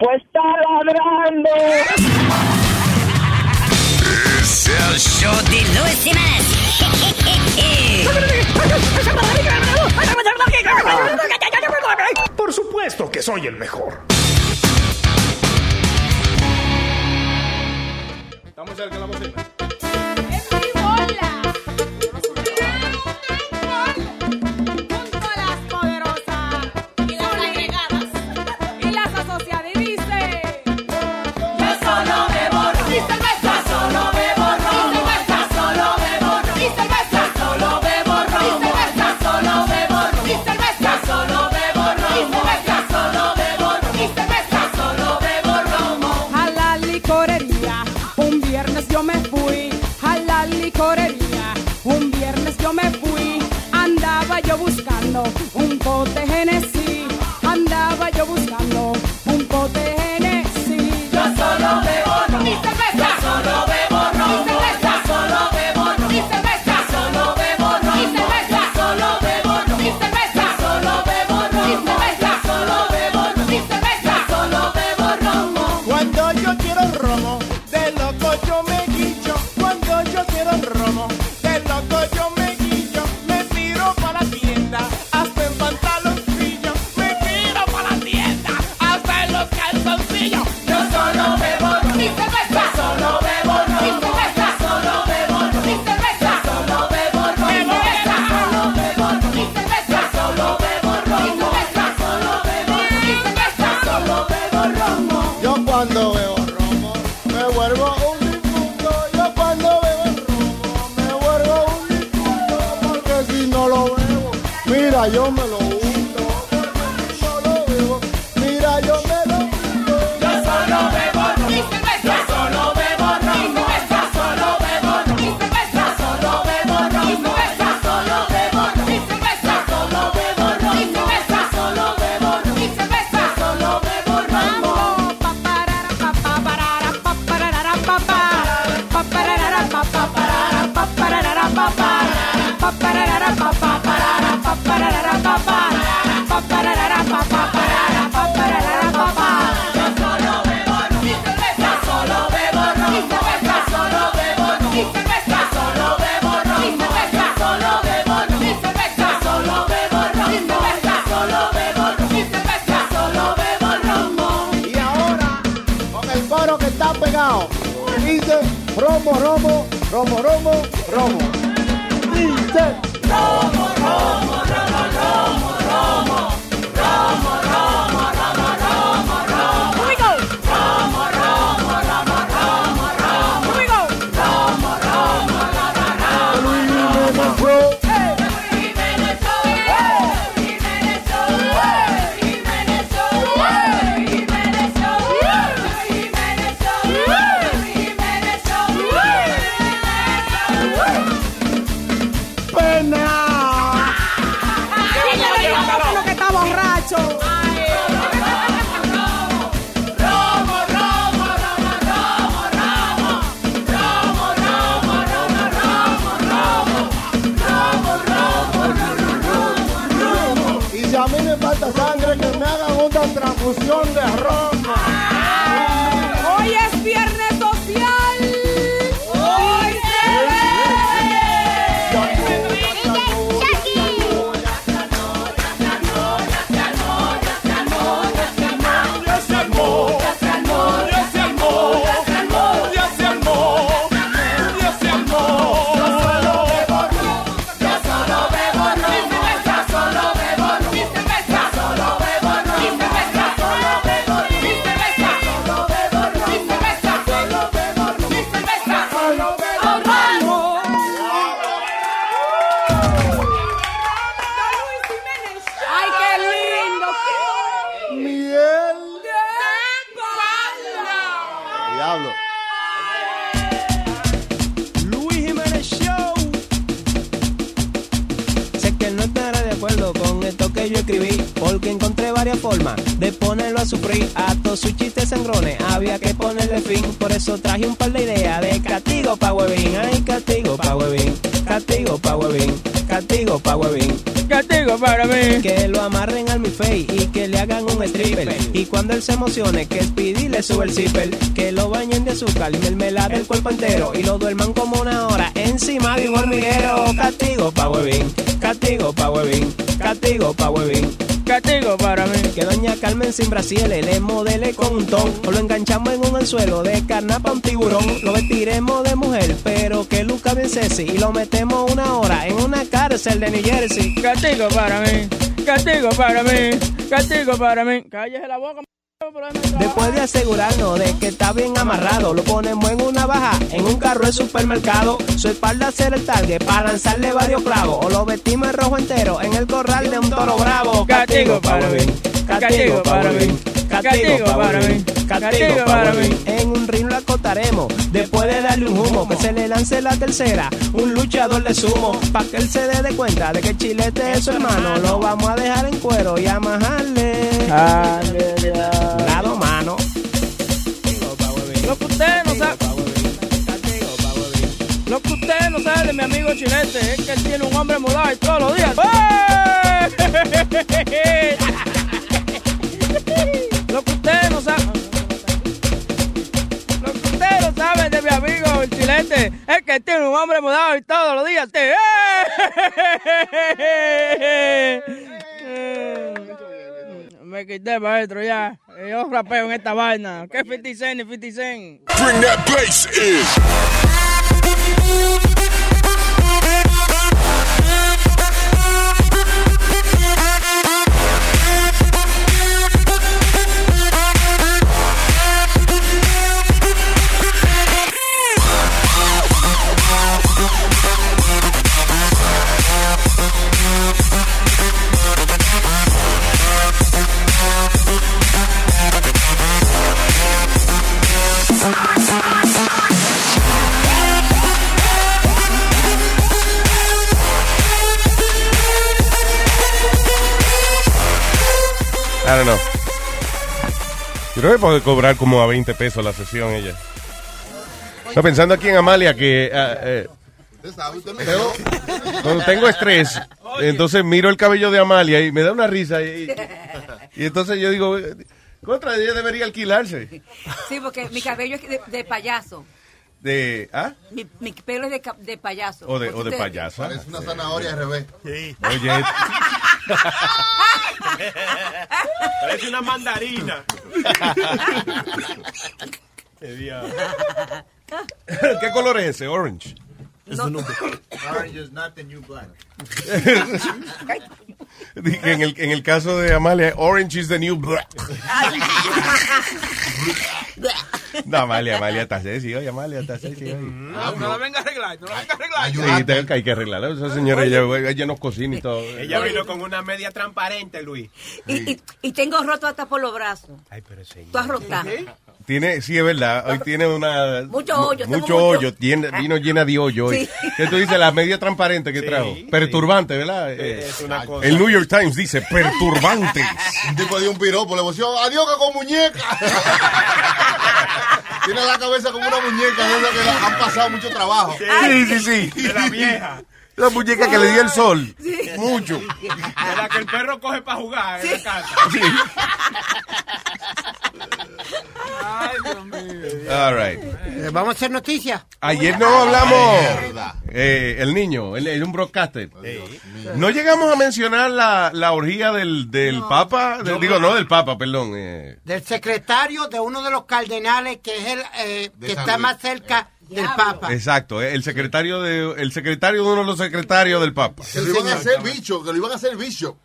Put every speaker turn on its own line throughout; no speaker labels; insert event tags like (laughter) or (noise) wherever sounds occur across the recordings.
pues está ladrando.
Es el show de
Luis y más.
Por supuesto que soy el mejor.
Estamos cerca de la bocina.
Yo
escribí, porque encontré varias formas de ponerlo a sufrir. A todos sus chistes sangrones había que ponerle fin. Por eso traje un par de ideas de castigo pa' huevín. Ay, castigo pa' huevín. Castigo pa' huevín. Castigo pa' huevín. Castigo para mí. Que lo amarren al mi face y que le hagan un stripper. Y cuando él se emocione, que Speedy le sube el zipper. Que lo bañen de azúcar y mermelada el cuerpo entero. Y lo duerman como una hora encima de un hormiguero. Castigo pa' huevín. Castigo pa' huevín. Castigo pa' huevín. Castigo para mí. Que doña Carmen sin brasiles le modele con un ton. O lo enganchamos en un anzuelo de carnapa un tiburón. Lo vestiremos de mujer, pero que luzca bien sexy. Y lo metemos una hora en una cárcel de New Jersey. Castigo para mí. Castigo para mí. Castigo para mí. Cállese la boca. Después de asegurarnos de que está bien amarrado, lo ponemos en una baja, en un carro de supermercado. Su espalda será el target para lanzarle varios clavos. O lo vestimos en rojo entero en el corral de un toro bravo. Castigo para mí. Castigo para mí. Castigo para mí. Castigo para mí. En un ring lo acotaremos. Después de darle un humo, que se le lance la tercera. Un luchador de sumo. Pa' que él se dé de cuenta de que el chilete es su hermano. Lo vamos a dejar en cuero y a majarle. Lado mano. Lo que usted no sabe. Lo que usted no sabe de mi amigo Chilete es que él tiene un hombre mudado y todos los días. ¡Eh! (laughs) (laughs) mi amigo el Chilete es que tiene un hombre mudado y todos los días. ¡Eh! (laughs) Me quité maestro ya. Yo rapeo en esta vaina. ¿Qué 50 Cent y 50 Cent?
Bring that bass in.
I don't know. Creo que puede cobrar como a 20 pesos la sesión ella. Está pensando aquí en Amalia que ah, eh, tengo- cuando tengo estrés, entonces miro el cabello de Amalia y me da una risa y, y entonces yo digo, contra ella debería alquilarse.
Sí, porque mi cabello es de, de payaso.
De, ¿ah?
Mi, mi pelo es de, de payaso.
O de, o de payasa.
Es una zanahoria al revés.
Oye, (laughs)
Parece una mandarina. (laughs) Qué diablo.
¿qué color es ese? Orange.
Orange is not the new black.
Dije, (laughs) En el, en el caso de Amalia, orange is the new black. (laughs) No, Amalia, Amalia está sexy hoy, Amalia está sexy hoy.
No, no la venga a arreglar, no la venga a arreglar.
Sí, tengo que hay que arreglarla. Esa señora, ella, ella nos cocina y todo.
Ella vino con una media transparente, Luis.
Y, y, y tengo roto hasta por los brazos.
Ay, pero sí.
Tú has rotado.
Tiene, sí, es verdad. Hoy tiene una.
Mucho hoyo, tengo
Mucho
mucho.
hoyo. Tiene, vino llena de hoyo hoy.
Sí.
¿Qué tú dices? La media transparente que trajo. Perturbante, ¿verdad?
Es una cosa.
el New York Times dice perturbante. (laughs)
Un tipo dio un piropo, le voció, adiós que con muñeca. (laughs) Tiene la cabeza como una muñeca, de que la- han pasado mucho trabajo.
Sí, sí, sí.
De la vieja.
La muñeca que le dio el sol. Mucho.
De la que el perro coge para jugar en la casa. Ay, Dios mío.
All right.
Eh, Vamos a hacer noticias.
Ayer no hablamos. Eh, el niño, el, el- un broadcaster. No llegamos a mencionar la, la orgía del, del Papa. digo, no del Papa, perdón. eh,
Del secretario de uno de los cardenales que es el eh, que está más cerca del Papa.
exacto, eh, el secretario de el secretario de uno de los secretarios del Papa.
Que lo iban a hacer bicho, que lo iban a hacer bicho.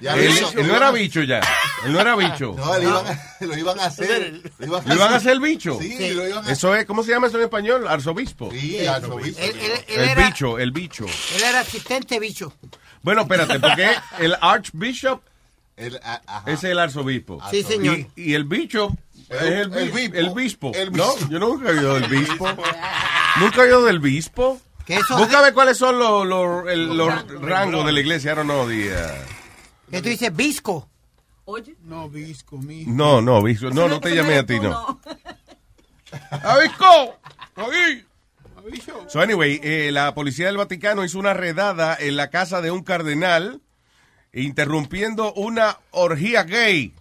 Ya lo
Él, no era bicho ya. Él no era bicho.
No, lo iban a, lo iban a hacer. Lo iban
¿Le van a hacer bicho?
Sí, lo iban a hacer.
Eso es, ¿cómo se llama eso en español? Arzobispo.
Sí, arzobispo.
Él, él- él
El
era,
bicho, el bicho.
él era asistente bicho.
Bueno, espérate, porque el Archbishop
El, ajá.
Es el arzobispo.
Sí, señor.
Y, y el bicho es el,
El
bi-
bispo.
el bispo.
El
No, yo nunca he oído del bispo. nunca he oído del bispo. ver cuáles son los, los, el- los rangos de la iglesia. Know the, uh,
Que tú dices visco.
Oye.
No, visco, mi.
No, no, bispo. No, no te llamé a ti, no. (laughs) ¡A bisco! ¡Ahí! So anyway, eh, la policía del Vaticano hizo una redada en la casa de un cardenal, interrumpiendo una orgía gay.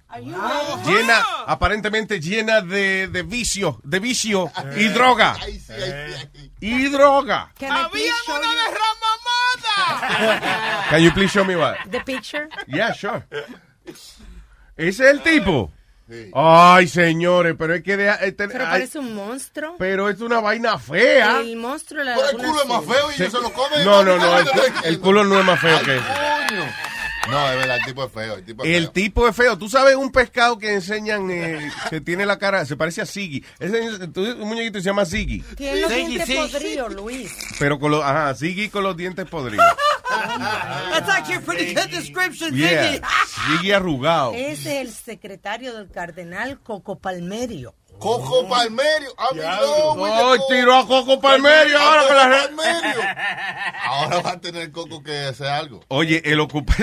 Llena, aparentemente llena de, de vicio, de vicio y droga. Y droga.
¡Había una derramamada! (laughs)
Can you please show me what?
The picture.
Yeah, sure. Ese es el tipo. Ay, señores, pero es que deja- este-
Pero
ay,
parece un monstruo.
pero es una vaina fea.
El monstruo de la
Pero el
laguna
culo es más
azul.
feo y ellos se lo comen.
No, no, no, el, el culo no es más feo que eso.
Coño. No, es verdad, el tipo es feo. El tipo es
El
feo.
tipo es feo. Tú sabes un pescado que enseñan eh, (laughs) que tiene la cara, se parece a tú- un muñequito se llama Ziggy.
Tiene los
Sí,
dientes
sí.
podridos, Luis.
Pero con los, ajá, Ziggy con los dientes podridos. (laughs)
That's actually a pretty good description,
Yeah.
Ziggy.
Ziggy arrugado.
Ese es el secretario del cardenal Coco Palmerio.
Coco Palmerio. Ah, mi Coco.
tiró a Coco Palmerio
A
ahora con la
Coco
red.
Palmerio. (laughs) Ahora va a tener Coco que hacer algo.
Oye, el, ocupa-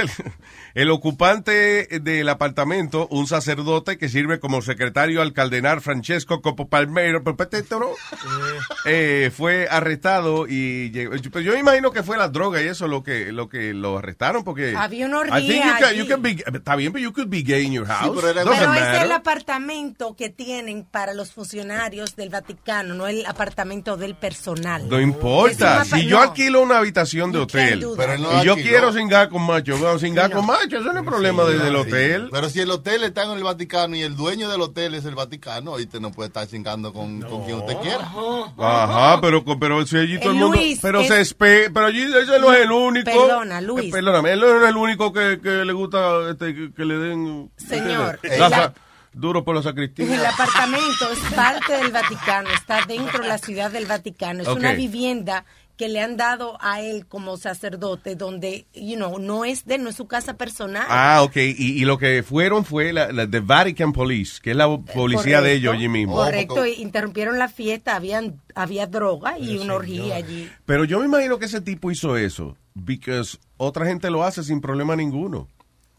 el ocupante del apartamento, un sacerdote que sirve como secretario al cardenal Francesco Copo Palmero, Perpetetro, eh, fue arrestado y llegó. Pero yo me imagino que fue la droga y eso lo que lo que lo arrestaron porque
Había una orgía
está bien, pero you could be gay in your house.
pero
Pero ese es el apartamento que tienen para los funcionarios del Vaticano, no el apartamento del personal.
No importa. Si yo alquilo una habitación de hotel y yo
alquiló.
quiero cingar con macho, bueno, cingar con macho, eso no es problema del, del
Sí.
hotel.
Pero si el hotel está en el Vaticano y el dueño del hotel es el Vaticano, ahí usted no puede estar chingando con, con quien usted quiera.
Ajá, pero, pero si allí todo el mundo.
Luis,
pero
es-
se espe- pero allí ese no es el único.
Perdona, Luis.
Eh, perdóname, él no es el único que, que le gusta este, que, que le den.
Señor,
¿qué le- la
la-
sa- duro por la
El
sacristía.
apartamento es parte del Vaticano, está dentro de la ciudad del Vaticano. Es una vivienda que le han dado a él como sacerdote, donde, you know, no es de no es su casa personal.
Ah, ok. Y, y lo que fueron fue la, la The Vatican Police, que es la policía de ellos allí mismo.
Correcto, interrumpieron la fiesta, habían, había droga y una orgía allí.
Pero yo me imagino que ese tipo hizo eso, because otra gente lo hace sin problema ninguno.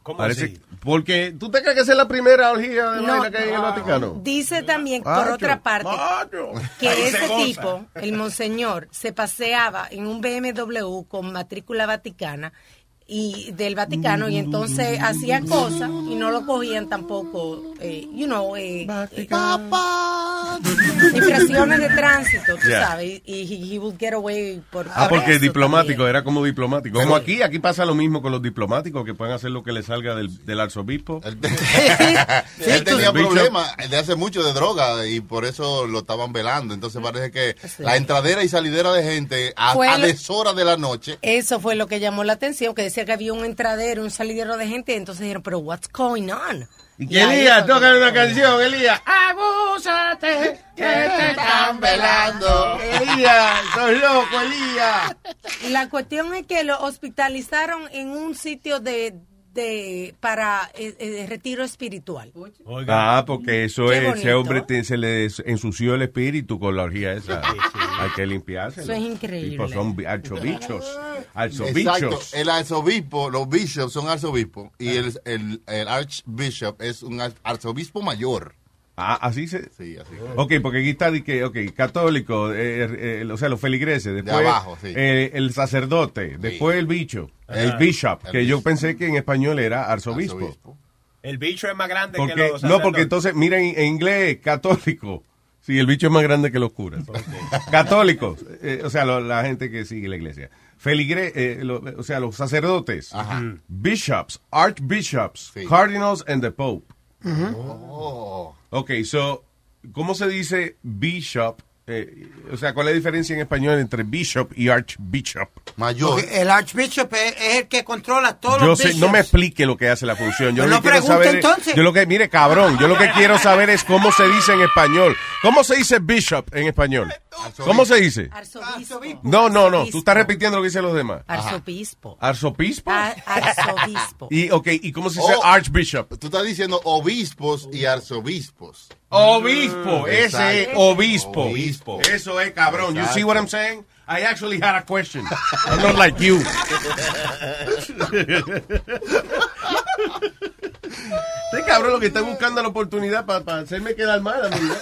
¿Cómo
Parece-
así?
Porque, ¿tú te crees que esa es la primera orgía de
No.
vaina que hay en el Vaticano?
Dice también, por
Macho,
otra parte,
macho.
que
Ahí
ese tipo, el monseñor, se paseaba en un BMW con matrícula vaticana y del Vaticano y entonces hacía cosas y no lo cogían tampoco, eh, you know, eh, eh, infracciones de tránsito, tú
Yeah.
sabes, y he, he would get away por
Ah,
por
porque
eso
diplomático,
también.
era como diplomático. Como aquí, aquí pasa lo mismo con los diplomáticos, que pueden hacer lo que les salga del, del arzobispo. (laughs)
Él tenía problemas de hace mucho de droga y por eso lo estaban velando. Entonces parece que
Sí.
la entradera y salidera de gente a, a deshora de la noche.
Eso fue lo que llamó la atención, que decía que había un entradero, un salidero de gente, y entonces dijeron, pero what's going on?
Y que Elías, toca una canción, Elías.
Abúsate, que te (laughs) están velando.
Elías, sos loco, Elías.
La cuestión es que lo hospitalizaron en un sitio de, de para eh, eh, retiro espiritual.
Ah, porque eso es, ese hombre te- se le ensució el espíritu con la orgía esa. Hay que limpiarse.
Eso es increíble.
Pues son bi- archobichos.
Exacto.
Archobichos.
El arzobispo, los bishops son arzobispos y el, el, el archbishop es un ar- arzobispo mayor.
Ah, así se.
Sí, así.
Ok, porque aquí está, que, ok, católico, eh, eh, o sea, los feligreses, después
abajo, sí.
eh, el sacerdote, después el bicho, el bishop,
El
que yo
bishop.
pensé que en español era arzobispo.
Arzobispo.
El bicho es más grande que los
no, porque entonces, miren, en inglés, católico. Sí, el bicho es más grande que los curas. Católicos, eh, o sea, lo- la gente que sigue la iglesia. Feligre, eh, lo- o sea, los sacerdotes. Bishops, archbishops,
Sí.
cardinals and the pope.
Oh.
Ok, so, ¿cómo se dice bishop? Eh, o sea, ¿cuál es la diferencia en español entre bishop y archbishop?
Mayor.
Porque el archbishop es, es el que controla todos
Yo
los
sé, no me explique lo que hace la función. Yo
Pues
lo
no
que quiero saber es-
entonces.
yo lo que, mire, cabrón, yo lo que quiero saber es cómo se dice en español. ¿Cómo se dice bishop en español? ¿Cómo se dice?
Arzobispo.
No, no, no. Tú estás repitiendo lo que dicen los demás.
Arzobispo.
¿Arzobispo?
A- Arzobispo. (laughs)
Y, ok, ¿y cómo se dice
Oh.
archbishop?
Tú estás diciendo obispos y arzobispos.
Obispo, ese es obispo.
Obispo.
Eso es cabrón. You
Exacto.
see what I'm saying? I actually had a question. I'm not like you. (laughs) Este cabrón lo que está buscando la oportunidad para hacerme quedar mal. amigo.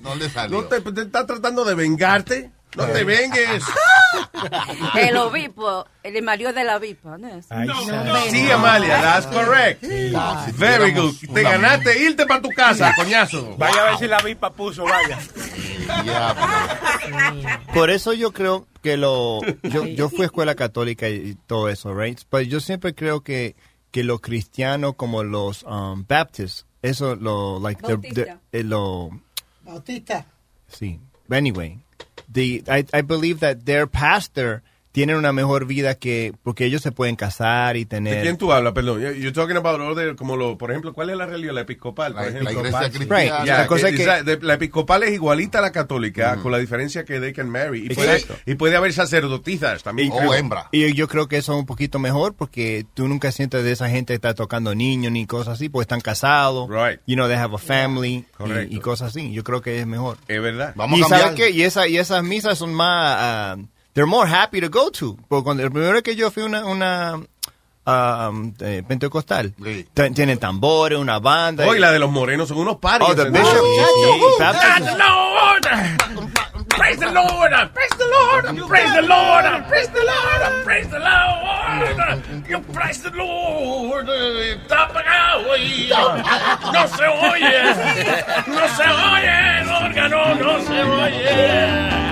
No le salió.
No te, te está tratando de vengarte. No te vengues. (laughs)
El obispo, el marido de la avispa, ¿no es?
Sí, Amalia, that's correct. Very good. Te ganaste irte para tu casa, coñazo.
Vaya a ver si la avispa puso, vaya.
Por eso yo creo que lo... Yo, yo fui a escuela católica y, todo eso, right? Pero yo siempre creo que, que los cristianos como los um, Baptists, eso lo... Like, the- the-
Bautista.
eh, lo...
Bautista.
Sí. Anyway, the, I, I believe that their pastor tienen una mejor vida que... Porque ellos se pueden casar y
¿De
tener...
quién tú hablas? Perdón. You're talking about other, como lo, por ejemplo, ¿cuál es la religión? La episcopal, por
La-
ejemplo.
la iglesia cristiana.
Ya,
La cosa
que-
es que-
de- la episcopal es igualita a la católica, con la diferencia que they can marry. Y puede, y puede haber sacerdotisas también. creo.
Y yo creo que eso es un poquito mejor porque tú nunca sientes de esa gente que está tocando niños ni cosas así, porque están casados. You know, they have a family
Correcto.
y, y cosas así. Yo creo que es mejor.
Es verdad.
Vamos
y
a cambiar.
sabes qué? y, esa, y esas misas son más, ah, they're more happy to go to. Porque cuando el primero que yo fui una, una ah, um, eh, pentecostal, t- tienen tambores, una banda.
Hoy la de los morenos son unos paris.
Oh, the bishop.
Sí.
Baptist
God, Lord! Praise the Lord! Praise the Lord! Praise the Lord! Praise the Lord! Praise the Lord! You praise the Lord! Está apagado ahí. No se oye. No se oye. El órgano no se oye.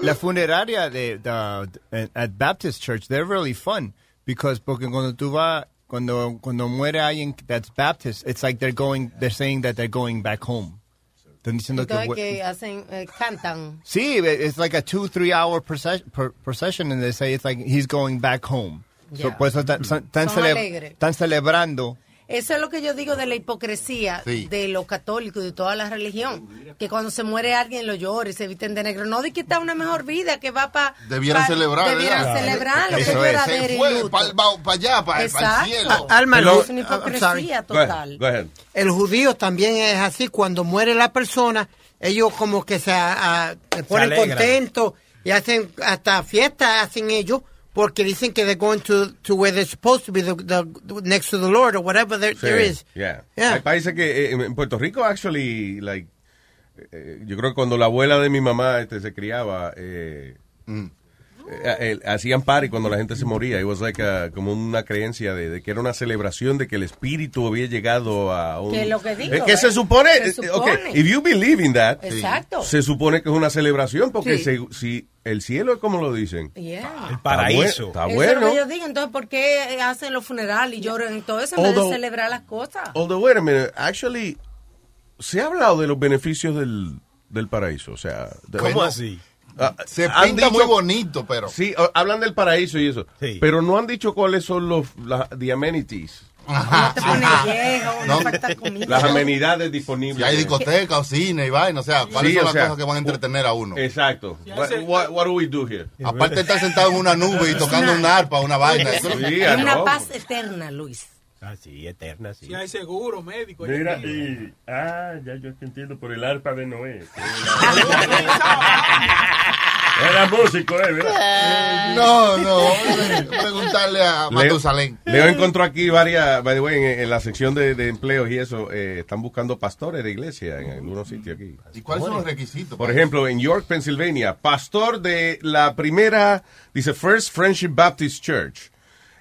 la, funeraria de, at Baptist Church, they're really fun because porque cuando tú vas cuando cuando muere alguien that's Baptist, it's like they're going they're saying that they're going back home. Están diciendo que,
que hacen, eh, cantan.
Sí, it's like a two three hour procession, per- procession and they say it's like he's going back home. So,
Yeah.
están, están
Son
cele-
alegres.
están celebrando.
Eso es lo que yo digo de la hipocresía
Sí.
de los católicos y de toda la religión. Que cuando se muere alguien lo llora y se visten de negro. No de que está una mejor vida, que va para...
Debieran celebrar.
Debieran
¿verdad?
celebrar lo que
Eso
es
Se fue para allá, para el
Exacto.
cielo.
Alma,
Pero-
el-
Es una
sorry.
hipocresía total.
Go ahead.
El judío también es así. Cuando muere la persona, ellos como que se, ah, se ponen contentos y hacen hasta fiestas, hacen ellos, porque dicen que they're going to, to where they're supposed to be, the, the- next to the Lord or whatever there,
Sí,
there is.
yeah.
Yeah.
Hay países que eh, en Puerto Rico, actually, like, eh, yo creo que cuando la abuela de mi mamá este, se criaba, eh, eh, eh, hacían party cuando la gente se moría. It was like a- como una creencia de, de que era una celebración de que el espíritu había llegado a un...
Que lo que digo,
Eh, que
¿eh?
se supone,
Se
eh,
supone.
ok, if you believe in that,
Exacto.
se supone que es una celebración porque
Sí.
se- si el cielo es como lo dicen.
Yeah.
El
paraíso.
Está
Eso
bueno.
es lo que yo digo. Entonces, ¿por qué hacen los funerales y lloran y todo eso en vez de celebrar las cosas?
Although, wait a minute, actually, se ha hablado de los beneficios del, del paraíso, o sea... de-
¿Cómo
así?
Ah,
Se
han
pinta muy bonito, pero...
Sí, o- hablan del paraíso y eso, pero no han dicho cuáles son los la, the amenities.
Ajá.
Te pones viejo, no
No.
falta comida.
Las amenidades disponibles.
Y hay discoteca, cine y vaina, o sea, ¿cuáles
Sí,
son
o
las
sea,
cosas que van a entretener a uno?
Exacto. What, what, what do we do here? (laughs)
Aparte de estar sentado en una nube y tocando un arpa, una vaina. eso-
Sí, (laughs)
Es una paz eterna, Luis.
Ah, sí, eterna, sí.
Si hay seguro médico.
Mira, y. Ah, ya yo te entiendo por el arpa de Noé. (laughs) Era músico, ¿eh? ¿verdad?
No, no, preguntarle a Matusalén.
Leo encontró aquí varias, by the way, en, en la sección de, de empleos y eso, eh, están buscando pastores de iglesia en algunos sitios aquí.
¿Y cuáles son los requisitos?
Por ejemplo, en York, Pennsylvania, pastor de la primera, dice First Friendship Baptist Church.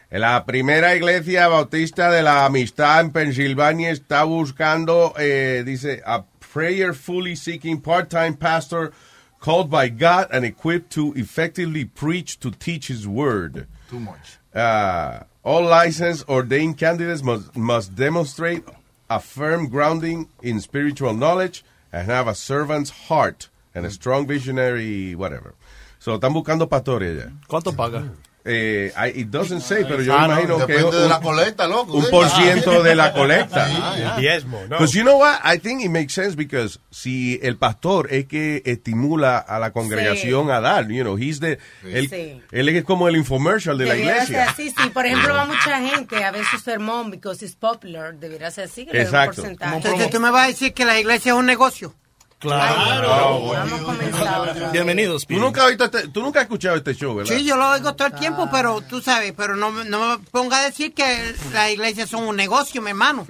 La primera iglesia bautista de la amistad en Pensilvania está buscando, eh, dice, a prayerfully seeking part-time pastor called by God and equipped to effectively preach to teach His word.
Too much.
Uh, all licensed ordained candidates must, must demonstrate a firm grounding in spiritual knowledge and have a servant's heart and a strong visionary whatever. So, están buscando pastores ya.
¿Cuánto paga?
Eh, it doesn't say, pero yo
Ah, no,
imagino que
depende de
un-
la colecta, loco.
Un
Sí.
por ciento de la colecta.
Sí. (laughs)
Diezmo, ¿no?
Because you know what? I think it makes sense because si el pastor es que estimula a la congregación a dar, you know, he's the, él,
Sí.
él es como el infomercial de la
Debiera ser
iglesia.
así, sí. Por ejemplo, va mucha gente a ver su sermón because it's popular. Debería ser así, que le den un
Exacto.
porcentaje.
Entonces tú me vas a decir que la iglesia es un negocio.
Claro.
Comenzar.
Bienvenidos,
Tú nunca, este- tú nunca has escuchado este show, ¿verdad?
Sí, yo lo oigo todo el tiempo, pero tú sabes, pero no, me- no me ponga a decir que las iglesias son un negocio, mi hermano.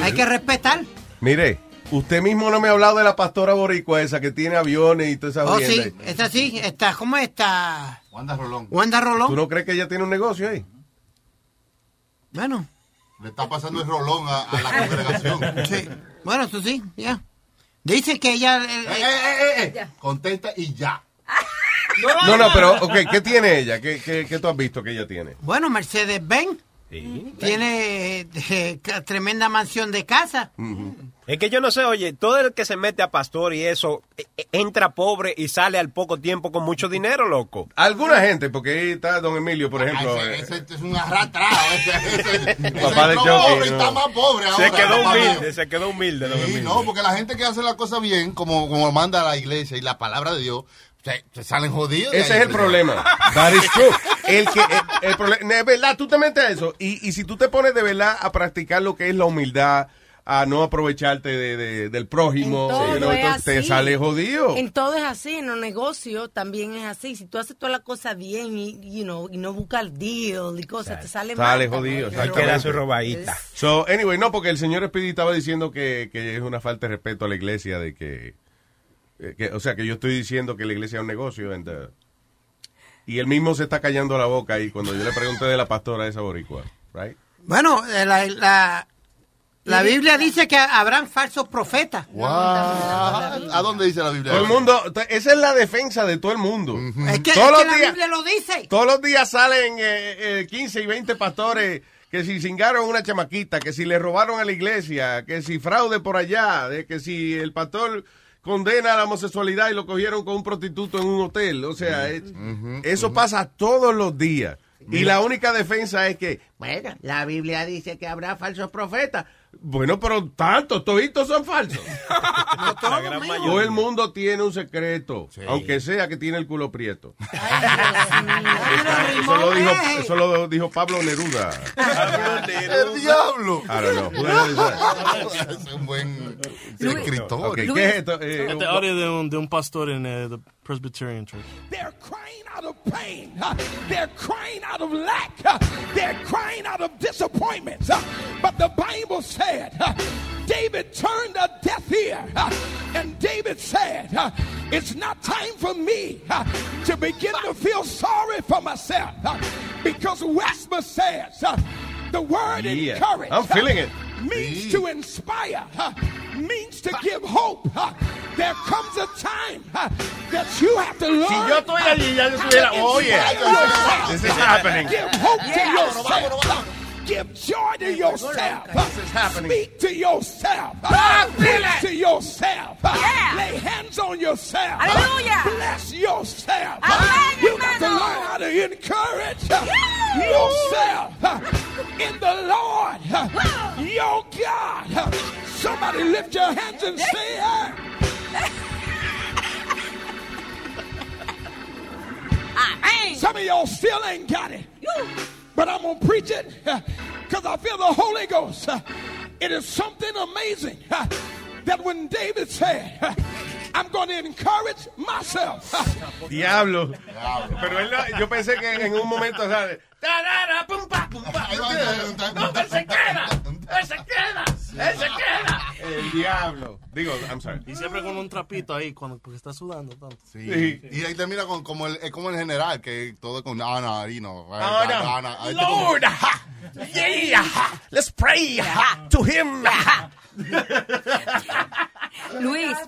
Hay que respetar.
Mire, usted mismo no me ha hablado de la pastora boricua esa que tiene aviones y toda esa
Oh, sí,
ahí.
es así, está, ¿cómo está?
Wanda Rolón.
Wanda Rolón.
¿Tú no crees que ella tiene un negocio ahí?
Bueno.
Le está pasando el rolón a, a la congregación.
Sí. Bueno, eso sí, ya. Dice que ella... eh,
Eh, eh, eh, eh. Contesta y ya. (laughs)
No, no, pero, ok, ¿qué tiene ella? ¿Qué, qué, qué tú has visto que ella tiene?
Bueno, Tiene eh, (laughs) tremenda mansión de casa.
Es que yo no sé, oye, todo el que se mete a pastor y eso, e- e- entra pobre y sale al poco tiempo con mucho dinero, loco.
Alguna gente, porque ahí está don Emilio, por ejemplo.
Ese,
eh,
ese es un arrastrado. Ese, ese, (laughs) ese
Papá de
pobre
no.
está más pobre ahora.
Se quedó
mío.
humilde, se quedó humilde. don
Sí,
Emilio.
no, porque la gente que hace la cosa bien, como, como manda la iglesia y la palabra de Dios, se, se salen jodidos. de
Ese es el problema. (laughs) That is true. El que, el, el problema, es verdad, tú te metes a eso. Y, y si tú te pones de verdad a practicar lo que es la humildad, a no aprovecharte de, de- del prójimo,
Todo
you know,
es
entonces te sale jodido.
En todo es así, en los negocios también es así. Si tú haces toda la cosa bien y, you know, y no buscas deal y cosas, te sale mal.
Sale jodido. Exactamente.
su robadita.
So, anyway, no, porque el señor Speedy estaba diciendo que, que es una falta de respeto a la iglesia, de que, que- o sea, que yo estoy diciendo que la iglesia es un negocio. and, uh, y él mismo se está callando la boca ahí cuando yo le pregunté de la pastora esa boricua, right?
Bueno, eh, la, la, la Biblia dice que habrán falsos profetas.
Wow. ¿A dónde dice la Biblia?
Todo el mundo, esa es la defensa de todo el mundo.
Es que,
Todos
es
los
que la
días-
Biblia lo dice.
Todos los días salen eh, eh, 15 y 20 pastores que si cingaron una chamaquita, que si le robaron a la iglesia, que si fraude por allá, de que si el pastor condena a la homosexualidad y lo cogieron con un prostituto en un hotel. O sea, es- eso pasa todos los días. Y la única defensa es que, bueno, la Biblia dice que habrá falsos profetas. Bueno, pero tantos, toditos son falsos. (laughs) Todo el mundo tiene un secreto, aunque sea que tiene el culo prieto. Eso lo dijo, eso lo dijo Pablo Neruda.
¡El diablo!
That?
Es un buen escritor.
Ok, ¿qué es esto? Eh,
Este audio de un, de un pastor en eh, Presbyterian Church.
They're crying out of pain. They're crying out of lack. They're crying out of disappointments. Uh, But the Bible said, David turned a deaf ear. And David said, It's not time for me to begin to feel sorry for myself. Because Westman says, the word
Yeah,
encourage
I'm feeling it.
Means to inspire, uh, means to give hope. uh, There comes a time uh, that you have to learn.
Si yo estoy allí, ya yo
how
estuviera-
to
oh, yeah.
inspire yourself.
This is happening.
Give hope to
Yeah.
yourself. Give joy to yourself.
This is happening.
Speak to yourself.
Ah, feel
Preach
it.
to yourself.
Yeah.
Lay hands on yourself.
Hallelujah.
Bless yourself.
Amen,
You have to learn how to encourage yourself in the Lord, your God. Somebody lift your hands and say, (laughs) Some of y'all still ain't got it. But I'm going to preach it (laughs) because I feel the Holy Ghost. It is something amazing (laughs) that when David said, I'm going to encourage myself.
Diablo. Pero él, yo pensé que en un momento sale. tarara, pum, pa, pum, pa. No, él se queda. Él se queda. Él se queda. El diablo. Digo, I'm sorry.
Y siempre con un trapito ahí cuando, porque está sudando tanto.
Sí. Y ahí termina con como el, es como el general, que todo con Ana, y no.
Ana.
Ana,
Lord, yeah, let's pray to him.
Luis.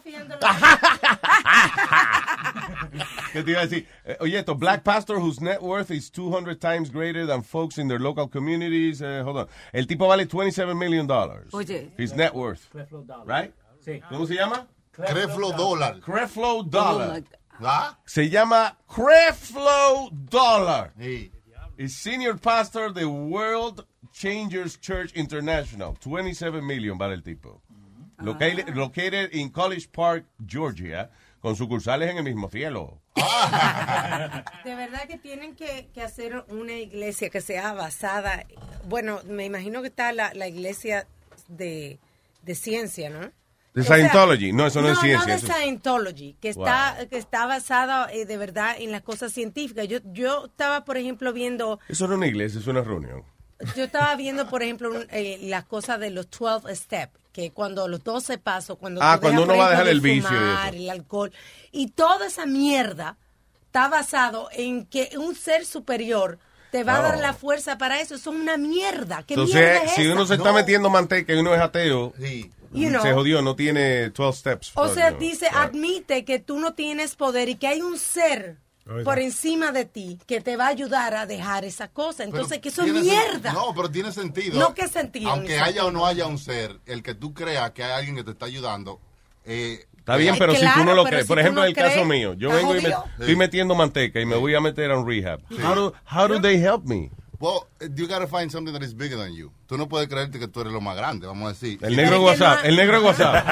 ¿Qué te iba a decir? Eh, oye, esto, black pastor whose net worth is 200 times greater than folks in their local communities. eh, hold on. El tipo vale 27 million dollars.
Oye.
His net worth. Right?
Sí.
¿Cómo se llama?
Creflo dólar.
Creflo
Oh,
Dollar.
¿Ah?
Se llama Creflo Dollar. Es senior pastor de World Changers Church International. 27 million vale el tipo. Located, located in College Park, Georgia, con sucursales en el mismo cielo. (laughs)
De verdad que tienen que, que hacer una iglesia que sea basada, bueno, me imagino que está la, la iglesia de, de ciencia, ¿no?
De
O sea,
Scientology. No, eso no, es ciencia.
No, de Scientology, que
Wow.
está, que está basada eh, de verdad en las cosas científicas. Yo, yo estaba, por ejemplo, viendo,
Eso no es una iglesia, es una reunión.
yo estaba (laughs) viendo, por ejemplo, un- eh, las cosas de los 12 steps, que cuando los 12 pasos, cuando
Ah, cuando
dejas,
uno va a dejar el vicio y
fumar,
eso.
el alcohol, y toda esa mierda está basado en que un ser superior te va a dar
Oh.
la fuerza para eso. Eso es una mierda. ¿Qué mierda
Entonces,
es
si
esa?
uno se está metiendo manteca y uno es ateo,
You know.
se jodió, no tiene 12 steps.
O sea, dice, admite que tú no tienes poder y que hay un ser
Oiga.
por encima de ti que te va a ayudar a dejar esa cosa. Entonces,
Pero
que eso es mierda.
No, pero tiene sentido.
No, ¿qué sentido?
Aunque haya o no haya un ser, el que tú creas que hay alguien que te está ayudando. eh,
Está bien, pero si tú no lo crees,
si
por ejemplo,
no
en el caso mío, yo
¿estás
vengo y me, estoy metiendo manteca y me voy a meter a un rehab. How do, how do they help me?
Well, you gotta find something that is bigger than you. Tú no puedes creerte que tú eres lo más grande, vamos a decir.
El negro WhatsApp, el negro WhatsApp.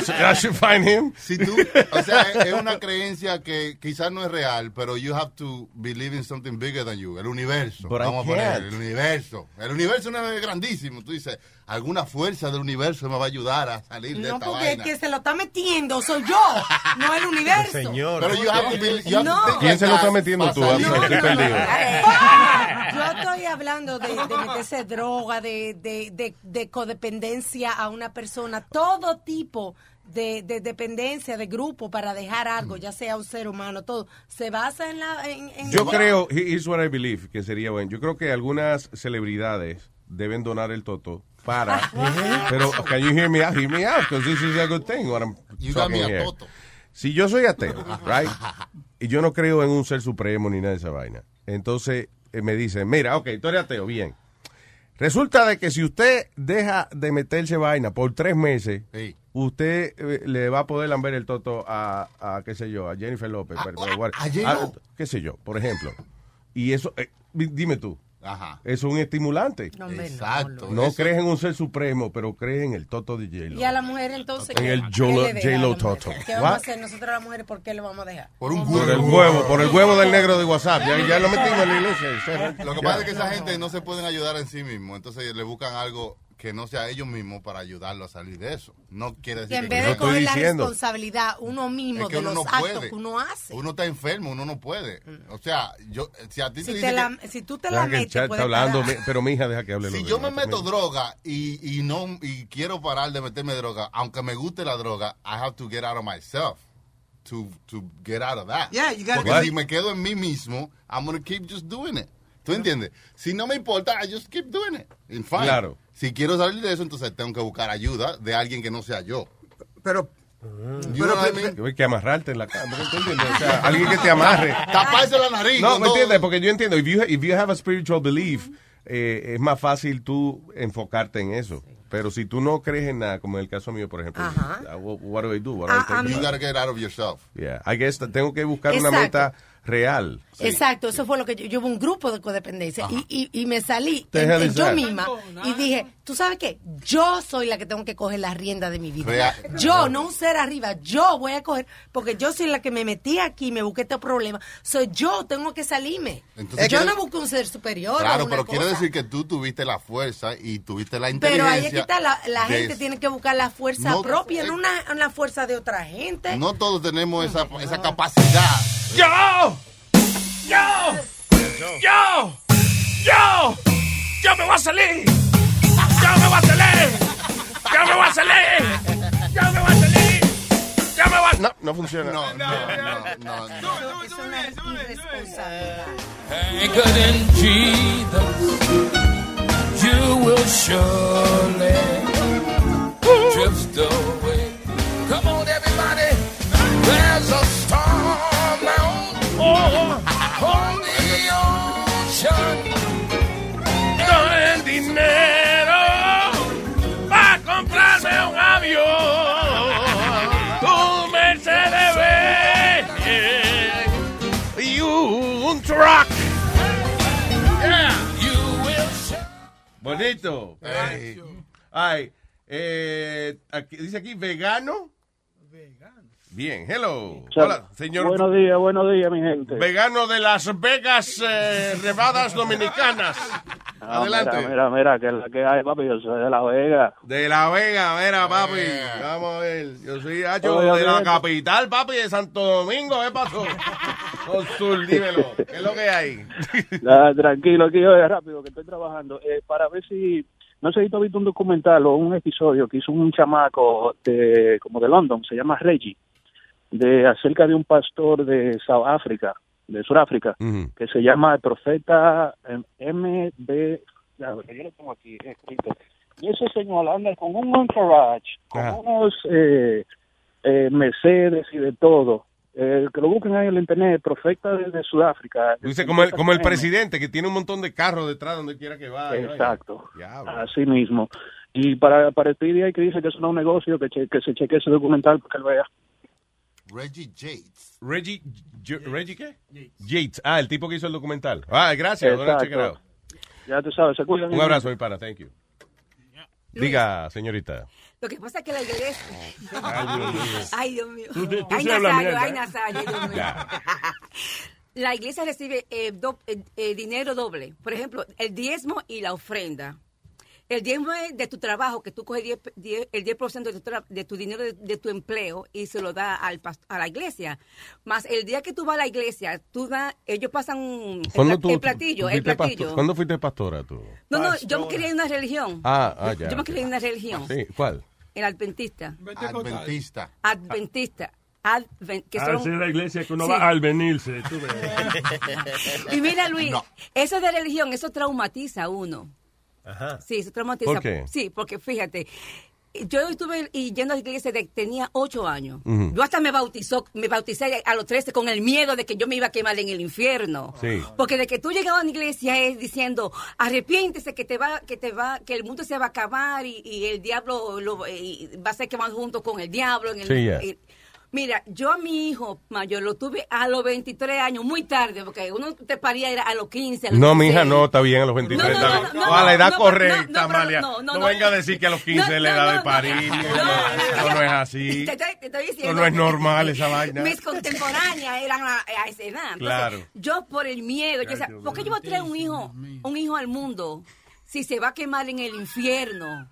I should find him.
Si tú, o sea, es una creencia que quizás no es real, pero you have to believe in something bigger than you, el universo.
But I
Vamos a poner
can't.
el universo. El universo no es grandísimo. Tú dices, alguna fuerza del universo me va a ayudar a salir de
No,
esta
porque el
vaina.
que se lo está metiendo soy yo, no el universo.
Señor.
Pero you have to be- you have
No.
¿Quién se lo está metiendo tú? Estoy perdido.
vaina.
Yo estoy hablando de, de meterse droga, de, de, de, de codependencia a una persona, todo tipo de, de dependencia de grupo para dejar algo, ya sea un ser humano, todo, se basa en la... En, en
Yo
la-
creo, here's what I believe, que sería bueno. Yo creo que algunas celebridades deben donar el toto para. (laughs) pero, can you hear me out? Hear me out, because this is a good thing. What I'm
You got me a
here.
toto.
Si yo soy ateo, (laughs) right? Y yo no creo en un ser supremo ni nada de esa vaina. Entonces eh, me dicen, mira, ok, tú eres ateo, bien. Resulta de que si usted deja de meterse vaina por tres meses,
Sí.
usted eh, le va a poder lamber el toto a, a, qué sé yo, a Jennifer López. pero- pero what-
a J-Lo.
qué sé yo, por ejemplo. Y eso, eh, di- dime tú,
Ajá.
eso es un estimulante.
No, no,
Exacto.
No
Eso-
crees en un ser supremo, pero crees en el toto de J-Lo.
Y a la mujer entonces...
En
¿qué-
el J-Lo? Toto.
¿Qué vamos a hacer nosotros las mujeres? ¿Por qué le vamos a dejar?
Por un
Por el huevo, por el huevo del negro de WhatsApp. Ya, ya lo metimos en la iglesia.
Lo que
Ya.
pasa es que esa gente no se pueden ayudar en sí mismos, entonces le buscan algo que no sea ellos mismos para ayudarlo a salir de eso. No quiere
Que
decir
en
que
vez de
estoy
coger la
diciendo.
responsabilidad uno mismo
Es que
de
uno
los
no
actos
puede.
que uno hace.
uno está enfermo, uno no puede. O sea, yo si a ti te
Si, te la-
que-
si tú te
Deja
la
que el
metes,
está hablando, pero mi hija deja que hable.
si yo
demás
me meto
también.
droga y, y no y quiero parar de meterme droga, aunque me guste la droga, I have to get out of myself to to get out of that.
Yeah, you gotta-
Porque si me quedo en mí mismo, I'm gonna keep just doing it. ¿Tú entiendes? Si no me importa, I just keep doing it. And fine.
Claro.
Si quiero salir de eso, entonces tengo que buscar ayuda de alguien que no sea yo.
Pero,
I mean?
Que hay que amarrarte en la cama. ¿tú entiendes? O sea, alguien que te amarre. (laughs)
Taparse la nariz.
No, ¿me entiendes? Porque yo entiendo, if you, if you have a spiritual belief, eh, es más fácil tú enfocarte en eso. Pero si tú no crees en nada, como en el caso mío, por ejemplo,
Ajá.
uh, what, what do I do? What do I
Ah,
You gotta get out of yourself.
Yeah, I guess tengo que buscar una
Exacto.
meta real.
Exacto, eso fue lo que yo, yo hubo un grupo de codependencia y, y, y me salí en- yo misma y dije, ¿tú sabes qué? Yo soy la que tengo que coger la rienda de mi vida.
Real.
Yo, no un ser arriba, yo voy a coger, porque yo soy la que me metí aquí, me busqué este problema. Soy yo, tengo que salirme.
Entonces,
yo no busco un ser superior.
Claro, pero quiere
cosa.
decir que tú tuviste la fuerza y tuviste la
Pero
inteligencia.
ahí es que está, la, la
de-
gente tiene que buscar la fuerza
No,
propia,
eh,
no una, una fuerza de otra gente.
No todos tenemos esa, esa capacidad.
¡Yo! ¡Yo! ¡Yo! ¡Yo! ¡Yo me voy a salir! ¡Yo me voy a salir! ¡Yo me voy a salir! ¡Yo me voy a salir! ¡Yo me voy a...
No, no funciona.
No, no, no, no. no.
Es una irresponsabilidad.
Anchored in Jesus, you will surely drift away. Come on, everybody. There's a
Bonito. Ay, eh, aquí- dice aquí vegano. Bien, hello. Hola, señor.
Buenos días, buenos días, mi gente.
Vegano de Las Vegas, eh, Nevadas Dominicanas.
Ah,
Adelante.
Mira, mira, mira, que la que hay, papi, yo soy de La Vega.
De La Vega, mira, papi. Vamos a ver. Yo soy Hacho
Oye,
de la capital, papi, de Santo Domingo. ¿Qué pasó? (laughs) Con Sur, dímelo. ¿Qué es lo que hay? (laughs)
Tranquilo, aquí oye, rápido, que estoy trabajando. Eh, para ver si, no sé si tú has visto un documental o un episodio que hizo un chamaco de, como de London, se llama Reggie, de acerca de un pastor de South Africa, de Sudáfrica, que se llama el profeta em, MB, que yo lo tengo aquí escrito. Y ese señor anda con un entourage, con
Ajá.
unos eh, eh, Mercedes y de todo. Eh, que lo busquen ahí en el internet, profeta de, de Sudáfrica.
Dice como el, como el presidente, que tiene un montón de carros detrás donde quiera que vaya.
Exacto. Así mismo. Y para, para el PDI que dice que eso no es un negocio, que, che- que se cheque ese documental para que lo vea.
Reggie Yates.
Reggie, ¿Reggie qué? Yates. Ah, el tipo que hizo el documental. Ah, gracias.
Ya tú sabes, se cuidan.
Un abrazo, mi pana. Thank you. Diga, señorita.
Lo que pasa es que la iglesia.
Ay, Dios mío.
Ay, Dios mío.
Tú te- tú
Ay, Nazario,
mierda,
ay,
¿eh?
Nazario, Dios mío.
Ya.
La iglesia recibe eh, do- eh, eh, dinero doble. Por ejemplo, el diezmo y la ofrenda. El diezmo es de tu trabajo, que tú coges 10, 10 el 10% de tu, de tu dinero de, de tu empleo y se lo da al a la iglesia. Más el día que tú vas a la iglesia, tú da, ellos pasan el,
¿Cuándo
pla-
tú-
el platillo, el
fuiste
platillo.
pastor- ¿Cuándo fuiste pastora tú?
No, no, yo me crié en una religión.
Ah, ah, ya.
Yo me crié en una religión.
Sí, ¿cuál?
El adventista.
Adventista.
Adventista. Adven- que
Ah,
son-
la iglesia que uno
Sí.
va al venirse. Tú ves. (laughs)
Y mira, Luis, eso de religión, eso traumatiza a uno.
Ajá.
Sí, eso traumatiza.
¿Por qué?
Sí, porque fíjate, yo estuve y yendo a la iglesia de tenía ocho años. Yo hasta me bautizó, me bauticé a los 13 con el miedo de que yo me iba a quemar en el infierno.
Sí.
Porque de que tú llegabas a la iglesia es diciendo, arrepiéntese que te va, que te va, que el mundo se va a acabar y, y el diablo lo- y va a ser quemado junto con el diablo. En el,
Sí,
y- Mira, yo a mi hijo mayor lo tuve a los 23 años, muy tarde, porque uno te paría era a los 15, a los
No, mija,
16.
no, está bien a los 23.
No, no, no, no, no,
a la edad
no,
correcta,
no, no, pero
Amalia.
no,
No,
no, no.
venga a decir que a los 15 es la edad de parir. No, eso no es así.
Te estoy- te estoy
Eso
diciendo
no es normal esa vaina.
Mis contemporáneas eran a, a esa edad. Entonces,
Claro.
Yo por el miedo, yo decía, ¿por qué yo voy a traer un hijo, un hijo al mundo si se va a quemar en el infierno?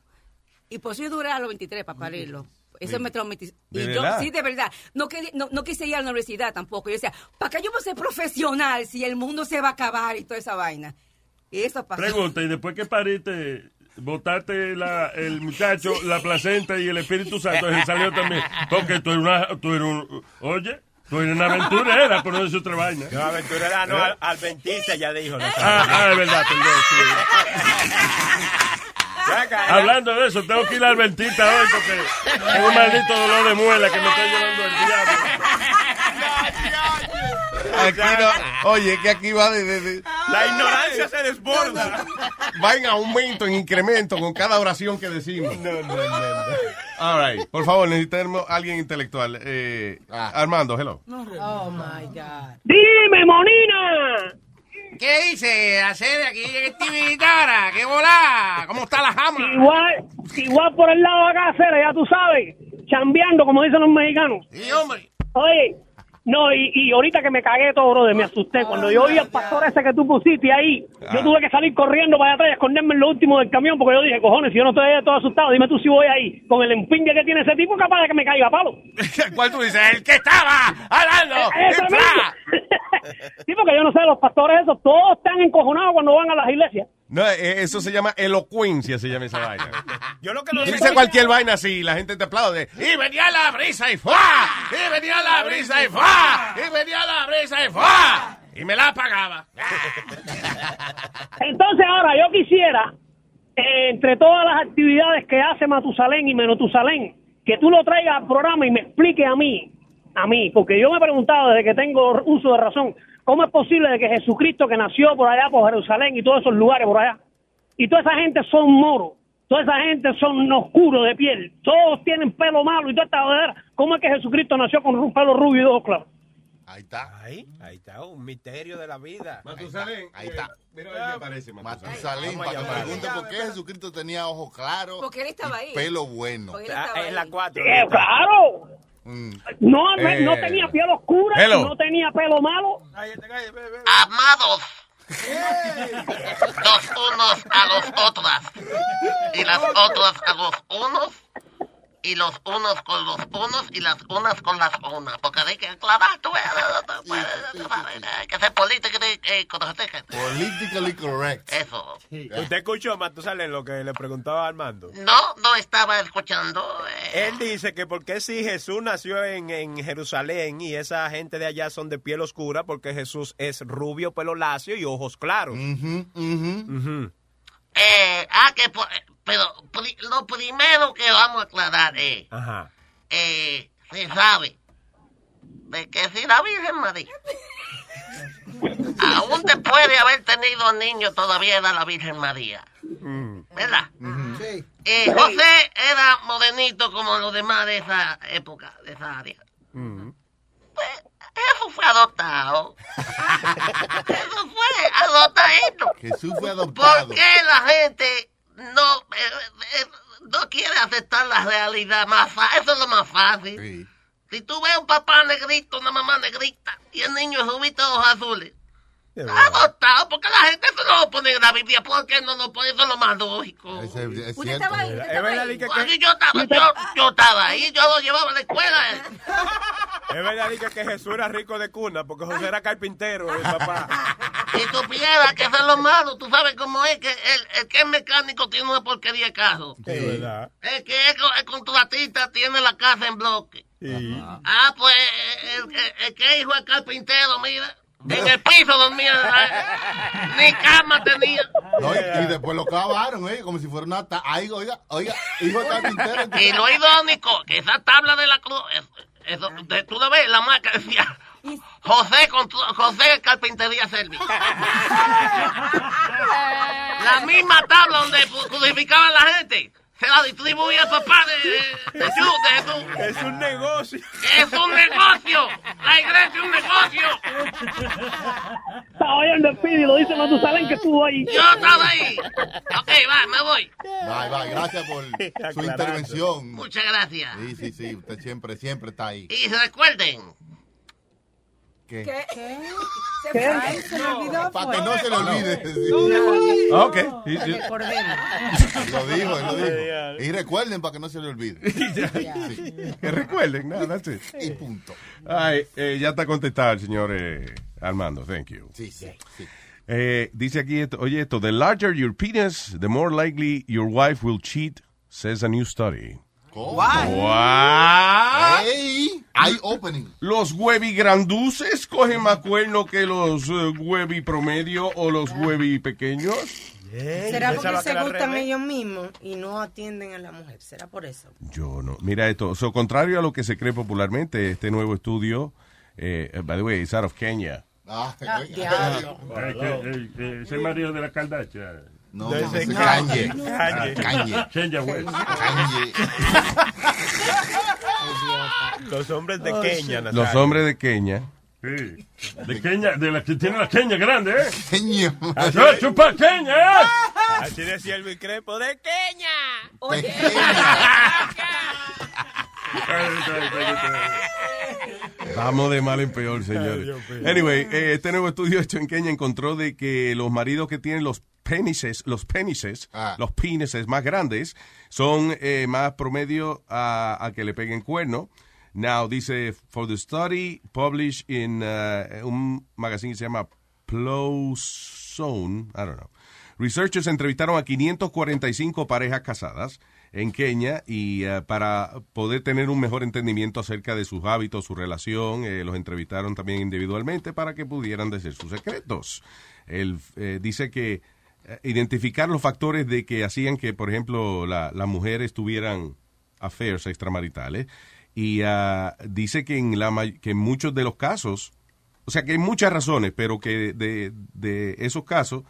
Y por eso yo duré a los 23 para parirlo. Eso me traumatizó.
¿De
Y yo,
verdad?
sí, de verdad. No, quería- no, no quise ir a la universidad tampoco. Yo decía, ¿para qué yo voy a ser profesional si el mundo se va a acabar y toda esa vaina? Y eso pasó.
Pregunta, y después que pariste, botaste la, el muchacho, la placenta y el Espíritu Santo, él salió también. Porque tú eres una, tú eres un, oye, tú eres una aventurera, por no decir otra vaina.
No, aventurera, no,
¿Eh?
al, adventista ya dijo. No,
Ah, ah, es verdad, perdón, sí. (laughs) Hablando de eso, tengo que ir al dentista hoy porque tengo un maldito dolor de muela que me está llevando el diablo.
Aquí no, oye, que aquí va de, de- de-
La ignorancia se desborda.
va en aumento, en incremento con cada oración que decimos. No, no, no. All right, por favor, necesitamos a alguien intelectual. Eh, Armando, hello.
Oh my God.
¡Dime, Monina!
¿Qué dice hacer aquí Tividara? ¿Qué volá? ¿Cómo está la jama?
Igual, igual por el lado de acá, Cera, ya tú sabes, chambeando, como dicen los mexicanos.
Sí, hombre.
Oye, no, y, y ahorita que me cagué todo, brother, me asusté. Cuando yo oí al pastor ese que tú pusiste ahí, yo tuve que salir corriendo para allá atrás y esconderme en lo último del camión, porque yo dije, cojones, si yo no estoy ahí todo asustado, dime tú si voy ahí, con el empingue que tiene ese tipo, capaz de que me caiga a palo. (laughs)
¿Cuál tú dices? El que estaba hablando.
Ese mismo. (laughs) sí, porque yo no sé, los pastores esos, todos están encojonados cuando van a las iglesias.
No, eh, eso se llama elocuencia, se llama esa vaina. (laughs)
Yo lo que
Tú
no
dices cualquier vaina así, la gente te aplaude. Y venía la brisa y ¡fua! Y venía la brisa y ¡fua! Y venía la brisa y ¡fua! Y me la apagaba. (laughs)
Entonces ahora yo quisiera, eh, entre todas las actividades que hace Matusalén y Menotusalén, que tú lo traigas al programa y me explique a mí, a mí, porque yo me he preguntado desde que tengo uso de razón, ¿cómo es posible de que Jesucristo que nació por allá, por Jerusalén y todos esos lugares por allá, y toda esa gente son moros, toda esa gente son oscuros de piel, todos tienen pelo malo y toda esta jodedera, ¿cómo es que Jesucristo nació con un pelo rubio y dos ojos claros?
Ahí está.
Ahí, ahí está, un misterio de la vida.
Matusalén,
Ahí está.
Mira a ver qué aparece, Matusalén.
Matusalén, para que pregunte por qué Jesucristo tenía ojos claros
Porque él estaba
y
ahí.
pelo bueno.
Porque él
Ah,
estaba
es
ahí.
la 4.
Eh, claro. No, no,
Eh,
no tenía piel oscura,
hello.
no tenía pelo malo.
Amados, los unos a los otros, y las otras a los unos, y los unos con los unos, y las unas con las unas. Porque hay que aclarar, tú ves, hay que ser políticamente eh, correcto.
Politically correct.
Eso.
¿Usted escuchó, Matusalén, lo que le preguntaba Armando?
No, no estaba escuchando. eh.
Él dice que porque si Jesús nació en, en Jerusalén y esa gente de allá son de piel oscura, porque Jesús es rubio, pelo lacio y ojos claros. Ujú.
Eh, ah, que po- eh, pero pri- lo primero que vamos a aclarar es,
Ajá.
eh, se sabe de que si la Virgen María, (laughs) aún después de haber tenido niños, todavía era la Virgen María, ¿verdad?
Sí.
Eh, José era morenito como los demás de esa época, de esa área. Eso fue adoptado. (laughs) Eso fue adoptadito.
Jesús fue adoptado.
¿Por qué la gente no, eh, eh, no quiere aceptar la realidad más? Eso es lo más fácil.
Sí.
Si tú ves un papá negrito, una mamá negrita, y el niño es rubito ojos azules,
Verdad.
adoptado, porque la gente no lo pone en la Biblia, ¿por qué no lo pone? Eso es lo más lógico.
Es
Usted estaba ahí. usted
Es
estaba
verdad
ahí.
que,
Cuando
que-
yo estaba, yo, yo estaba ahí, yo lo llevaba a la escuela. eh. (laughs)
es verdad que, que Jesús era rico de cuna, porque José era carpintero, el papá. (laughs)
Y tú piensas que eso es lo malo, tú sabes cómo es que el, el que es mecánico tiene una porquería de carro.
Es verdad.
El que es, es contratista tiene la casa en bloque.
Sí.
Ah, pues el, el- el que es hijo de carpintero, mira. En el piso dormía, ¿sabes? ni cama tenía.
No, y, y después lo clavaron, ¿eh? Como si fuera una... Ay, oiga, oiga, hijo carpintero.
Y lo irónico, que esa tabla de la cruz, es- eso, de- tú lo ves, la marca decía José, Constru- José Carpintería Service. (laughs) La misma tabla donde crucificaban a la gente, se la distribuía el papá de, de, de.
Es un negocio.
Es un negocio. La iglesia es un negocio.
Estaba oyendo el Speedy, lo dice Matusalén que estuvo ahí.
Yo estaba ahí. Ok, va, me voy.
Bye, bye, gracias por (laughs) su
Aclarando.
intervención.
Muchas gracias.
Sí, sí, sí, usted siempre, siempre está ahí.
Y recuerden,
¿Qué?
¿Qué?
¿Qué?
Se
¿Qué?
fue.
Se me olvidó.
Para que no se le olvide.
Ah, Ok. (laughs)
Lo dijo, lo dijo. Y recuerden para que no se le olvide. (laughs) Sí.
Que recuerden, nada, that's it.
Y punto.
Ay, eh, ya está contestado el señor eh, Armando, thank you.
Sí, sí, sí.
Eh, dice aquí, esto, oye esto, the larger your penis, the more likely your wife will cheat, says a new study.
¿Cómo?
What?
¡Ey! Hay opening.
¿Los huevi granduces cogen más cuerno que los eh, huevi promedio o los huevi pequeños?
¿Será porque se gustan ellos mismos y no atienden a la mujer? ¿Será por eso?
Yo no. Mira esto, so, contrario a lo que se cree popularmente, este nuevo estudio, eh, by the way, it's out of Kenya.
Ah,
Ah.
Eh, eh, ese marido de la caldacha.
No,
De
no,
Kanye.
Kanye.
Kanye.
West.
Kanye.
Los hombres de Kenia,
Los
Nazario.
hombres de Kenia.
Sí. De Kenia, de la que tiene la Kenia grande, ¿eh?
Kanye.
¡Eso, chupa Kenia, eh!
Así decía el Crepo de Kenia.
Oye,
Vamos de mal en peor, señores. Anyway, eh, este nuevo estudio hecho en Kenia encontró de que los maridos que tienen los penises, los penises,
Ah.
los penises más grandes, son eh, más promedio a, a que le peguen cuerno. Now, dice, for the study published in uh, un magazine que se llama Zone, I don't know. Researchers entrevistaron a 545 parejas casadas en Kenia y eh, para poder tener un mejor entendimiento acerca de sus hábitos, su relación, eh, los entrevistaron también individualmente para que pudieran decir sus secretos. Él eh, dice que identificar los factores de que hacían que, por ejemplo, la- las mujeres tuvieran affairs extramaritales. Y ah, dice que en, la, que en muchos de los casos, o sea que hay muchas razones, pero que de, de esos casos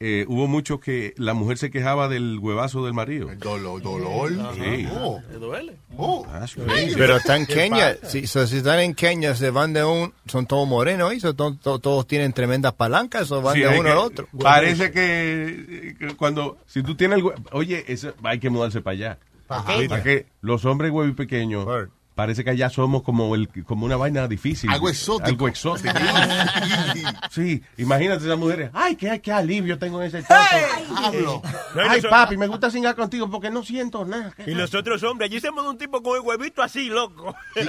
eh, hubo mucho que la mujer se quejaba del huevazo del marido.
Dolor, dolor.
Sí.
Oh.
¿Te duele?
Oh.
Crazy.
Pero están en Kenia. Si, so, si están en Kenia, se van de un. Son todos morenos y so, to- to- todos tienen tremendas palancas o van
Sí,
de uno
que-
al otro.
Parece que, que cuando, si tú tienes el oye, eso, hay que mudarse para allá.
Para
que los hombres huevos pequeños, parece que allá somos como el, como una vaina difícil.
Algo exótico.
Algo exótico. (laughs) sí, imagínate esas mujeres. Ay, qué, qué alivio tengo en ese toto.
Hablo.
Ay, papi, me gusta cingar contigo porque no siento nada.
Y nosotros hombres, allí somos un tipo con el huevito así, loco. (laughs)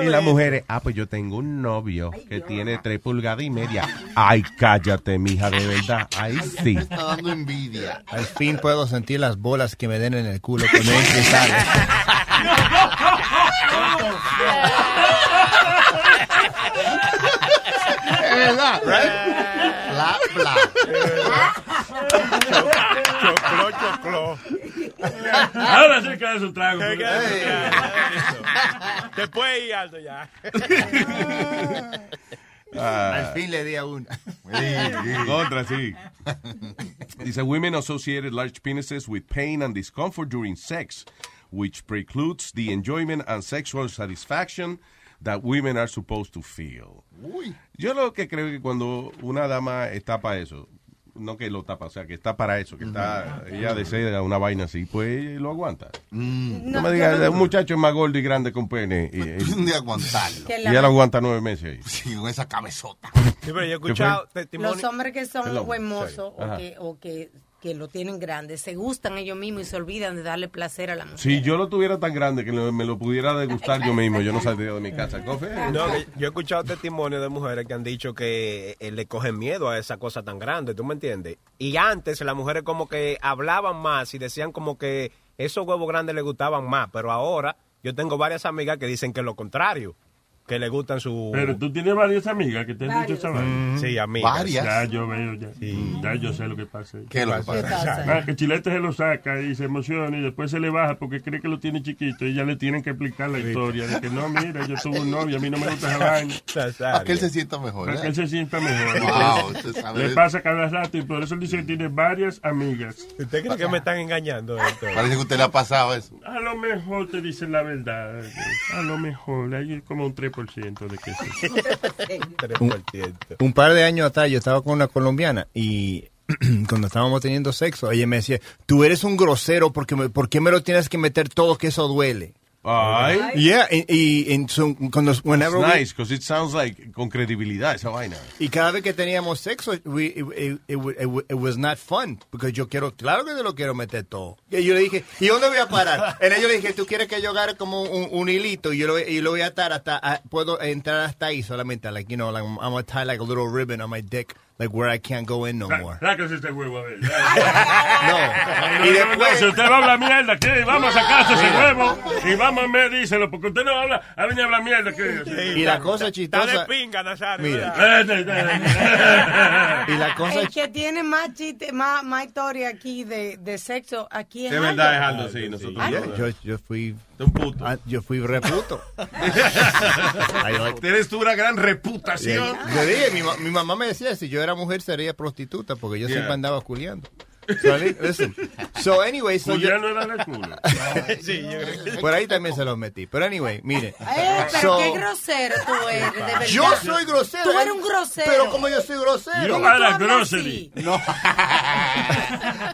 Y las mujeres, ah, pues yo tengo un novio que tiene tres pulgadas y media. Ay, cállate, mija, de verdad. Ay, sí.
Me está dando envidia.
Al fin puedo sentir las bolas que me den en el culo cuando entre y sale. (laughs)
Es verdad, right? Bla, bla.
Choclo, choclo.
Ahora sí que es un trago.
Hay que hacer eso. Te puede ir alto ya. Ah.
Al fin le di a una.
Contra, sí. Dice, women associated large penises with pain and discomfort during sex, which precludes the enjoyment and sexual satisfaction that women are supposed to feel.
Uy.
Yo lo que creo que cuando una dama está para eso, no que lo tapa, o sea, que está para eso, que está, ella desea una vaina así, pues lo aguanta.
Mm.
No, me digas, un muchacho es más gordo y grande con pene. Y, y-
Un día aguantarlo.
Y
la-
él aguanta nueve meses ahí. (laughs)
Sí, con esa cabezota.
Sí, pero yo he escuchado.
Los hombres que son huemosos o, que, o que, que lo tienen grande, se gustan ellos mismos y se olvidan de darle placer a la mujer.
Si yo lo tuviera tan grande que me lo pudiera degustar yo mismo, yo no saldría de mi casa. (laughs) Cofe.
No, yo he escuchado testimonios de mujeres que han dicho que eh, le cogen miedo a esa cosa tan grande, ¿tú me entiendes? Y antes las mujeres como que hablaban más y decían como que esos huevos grandes les gustaban más, pero ahora yo tengo varias amigas que dicen que lo contrario, que le gustan su...
Pero tú tienes varias amigas que te han dicho esa vaina.
Sí, amigas.
Varias.
Ya yo veo, ya. Ya yo sé lo que pasa.
¿Qué es lo que pasa?
pasa?
Ah, que Chilete se lo saca y se emociona y después se le baja porque cree que lo tiene chiquito y ya le tienen que explicar la historia de que no, mira, yo tuve un novio, a mí no me gusta esa (laughs) vaina.
Para que él se sienta mejor.
Para que él
¿eh?
se sienta mejor.
Wow, usted sabe.
Le pasa cada rato y por eso él dice que tiene varias amigas.
¿Usted cree que me están engañando? doctor?
Parece que usted le ha pasado eso.
A lo mejor te dicen la verdad. A lo mejor, hay como un 3% de que (laughs) sí.
3%.
Un par de años atrás yo estaba con una colombiana y (clears throat) cuando estábamos teniendo sexo, ella me decía, tú eres un grosero porque me, ¿por qué me lo tienes que meter todo que eso duele?
Ay.
Yeah, y, y, and so, cuando,
It's
whenever we-
nice, because it sounds like con credibilidad esa vaina.
y cada vez que teníamos sexo, we, it, it- it it wa- it was not fun, porque yo quiero, claro que te lo quiero meter todo. Y yo le dije, ¿y dónde voy a parar? (laughs) En ello le dije, ¿tú quieres que yo agarre como un, un hilito y yo lo, y lo voy a atar hasta, a- puedo entrar hasta ahí solamente, like, you know, like, I'm gonna tie like a little ribbon on my dick, like where I can't go in no more.
Sáquese este huevo, a ver. (laughs)
No. Y después,
si usted va a hablar mierda, ¿qué? Vamos a sacarse ese huevo y vamos a ver, díselo, porque usted no habla, a venir a hablar mierda. ¿qué?
y la cosa
Está
chistosa,
de pinga, Nazario.
Mira.
¿verdad?
y la cosa
El que tiene más chiste, más, más historia aquí de, de sexo, aquí es
De verdad es
Aldo.
Sí, nosotros. No.
yo, yo fui
Un puto.
ah, yo fui reputo. I like-
Tienes tú una gran reputación.
Yo dije, mi, ma- mi mamá me decía, si yo era mujer sería prostituta, porque yo
Yeah.
siempre andaba culiando. So, li- listen. So, anyway, so yo-
Pues ya no era el culo. (laughs)
Sí, yo creo que-
por ahí también se los metí. Pero anyway, mire.
Eh, pero
So,
qué grosero tú eres, de verdad.
yo soy grosero.
Tú eres un grosero.
Pero como yo soy grosero.
You
¿Cómo
are
tú
a
hablas
grocery.
así?
No.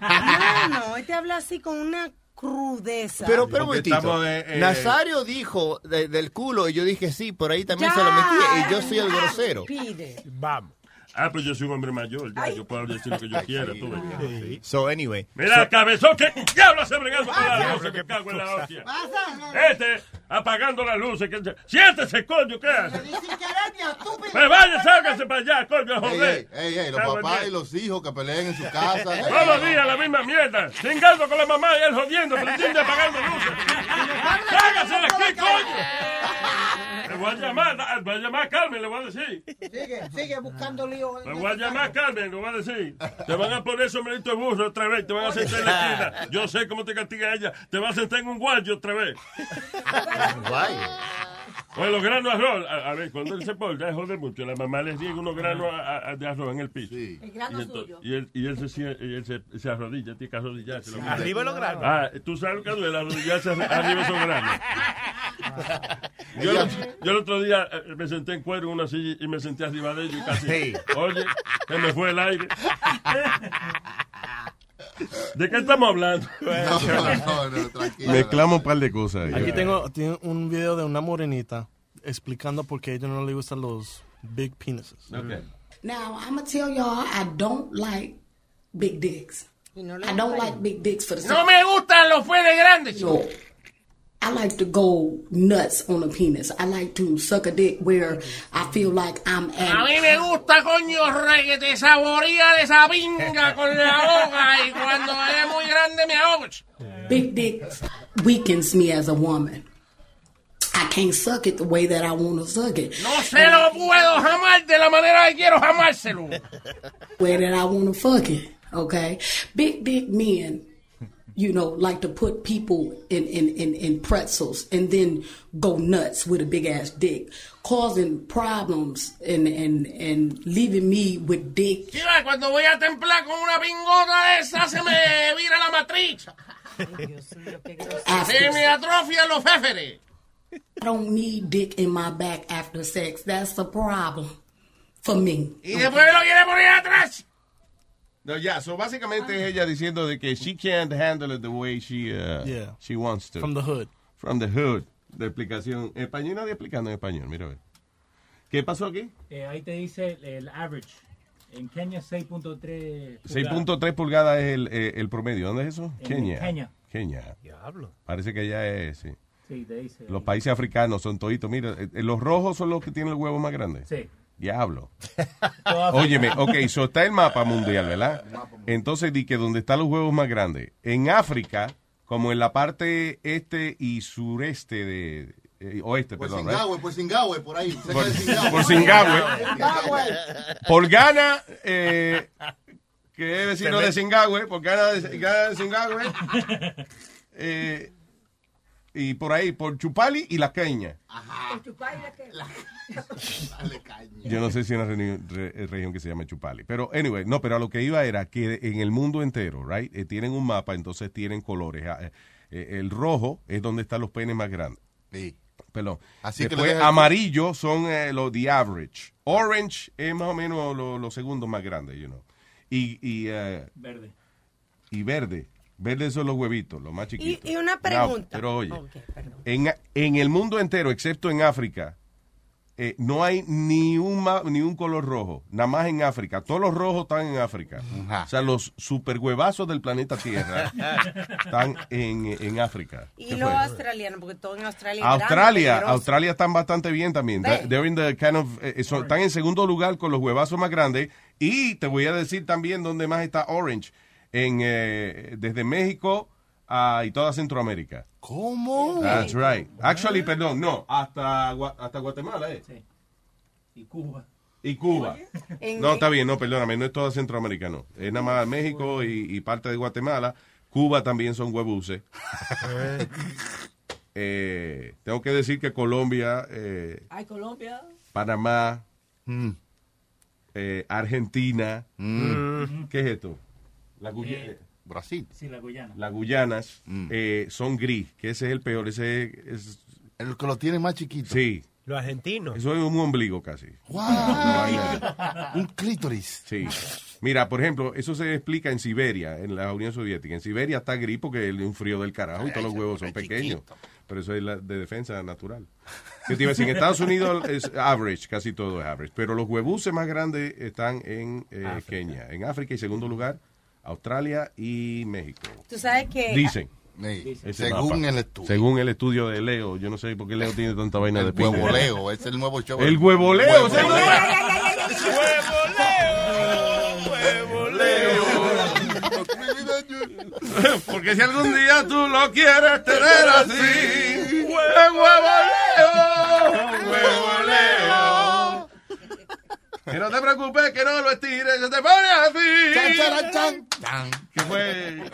No, no, él te habla así con una crudeza.
Pero, pero un momentito.
eh, eh,
Nazario dijo de- del culo y yo dije sí, por ahí también
Ya.
se lo metí y yo soy el grosero.
Pide.
Vamos.
Ah, pues yo soy un hombre mayor, ya, yo puedo decir lo que yo quiera, tú ves.
So, anyway.
Mira, cabezón, ¿qué diablo hace bregando con la luz? Que cago en la hostia. Este, apagando las luces. Que... Siéntese, coño, ¿qué hace? Pues vaya, sálgase para allá, coño, joder.
ey, ey, ey, los papás y los hijos que peleen en su casa. (laughs)
Todos los días la misma mierda. Chingando con la mamá y él jodiendo, y apagando luces. ¡Sálgase de aquí, coño! Le voy a llamar, le voy a llamar a Carmen, le voy a decir.
Sigue, sigue buscando lío.
Le voy a llamar a Carmen, le voy a decir. Te van a poner sombrerito de burro otra vez, te van a sentar en la esquina. Yo sé cómo te castiga ella. Te vas a sentar en un guayo otra vez. (laughs)
Guay.
Pues los granos de arroz, a, a ver, cuando él se porta, es joder mucho. La mamá le riega unos granos a- a- de arroz en el piso.
El grano
y,
suyo.
y él, y él, se, y él se, se arrodilla, tiene que arrodillarse.
Sí. Arriba los granos.
Ah, tú sabes lo que duele, arrodillarse arriba de esos granos. (laughs) Yo, yo el otro día eh, me senté en cuero en una silla y me senté arriba de ellos y casi,
Sí.
oye, se me fue el aire. (laughs) ¿De qué estamos hablando? (laughs)
Mezclamos un par de cosas.
Aquí tengo, tiene un video de una morenita explicando por qué a ella no le gustan los big penises.
Now, I'm going to tell y'all I don't like big dicks. I don't like big dicks for the
No me gustan los penes grandes.
No. I like to go nuts on a penis. I like to suck a dick where I feel like I'm
A
at.
mí me gusta, coño, re que te saborea de esa pinga con la boca y cuando es muy grande me ahogo.
Big dick weakens me as a woman. I can't suck it the way that I want to suck it.
No se lo puedo jamás de la manera que quiero jamárselo.
Way that I want to fuck it. Okay, big dick men. You know, like to put people in, in, in, in pretzels and then go nuts with a big ass dick, causing problems and, and, and leaving me with dick
Chiva, cuando voy a templar con una pingota esa se me vira la matriz. Se me atrofian los féferes.
I don't need dick in my back after sex. That's the problem for me.
Y después lo quiere poner atrás.
No, ya, so básicamente es ella diciendo de que she can't handle it the way she, uh,
Yeah.
she wants to.
From the hood.
From the hood. De explicación. En español nadie explicando en español, mira a ver. ¿Qué pasó aquí?
Eh, ahí te dice el, el average. En Kenia 6.3
6.3 pulgadas es el, eh, el promedio. ¿Dónde es eso?
En
Kenia.
Kenia.
Kenia.
Diablo.
Parece que ya es, sí.
Sí, te dice.
Los países africanos son toditos. Mira, eh, los rojos son los que tienen el huevo más grande.
Sí.
Diablo. (laughs) Óyeme, ok, so está el mapa mundial, ¿verdad? Entonces di que donde están los huevos más grandes. En África, como en la parte este y sureste de... eh, oeste,
Por
perdón. ¿verdad?
Singahue, por Singahue, por ahí. cerca
Por- por. Singahue. Por Ghana, eh, que es vecino de Singahue, por Ghana de, Ghana de Singahue, eh, (laughs) y por ahí, por Chupali y la Kenia. Yo no sé si hay una re- región que se llama Chupali. Pero, anyway, no, pero a lo que iba era que en el mundo entero, right, eh, tienen un mapa, entonces tienen colores. Ah, eh, eh, el rojo es donde están los penes más grandes. Perdón.
Así que
Después,
deja-
amarillo son eh, los the average. Orange es más o menos los lo segundos más grandes, you know. Y, y, eh,
Verde.
y verde. Verde son los huevitos, los más chiquitos.
y una
No,
pregunta.
pero oye,
Ok, perdón.
en, en el mundo entero, excepto en África, eh, no hay ni un, ma- ni un color rojo. Nada más en África. Todos los rojos están en África. O sea, los super huevazos del planeta Tierra (laughs) están en, en África.
Y
¿Qué
los
fue?
australianos, porque todo en Australia
Australia. Australia están bastante bien también. They're in the kind of, eh, son- están en segundo lugar con los huevazos más grandes. Y te voy a decir también dónde más está Orange. En, eh, desde México a- y toda Centroamérica.
¿Cómo?
That's right. Actually, perdón, no, hasta, hasta Guatemala, ¿eh?
Y Cuba.
Y Cuba. No, está bien, no, perdóname, no es toda Centroamérica, no. Es nada más México y, y parte de Guatemala. Cuba también son huebuses. (laughs) Eh, tengo que decir que Colombia, eh,
Ay, Colombia.
Panamá,
Mm.
eh, Argentina, ¿qué es esto? La Guya-
Eh,
Brasil.
Sí, la Guyana.
Las Guyanas eh, son gris, que ese es el peor, ese es...
El que lo tiene más chiquito.
Sí.
Los argentinos.
Eso es un ombligo casi.
Wow. Un clítoris.
Sí. Mira, por ejemplo, eso se explica en Siberia, en la Unión Soviética. En Siberia está gris porque es un frío del carajo y todos los huevos son pequeños. Pero eso es la de defensa natural. Yo te iba a decir, en Estados Unidos es average, casi todo es average. Pero los huevuses más grandes están en eh, Kenia. En África y segundo lugar, Australia y México.
Tú sabes que...
Dicen.
Según
mapa.
el estudio.
Según el estudio de Leo. Yo no sé por qué Leo tiene tanta vaina de pinga.
Huevoleo, es el nuevo show.
El huevoleo. ¿sí? Porque si algún día tú lo quieres tener así, huevoleo, huevoleo. Que no te preocupes, que no lo estires, se te pone así.
Chan, charan, chan, chan.
¿Qué fue?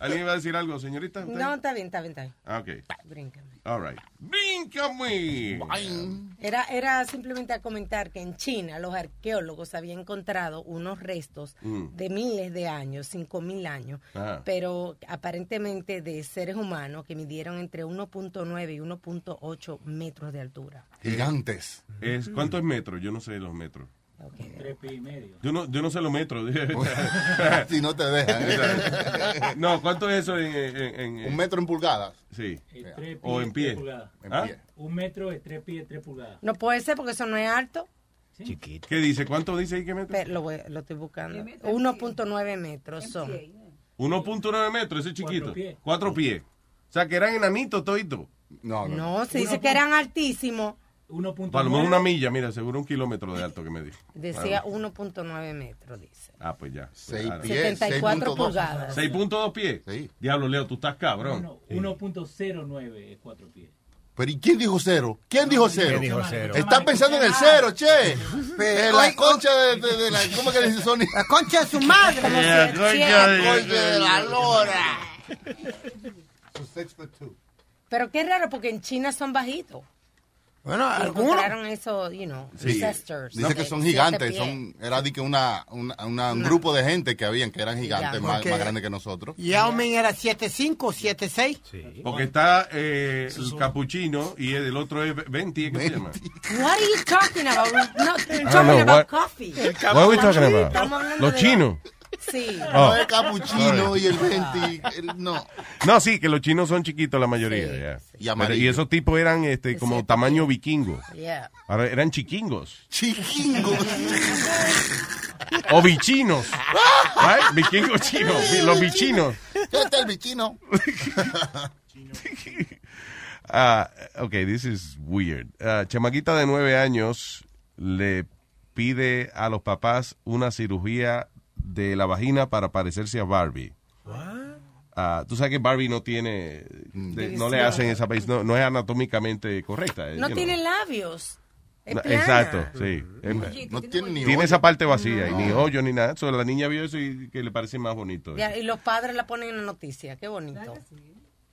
¿Alguien iba a decir algo, señorita? ¿Usted?
No, está bien, está bien, está bien.
Ah, ok.
Bríncame.
All right. Bríncame.
Era, era simplemente a comentar que en China los arqueólogos habían encontrado unos restos
Mm.
de miles de años, cinco mil años,
Ah.
pero aparentemente de seres humanos que midieron entre 1.9 y 1.8 metros de altura.
Gigantes.
Es, ¿Cuánto es metro? Yo no sé los metros.
Tres pies y medio.
Yo no, yo no sé los metros. (laughs) (laughs)
Si no te dejan.
No, ¿cuánto es eso en, en- en-
Un metro en pulgadas.
Sí. O en pie.
tres pulgadas.
En
¿Ah?
Un metro es tres pies, tres pulgadas.
No puede ser porque eso no es alto.
¿Qué dice? ¿Cuánto dice ahí que metro?
Pero lo, voy- lo estoy buscando. 1.9 metros son.
1.9 metros, ese chiquito.
Cuatro pies.
Cuatro pies. O sea, que eran enanitos toditos.
No,
No, se dice que eran altísimos.
Para lo menos una milla, mira, seguro un kilómetro de alto que me dijo.
Decía 1.9 metros, dice.
Ah, pues ya.
Seis
Ah,
pies,
74
6.2.
pulgadas.
6.2 pies. Diablo, Leo, tú estás cabrón.
No, 1.09 es cuatro pies.
Pero ¿y quién dijo cero? ¿Quién dijo cero?
¿Quién dijo cero?
Está pensando en el cero, che. (laughs) En la concha de, de- de la... ¿Cómo que dice Sony?
La concha de su madre.
Como
La
si-
concha
Sí,
de-
la concha de la lora.
Pero qué raro, porque en China son bajitos.
Bueno,
Y
algunos.
encontraron eso, you know,
Sí.
ancestors.
Dice que son gigantes. Son, era de que una, una- una- un grupo de gente que habían que eran gigantes, más,
Porque
más grandes que nosotros.
Yao Ming era 7'5", 7'6".
Porque está eh, el capuchino y el otro es Venti, ¿qué se llama?
What are you talking about? No, we're
I
talking
don't know,
about
what-
coffee.
What are we talking about?
Estamos hablando
Los
de-
chinos.
Sí.
Oh.
No, el capuchino y el venti. el- no.
No, sí, que los chinos son chiquitos la mayoría. ya.
Y
Pero-
amarillo.
y esos tipos eran este como tamaño vikingo.
Yeah.
Ahora eran chiquingos.
Chiquingos. (laughs)
O bichinos. Right? Vikingos chinos. vi- Los bichinos.
Ya está el bichino. (laughs)
Ah, ok, this is weird. Ah, chamaquita de nueve años le pide a los papás una cirugía de la vagina para parecerse a Barbie. Ah, Tú sabes que Barbie no tiene, de- no le hacen esa no, no es anatómicamente correcta. eh,
No tiene
know.
labios.
No. Exacto, sí.
No tiene ni
tiene
hoyo.
esa parte vacía y ni hoyo ni nada. So, la niña vio eso y que le parece más bonito.
Ya, y los padres la ponen en la noticia. Qué bonito.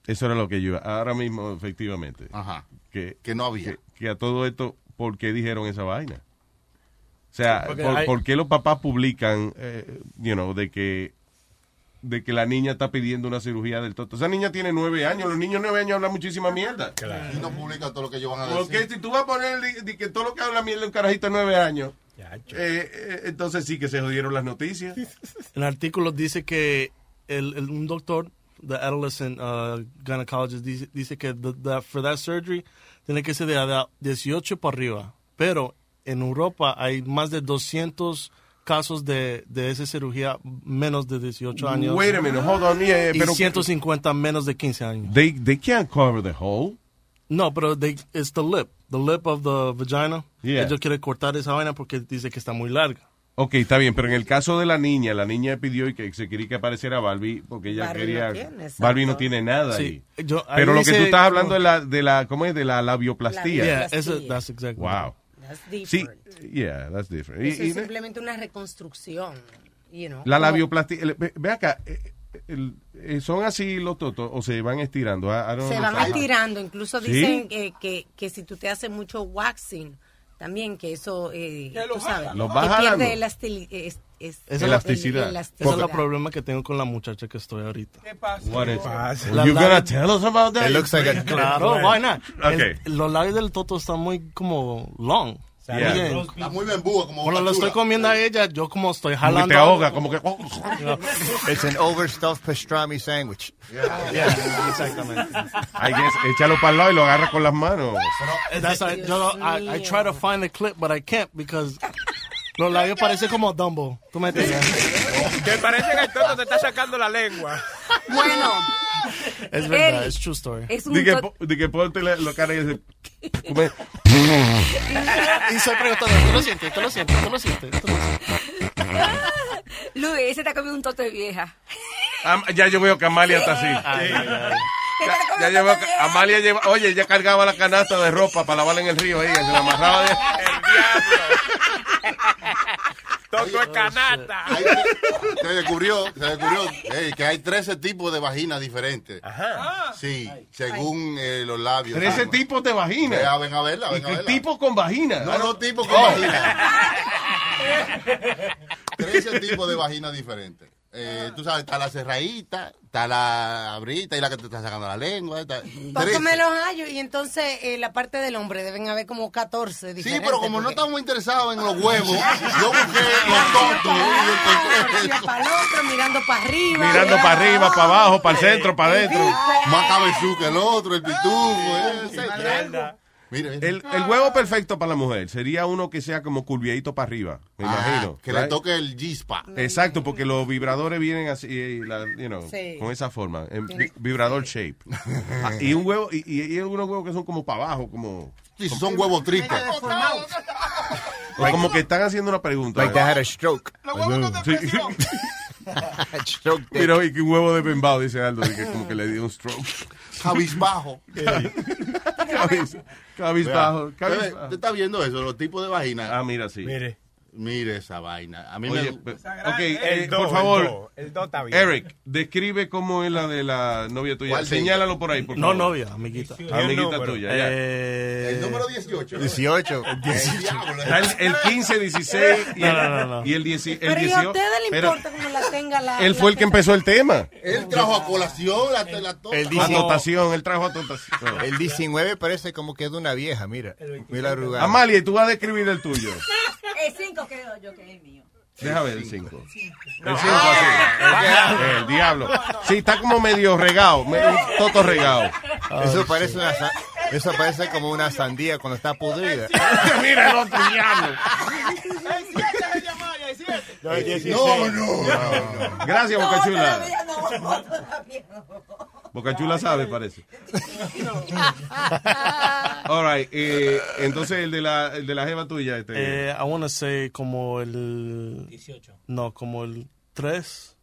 Eso era lo que yo ahora mismo, efectivamente.
Ajá.
Que,
Que no había.
que, que a todo esto, ¿por qué dijeron esa vaina? O sea, ¿por,
hay-
por qué los papás publican, eh, you know, de que de que la niña está pidiendo una cirugía del toto? Esa niña tiene nueve años, los niños nueve años hablan muchísima mierda.
Y no publica todo lo que ellos van a decir.
Porque si tú vas a poner de, de que todo lo que habla mierda es un carajito de nueve años, eh, eh, entonces sí que se jodieron las noticias. (laughs)
El artículo dice que el, el- un doctor, the adolescent uh, gynecologist, dice, dice que the- the- for that surgery tiene que ser de edad 18 para arriba. Pero en Europa hay más de 200 casos de, de esa cirugía menos de 18 años.
Wait a minute, hold on, yeah,
y
pero-
150 menos de 15 años.
They, they can't cover the hole.
No, pero they, it's the lip, the lip of the vagina.
Yeah.
Ellos quieren cortar esa vaina porque dice que está muy larga.
Ok, está bien, pero en el caso de la niña, la niña pidió y que se quería que apareciera Barbie porque ella
Barbie
quería.
no tiene.
Barbie no tiene nada
Sí,
ahí.
yo- ahí
pero lo que
dice
tú estás hablando de la, de la, ¿cómo es? De la labioplastía.
Yeah, eso, that's exactly.
Wow.
That's
Sí,
different.
yeah, that's different. Y-
Eso
y
es simplemente una reconstrucción. You know,
la el- ve, acá, eh, el- eh, ¿son así los totos o se van estirando? I- I don't
Se van estirando. Incluso
¿Sí?
dicen que, que, que si tú te haces mucho waxing, también que eso, eh, tú sabes,
Los
que
va jalando.
pierde es-
Esa es
el-
la
Elasticidad.
el-
Ese es
elasticidad.
el problema que tengo con la muchacha que estoy ahorita.
¿Qué pasa?
What is- Well, you gonna tell us about that?
It looks like a-
Claro, why not?
Okay.
El- los labios del toto están muy como long.
Yeah.
Muy.
Está muy bien búho, como
Cuando lo estoy comiendo a ella, yo como estoy
Como
jalando.
te ahoga, como que... (laughs)
It's an overstuffed pastrami sandwich.
Yeah, (laughs) exactamente.
Ay, es- échalo para el lado y lo agarra con las manos.
That's why yo, I, I try to find the clip, but I can't because los labios parecen como Dumbo. ¿Tú me entiendes?
Que parece que el toto te está sacando la lengua.
Bueno, (laughs)
Es verdad,
Eric,
es true story.
es un
Di que, po- que ponte la, la cara y dice... (laughs) come-
Y soy preguntando, ¿tú lo sientes? ¿Tú lo sientes? ¿Tú lo sientes? ¿Tú lo sientes? (laughs)
Luis, ese está comiendo un toto de vieja.
Am- ya yo veo que Amalia está así.
Ay, ay, ay.
Ya, ya que Amalia lleva... Oye, ella cargaba la canasta de ropa para lavarla en el río. Ella se la amarraba de...
Toto es canata.
Se descubrió, se descubrió ey, que hay 13 tipos de vaginas diferentes.
Ajá.
Sí, según eh, los labios.
13 tipos de vagina.
Vea, ven a verla,
¿Y
ven a
qué
verla.
tipos con vagina?
No, no, tipos con
Oh.
vagina. (laughs) 13 tipos de vaginas diferentes. Eh, tú sabes, está la cerradita, está la abrita y la que te está sacando la lengua. Está,
los hallos y entonces eh, la parte del hombre deben haber como 14
Sí, pero como no estamos interesados en los huevos, yo busqué los (laughs) tontos y encontré
Hacia para el otro, mirando para arriba.
Mirando para arriba, para abajo, para el centro, para adentro.
Más cabezú que el otro, el pitufo. ese. Mire,
El, el huevo perfecto para la mujer sería uno que sea como curviadito para arriba, me
Ah,
imagino.
que le toque el G-spot.
Exacto, porque los vibradores vienen así, eh, la- you know,
Sí.
con esa forma, en vi- vibrador shape. (laughs) Ah, y un huevo, y, y hay algunos huevos que son como para abajo, como...
Sí, son huevos tristes.
o como que están haciendo una pregunta.
Like they had a stroke.
Sí. (laughs) (laughs)
Stroke.
Mira, y que un huevo de bembao, dice Aldo, que como que le dio un stroke.
Cabizbajo. (laughs)
Cabiz- cabizbajo, cabizbajo.
¿Usted está viendo eso? Los tipos de vagina.
Ah, mira, sí.
Mire. Mire esa vaina. A mí
Oye,
me...
pe- ok, eh, por favor,
El do está bien.
Eric, describe cómo es la de la novia tuya.
¿Cuál de
Señálalo por ahí, por
No
favor.
novia, amiguita.
Amiguita tuya, ya.
Eh,
El número 18.
18.
Está el, el 15, 16 y,
No, no, no, no.
y el, 10 el
Pero ¿y a
18.
ustedes le importa cómo la tenga la...
él fue el que empezó el tema.
Él trajo a colación la, la tota.
El
Anotación, él trajo anotación.
El 19 parece como que es de una vieja, mira. Mira la arrugada.
Amalia, tú vas a describir el tuyo. (laughs)
El 5 creo yo que es el mío.
Deja ver el 5. El 5 así. El diablo. Sí, está como medio regado, medio toto regado.
Eso parece una eso parece como una sandía cuando está podrida.
Mira el otro diablo. No, no. Gracias, Bocachula. Bocachula sabe, parece. All right, eh, entonces el de la, el de la jeva tuya. Este,
eh, I want to say como el... 18. No, como el 3.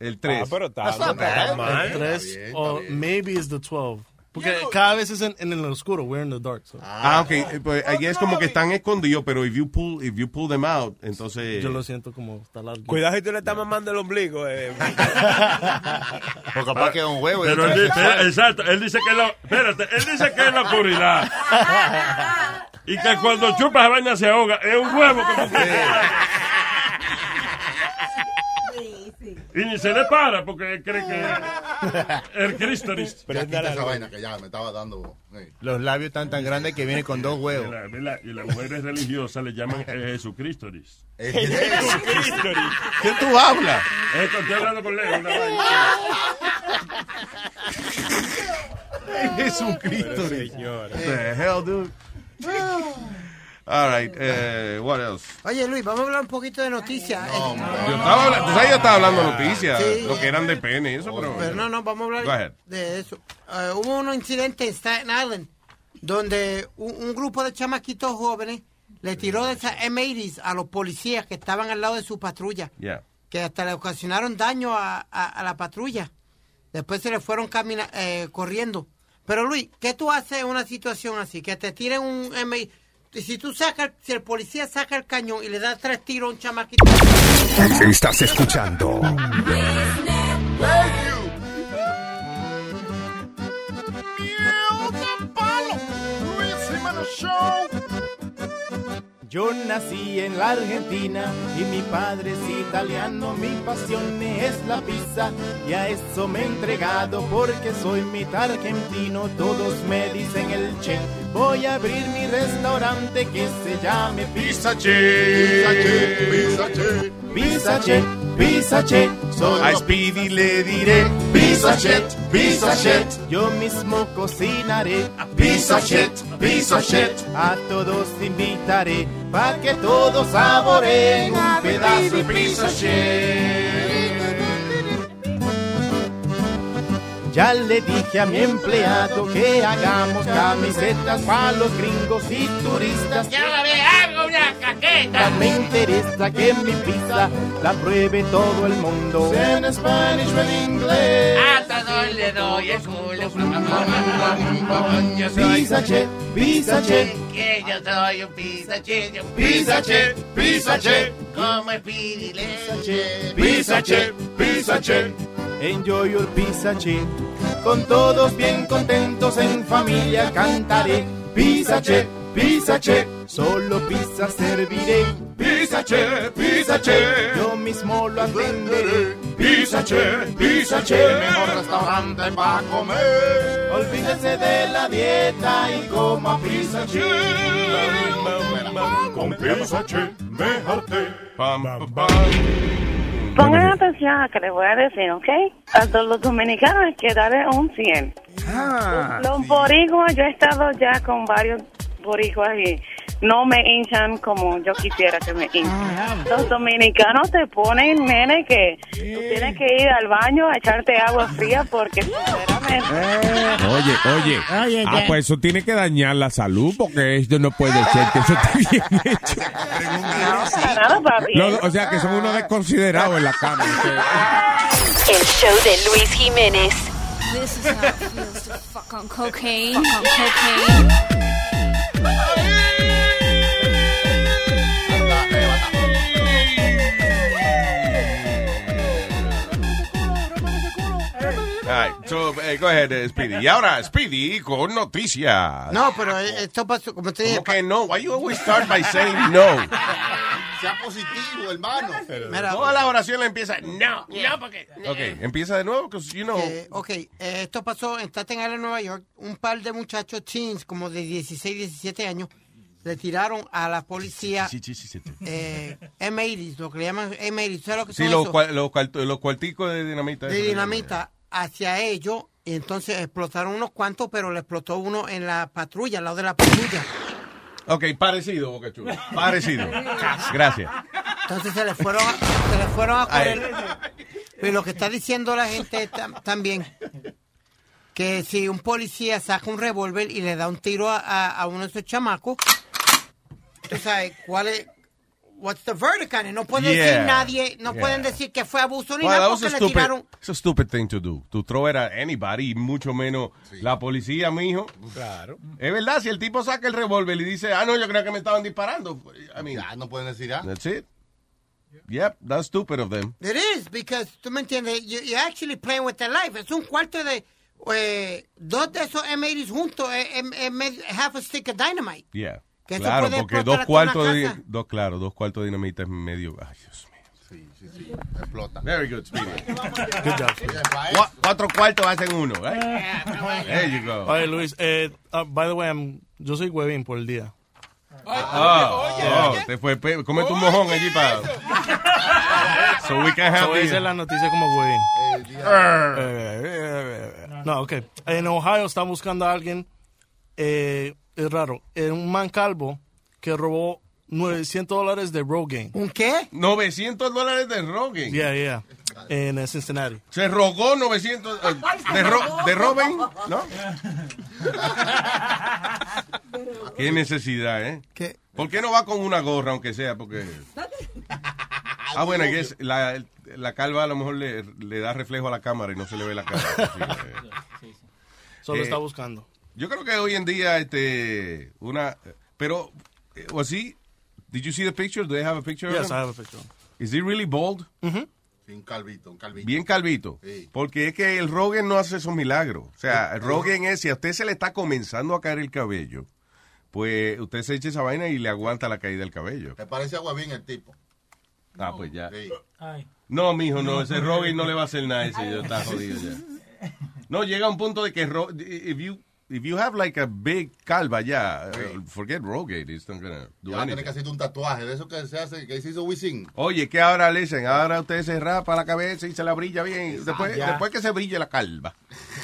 el 3.
Ah, pero está, no está mal.
El 3
Está bien,
o maybe it's the 12. Porque cada vez es en, en el oscuro. We're in the dark. so.
Ah, ok. eh, Pues ahí es como que están escondidos, pero if you pull, if you pull them out, entonces.
Yo lo siento como está largo.
Cuidado si tú le estás mamando el ombligo. Eh. (laughs)
Capaz que es un huevo.
Pero él dice, exacto, él dice que lo, espérate, él dice que es la oscuridad. (laughs) Y que cuando chupas la vaina se ahoga, es un huevo como que- Y ni se le para porque cree que (laughs) el Cristoris.
Ya quita esa vaina que ya me estaba dando. hey.
Los labios están tan grandes que vienen con dos
Y
huevos.
la, la- y las mujeres religiosas le llaman eh, Jesucristoris.
Es-
Jesucristoris.
¿Qué tú hablas?
Esto estoy hablando con Leo. Una vaina. (laughs)
Jesucristo.
Señora.
What the hell, dude? All right, eh, what else?
Oye, Luis, vamos a hablar un poquito de noticias. Eh,
Yo estaba, habla- tú sabes, yo estaba hablando de noticias,
Sí.
lo que eran de pene y eso, pero.
Pero no, no, vamos a hablar de eso. Eh, hubo un incidente en Staten Island donde un, un grupo de chamaquitos jóvenes le tiró de esas M80s a los policías que estaban al lado de su patrulla,
Yeah.
que hasta le ocasionaron daño a, a- a la patrulla. Después se le fueron camina eh, corriendo. Pero Luis, ¿qué tú haces en una situación así? Que te tiren un M80. Si tú sacas, si el policía saca el cañón y le da tres tiros a un chamaquito.
Estás escuchando.
Yo nací en la Argentina y mi padre es italiano, mi pasión es la pizza y a eso me he entregado porque soy mitad argentino, todos me dicen el che. Voy a abrir mi restaurante que se llame Pizza Che.
Pizza Che,
Pizza Che, Pizza Che, solo
A Speedy le diré.
Pizza Chet. Yo mismo cocinaré Pizza Chet. A todos invitaré pa' que todos saboreen un pedazo de Pizza Chet. Ya le dije a mi empleado que hagamos camisetas para los gringos y turistas.
Llévame algo, una caqueta.
Me interesa que mi pizza la pruebe todo el mundo. En Spanish o en inglés.
A todo el le doy el culo. Yo
Pisache, pisache.
Que yo soy un pisache, yo
Pisache, pisache.
Como el pirileche.
Pisache, pisache. Enjoy your pisache. Con todos bien contentos en familia cantaré. Pisache, pisache. Solo pizza serviré. Pisache, pisache. Yo mismo lo atenderé. Pisache, pisache.
El mejor restaurante para comer.
Olvídese de la dieta y coma pisache. Con pisache me harté.
Pam,
Pongan atención a que les voy a decir, ¿ok? A todos los dominicanos hay que darle un 100. Los boricuas, yo he estado ya con varios boricuas y no me hinchan como yo quisiera que me hinchen. Los dominicanos te ponen, nene, que tú tienes que ir al baño a echarte agua fría porque sinceramente...
Oye, oye.
Oye,
ah, pues eso tiene que dañar la salud porque esto no puede ser que eso esté bien (laughs) hecho.
Nada, papi.
No, no, o sea que son unos desconsiderados en la cama.
El show de Luis Jiménez.
This is how it feels to fuck on cocaine. Fuck on cocaine. Bye.
All right, so, eh, go ahead, eh, Speedy. Y ahora, Speedy, con noticias.
No, pero esto pasó, como te dije.
¿Cómo que no? Why you always start by saying no?
Sea positivo, hermano.
Mira,
Toda la oración la empieza, no, no, porque... Ok, empieza de nuevo, because, you know...
Eh, ok, eh, esto pasó en Staten Island, Nueva York. Un par de muchachos teens, como de 16, 17 años, le tiraron a la policía
Sí, sí, sí, sí.
eh, M80s, lo que le llaman M80s. ¿Sabes lo que
Sí,
son
los, cual- los, los cuarticos de dinamita.
de
eso.
dinamita hacia ellos. Y entonces explotaron unos cuantos, pero le explotó uno en la patrulla, al lado de la patrulla.
Ok, parecido, Boca Chula. Parecido. Gracias.
Entonces se le fueron a, se le fueron a correr. Pero lo que está diciendo la gente tam- también, que si un policía saca un revólver y le da un tiro a, a- a uno de esos chamacos, tú sabes cuál es, what's the verdict on it? No puede decir
Yeah.
nadie, no
Yeah.
pueden decir que fue abuso ni
Well,
nada porque le
stupid,
tiraron.
it's a stupid thing to do. To throw it at anybody, mucho menos la policía, mijo.
Claro.
Es verdad, si el tipo saca el revólver y dice, ah, no, yo creo que me estaban disparando. I mean,
Ya, no pueden decir nada.
that's it. Yep, that's stupid of them.
It is, because, tú me entiendes, you, you're actually playing with their life. Es un cuarto de, eh, dos de esos M80s juntos, es, es- es medio- half a stick of dynamite.
Yeah.
Que eso
claro,
puede
porque dos cuartos, de, dos, claro, dos cuartos de dinamita es medio. Ay, Dios mío.
Sí, sí, sí. Explota.
Very good, Speedy.
Good job, Speedy.
Cu- cuatro cuartos hacen uno, right? There you go.
Oye, Luis, eh, uh, by the way, I'm- yo soy huevín por el día.
Oh, oh, te fue come tu mojón allí para. (laughs) So we can have
So, esa
the-
es la noticia como huevín. Eh, No, ok. En Ohio están buscando a alguien, eh, es raro, eh, un man calvo que robó 900 dólares de Rogaine.
¿Un qué?
900 dólares de Rogaine.
Yeah, yeah. En eh, Cincinnati.
Se rogó 900 eh, de, ro- de Robin, ¿no? (laughs) Qué necesidad, ¿eh?
¿Qué?
¿Por qué no va con una gorra, aunque sea? Porque. (laughs) Ah, bueno, que es la, la calva a lo mejor le, le da reflejo a la cámara y no se le ve la cara. (laughs) Sí, eh.
Solo
Eh,
está buscando.
Yo creo que hoy en día, este, una, pero, eh, was he, did you see the picture? Do they have a picture? of
Yes,
him?
I have a picture.
Is he really bald?
Sí, un calvito, un calvito.
Bien calvito.
Sí.
Porque es que el Rogan no hace esos milagros. O sea, el Rogan es, si a usted se le está comenzando a caer el cabello, pues usted se echa esa vaina y le aguanta la caída del cabello.
Me parece agua bien el tipo.
Ah, pues ya.
Sí.
No, mijo, no, ese Rogan no le va a hacer nada, ese ya está jodido ya. No, llega un punto de que if you if you have like a big calva ya, uh, forget Rogaine, it's not gonna do
Ya
anything.
que hacerte un tatuaje de eso que se hace, que se hizo Wisin.
Oye, que ahora le dicen, ahora usted se rapa la cabeza y se la brilla bien, después,
Ya.
después que se brille la calva. (laughs)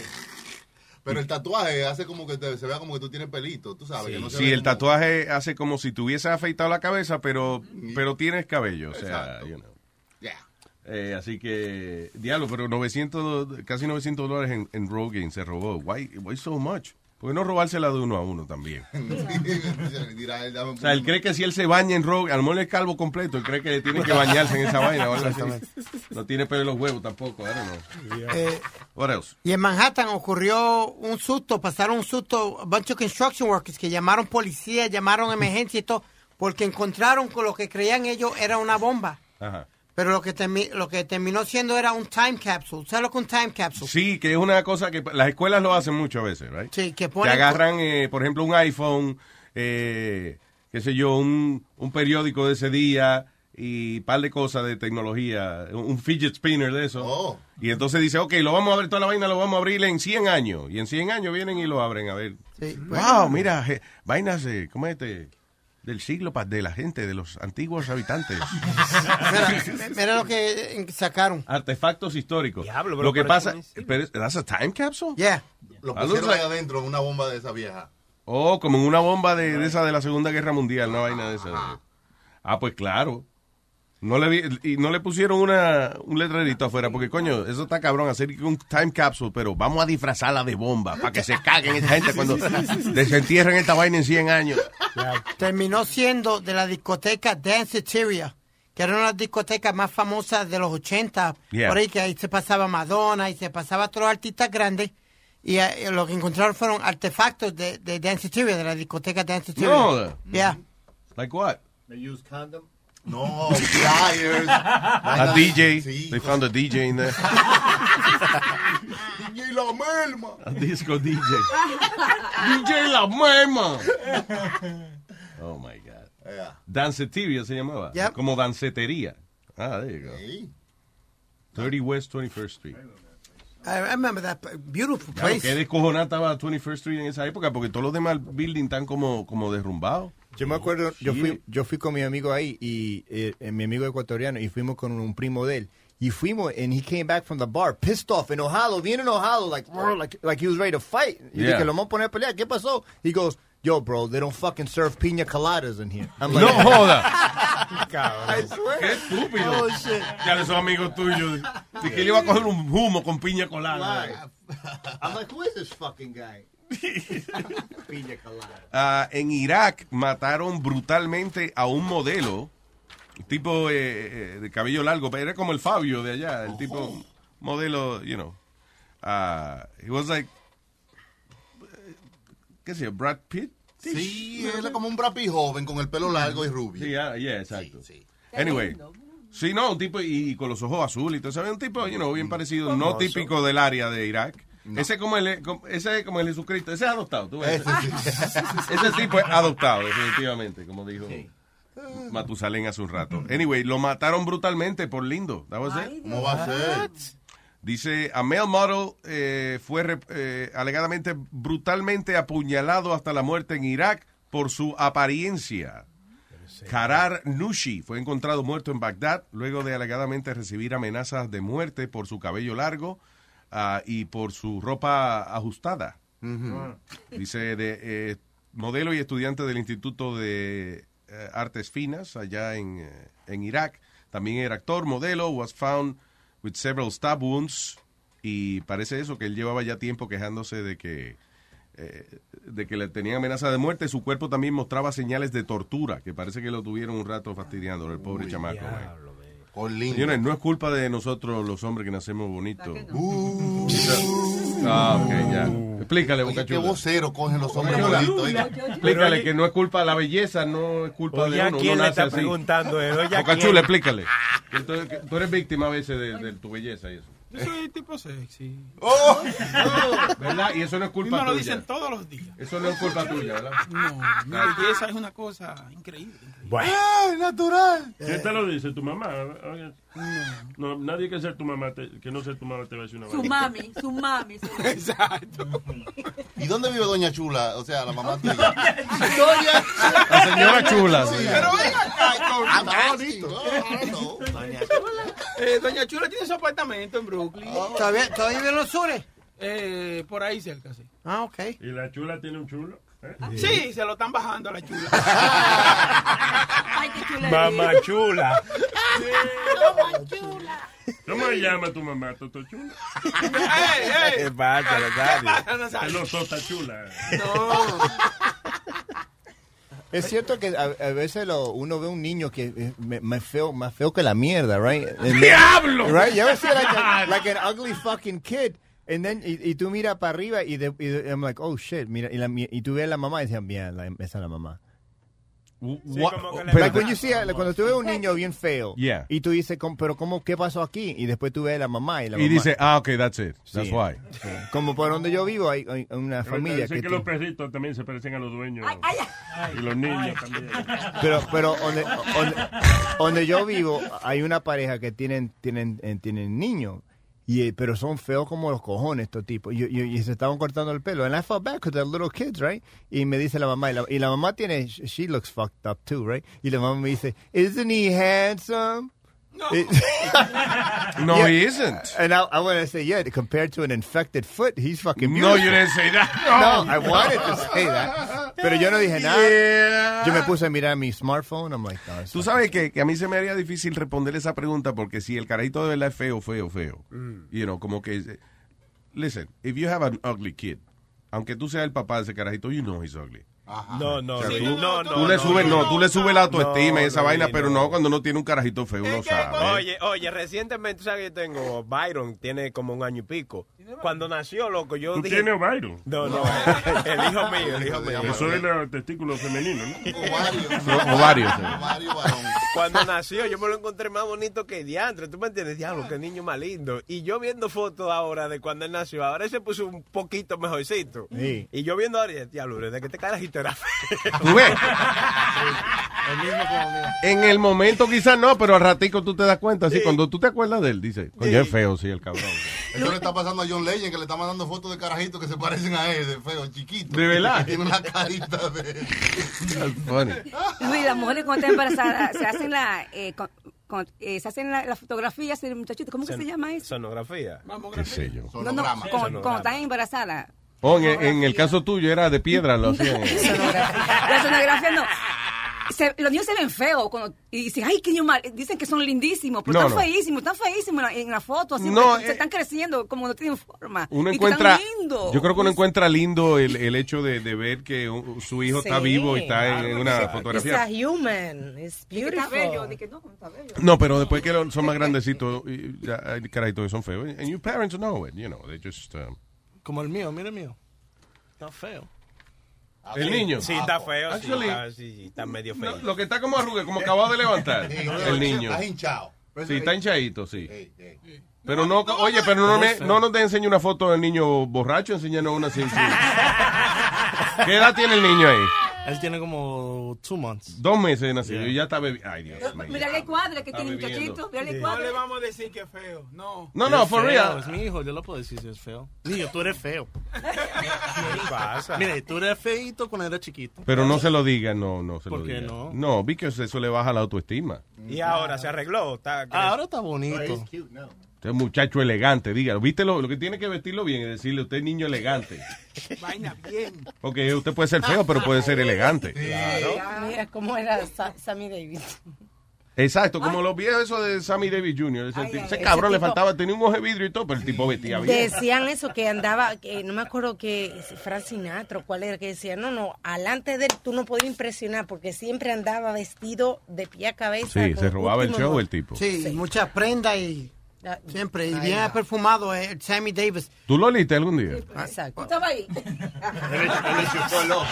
Pero el tatuaje hace como que te- se vea como que tú tienes pelito, tú sabes. que no se
Sí, el
como-
tatuaje hace como si tuviese afeitado la cabeza, pero, pero tienes cabello, o sea,
Exacto.
you know.
Yeah.
Eh, así que, diablo, pero 900, casi 900 dólares en, en Rogaine se robó. Why, why so much? ¿Por qué no robársela de uno a uno también? (laughs) O sea, él cree que si él se baña en rogue, a lo mejor es calvo completo, él cree que tiene que (laughs) bañarse en esa vaina. No tiene pelo en los huevos tampoco, know.
Eh,
What else?
y en Manhattan ocurrió un susto, pasaron un susto, a bunch of construction workers que llamaron policía, llamaron emergencia y todo, porque encontraron con lo que creían ellos era una bomba.
Ajá.
Pero lo que, lo que terminó siendo era un time capsule. ¿Sabes lo que es un time capsule?
Sí, que es una cosa que las escuelas lo hacen mucho a veces, right?
Sí, que
Que
ponen...
agarran, eh, por ejemplo, un iPhone, eh, qué sé yo, un, un periódico de ese día y un par de cosas de tecnología, un, un fidget spinner de eso. Y entonces dice, ok, lo vamos a abrir, toda la vaina lo vamos a abrir en 100 años. Y en 100 años vienen y lo abren a ver.
Sí,
wow, mira, je- vainas, eh, ¿cómo es este? Del siglo, de la gente, de los antiguos habitantes. (laughs)
Mira, mira lo que sacaron.
Artefactos históricos.
pero
lo que pasa, pero, es- ¿that's a time capsule?
Yeah.
Lo pusieron ahí adentro, una bomba de esa vieja.
Oh, como en una bomba de, de esa de la Segunda Guerra Mundial, una vaina de esa. Ah, pues claro. No le vi- y no le pusieron una, un letrerito afuera, porque coño, eso está cabrón, hacer un time capsule, pero vamos a disfrazarla de bomba, para que se caguen esta gente cuando desentierren esta vaina en 100 años.
Terminó siendo de la discoteca Danceteria, que era una de las discotecas más famosas de los 80.
Yeah.
Por ahí que ahí se pasaba Madonna y se pasaba todos los artistas grandes. Y eh, lo que encontraron fueron artefactos de, de Danceteria, de la discoteca Danceteria.
No.
Yeah.
Like what?
They use condom.
No, flyers. (laughs)
A DJ.
Sí,
They found a DJ in there. (laughs)
DJ La Melma.
A disco DJ. (laughs) DJ La Mema. Oh my God.
Yeah.
Danceteria se llamaba.
Yep.
Como dancetería. Ah, there you go. 30 West 21st Street.
I remember that beautiful
Claro,
place.
que descojonada estaba 21st Street en esa época porque todos los demás buildings están como, como derrumbados.
Yo me acuerdo, yo fui, yo fui con mi amigo ahí y eh, eh, mi amigo ecuatoriano y fuimos con un primo de él. Y fuimos and he came back from the bar pissed off en Ohio, bien enojado, like, like, like he was ready to fight. Y
Yeah.
dije, lo vamos a poner a pelear, ¿qué pasó? He goes, yo bro, they don't fucking serve piña coladas in here. I'm
No joda. (laughs)
I swear.
Qué estúpido.
Oh, shit.
Ya esos amigos tuyos. Y que él iba a coger un humo con piña colada. (laughs)
I'm like, who is this fucking guy? (laughs)
Ah, en Irak mataron brutalmente a un modelo, un tipo eh, eh, de cabello largo, pero era como el Fabio de allá, el tipo modelo, you know. ah he was like, ¿qué sé yo? Brad Pitt.
Sí, es como un brapi joven con el pelo largo y rubio.
Sí, ah, yeah, exacto. Anyway. Sí, no, un tipo y, con los ojos azules y todo eso. Un tipo, you know, bien parecido, no típico del área de Irak. Ese como el, como- ese es como el Jesucristo. Ese es adoptado, tú ves. Ese tipo (laughs) es adoptado, definitivamente, como dijo Matusalén hace un rato. Anyway, lo mataron brutalmente por lindo. That was it.
¿Cómo va a ser?
Dice, a male model eh, fue eh, alegadamente brutalmente apuñalado hasta la muerte en Irak por su apariencia. Karar Nushi fue encontrado muerto en Bagdad luego de alegadamente recibir amenazas de muerte por su cabello largo ah, y por su ropa ajustada. Dice, de eh, modelo y estudiante del Instituto de eh, Artes Finas allá en, eh, en Irak. También era actor, modelo, was found with several stab wounds. Y parece eso, que él llevaba ya tiempo quejándose de que, eh, de que le tenían amenaza de muerte. Su cuerpo también mostraba señales de tortura, que parece que lo tuvieron un rato fastidiando, el pobre chamaco.
Por lindo.
Señores, no es culpa de nosotros los hombres que nacemos bonitos. Ah, ok, ya. Explícale, Boca
qué
Chula.
vocero cogen los hombres bonitos.
Explícale que no es culpa, la belleza no es culpa
Oye,
de
¿a
uno.
quién
uno
le
nace
está
así. Boca? Chula, explícale. Que tú eres víctima a veces de, de tu belleza y eso.
Yo soy tipo sexy. (laughs)
Oh. ¿Verdad? Y eso no es
Y
culpa
me lo
tuya.
dicen todos los días.
Eso no es culpa tuya, ¿verdad?
No, mi belleza es una cosa increíble.
¡Ay, natural!
¿Quién te lo dice? ¿Tu mamá? No, nadie que ser tu mamá, te- que no sea tu mamá te va a decir una
Su
vaina.
mami, su mami. su- (laughs)
Exacto.
¿Y dónde vive Doña Chula? O sea, la mamá tuya. (laughs)
La señora Chula.
Sí.
Pero venga,
Ah, está bonito.
eh, Doña Chula tiene su apartamento en Brooklyn.
¿Todavía, ¿Todavía vive en los sures?
Eh, por ahí cerca, sí.
Ah, ok.
¿Y la chula tiene un chulo? ¿Eh?
Sí, se lo están bajando a la chula. (laughs)
Ay, qué.
Mamá chula.
Mamá chula.
¿Cómo se llama tu mamá, Toto Chula?
¿Qué pasa, Nazario?
Que no Tota Chula.
Es cierto que a, a veces lo, uno ve un niño que es me- más feo, más feo que la mierda, right? And-
¡Diablo!
Right? You ever see like, a- (laughs) like an ugly fucking kid? And then, y, y tú miras para arriba y, de, y de- I'm like, oh shit, mira, y, la, y tú ves a la mamá y dices, la- esa es la mamá.
What-
you see a- like, cuando tú ves un niño bien feo
Yeah.
y tú dices, "¿Cómo- pero cómo, ¿qué pasó aquí? Y después tú ves a la mamá y la
Y
mamá.
dice, ah, ok, that's it. That's
Sí.
why.
Sí. Como por donde yo vivo hay, hay una familia
Sé
que,
que
tiene-
los perritos también se parecen a los dueños. Y los niños también.
Pero, pero donde, donde, donde yo vivo hay una pareja que tienen, tienen, eh, tienen niños. Y, eh, pero son feos como los cojones estos tipos. Y, y- y se estaban cortando el pelo. And I felt bad because they're little kids, right? Y me dice la mamá, y la, y la mamá tiene, she looks fucked up too, right? Y la mamá me dice, isn't he handsome? Eh,
No,
Yeah. (laughs)
he isn't.
And I, I want to say, yeah, compared to an infected foot, he's fucking
No,
beautiful.
you didn't say that.
No, I wanted to say that. Pero yo no dije nada. Yo me puse a mirar mi smartphone. I'm like, no,
Tú sabes que, que a mí se me haría difícil responder esa pregunta porque si el carajito de verdad es feo, feo, feo. You know, como que... Listen, if you have an ugly kid, aunque tú seas el papá de ese carajito, you know he's ugly.
No, no,
O sea,
sí,
tú,
no, no,
tú le
no,
subes, no,
no.
tú le subes la autoestima
No,
y esa
no,
vaina,
no.
pero no cuando uno tiene un carajito feo, uno sabe.
Oye, oye, recientemente, tú sabes que yo tengo Byron, tiene como un año y pico. Cuando nació, loco, yo
¿Tú
dije...
tienes Byron?
No, no, el hijo mío, el hijo mío.
Eso es el testículo femenino, ¿no?
O- Ovarios. sí.
Cuando nació, yo me lo encontré más bonito que diantre. ¿Tú me entiendes? Diablo, qué niño más lindo. Y yo viendo fotos ahora de cuando él nació, ahora él se puso un poquito mejorcito.
Sí.
Y yo viendo ahora, y dije, diablo, desde que este carajito era feo.
¿Tú ves?
El mismo como mío.
En el momento quizás no, pero al ratico tú te das cuenta. Así, cuando tú te acuerdas de él, dice, coño, es feo, sí, el cabrón.
Eso le está pasando a John Legend, que le está mandando fotos de carajitos que se parecen a él, de feo, chiquito.
¿De verdad?
Tiene una carita de...
That's funny.
Luis, las mujeres cuando están embarazadas se hacen la, eh, con- con- eh, se hacen la, la fotografía del muchachito. ¿Cómo que se llama eso?
Sonografía.
¿Qué sé yo?
No, no, con- cuando están embarazadas.
Oh, en, en el caso tuyo era de piedra, lo hacían. (laughs)
La sonografía no. Se- los niños se ven feos cuando, y dicen, ay, qué niño mal. Dicen que son lindísimos, pero
No,
están
no.
feísimos, están feísimos en la, en la foto. Así,
No,
porque
eh,
se están creciendo como no tienen forma.
Uno
Y que
encuentra,
están
yo creo que uno encuentra lindo el, el hecho de, de ver que un- su hijo está vivo y está en, en una
It's a
fotografía.
human. It's
que está
beautiful.
bello, de que no, está bello.
No, pero después que son más grandecitos, y ya que son feos. And your parents know it, you know, they just... um,
Como el mío, mira el mío. Está feo.
el niño.
Sí, está feo. Sí, está, sí, está medio feo.
no, lo que está como arruga, como acabado de levantar, (laughs) el niño.
Está hinchado.
Sí, está hinchadito, sí. Pero no, oye, pero no, me- no nos te enseñe una foto del niño borracho, enséñanos una sin (laughs) ¿Qué edad tiene el niño ahí?
Él tiene como two months.
Dos meses de nacido y ya está bebiendo. Ay, Dios mío.
Mira el cuadro que tiene el
bebiendo.
muchachito. Mira el
No
cuadro.
le vamos a decir que es feo, no.
No, no, for
feo,
real.
Es mi hijo, yo lo puedo decir si es feo. Niño, tú eres feo. (laughs)
¿Qué pasa?
Mire, tú eres feito cuando eras chiquito.
Pero no se lo diga, no, no se
¿Por
lo
qué
diga.
no?
No, vi que eso le baja la autoestima.
Y ahora se arregló. Está,
Ah, ahora está bonito.
Usted es muchacho elegante, dígalo. ¿Viste lo, lo que tiene que vestirlo bien? Es decirle, usted es niño elegante. (laughs)
Vaina bien.
Porque usted puede ser feo, pero puede ser elegante.
Mira cómo era Sa- Sammy Davis.
Exacto, como los viejos esos de Sammy Davis Jr. Ese, tipo- ese
ese
cabrón le faltaba, tenía un ojo de vidrio y todo, pero el tipo vestía bien.
Decían eso, que andaba, que no me acuerdo que Frank Sinatra o cuál era, que decía, no, no, alante de él tú no podías impresionar porque siempre andaba vestido de pie a cabeza.
Sí, se robaba el show el tipo.
Sí, muchas prendas y siempre. Y bien
no.
perfumado, eh, Sammy Davis.
¿Tú lo oliste algún día?
Exacto.
Estaba ahí.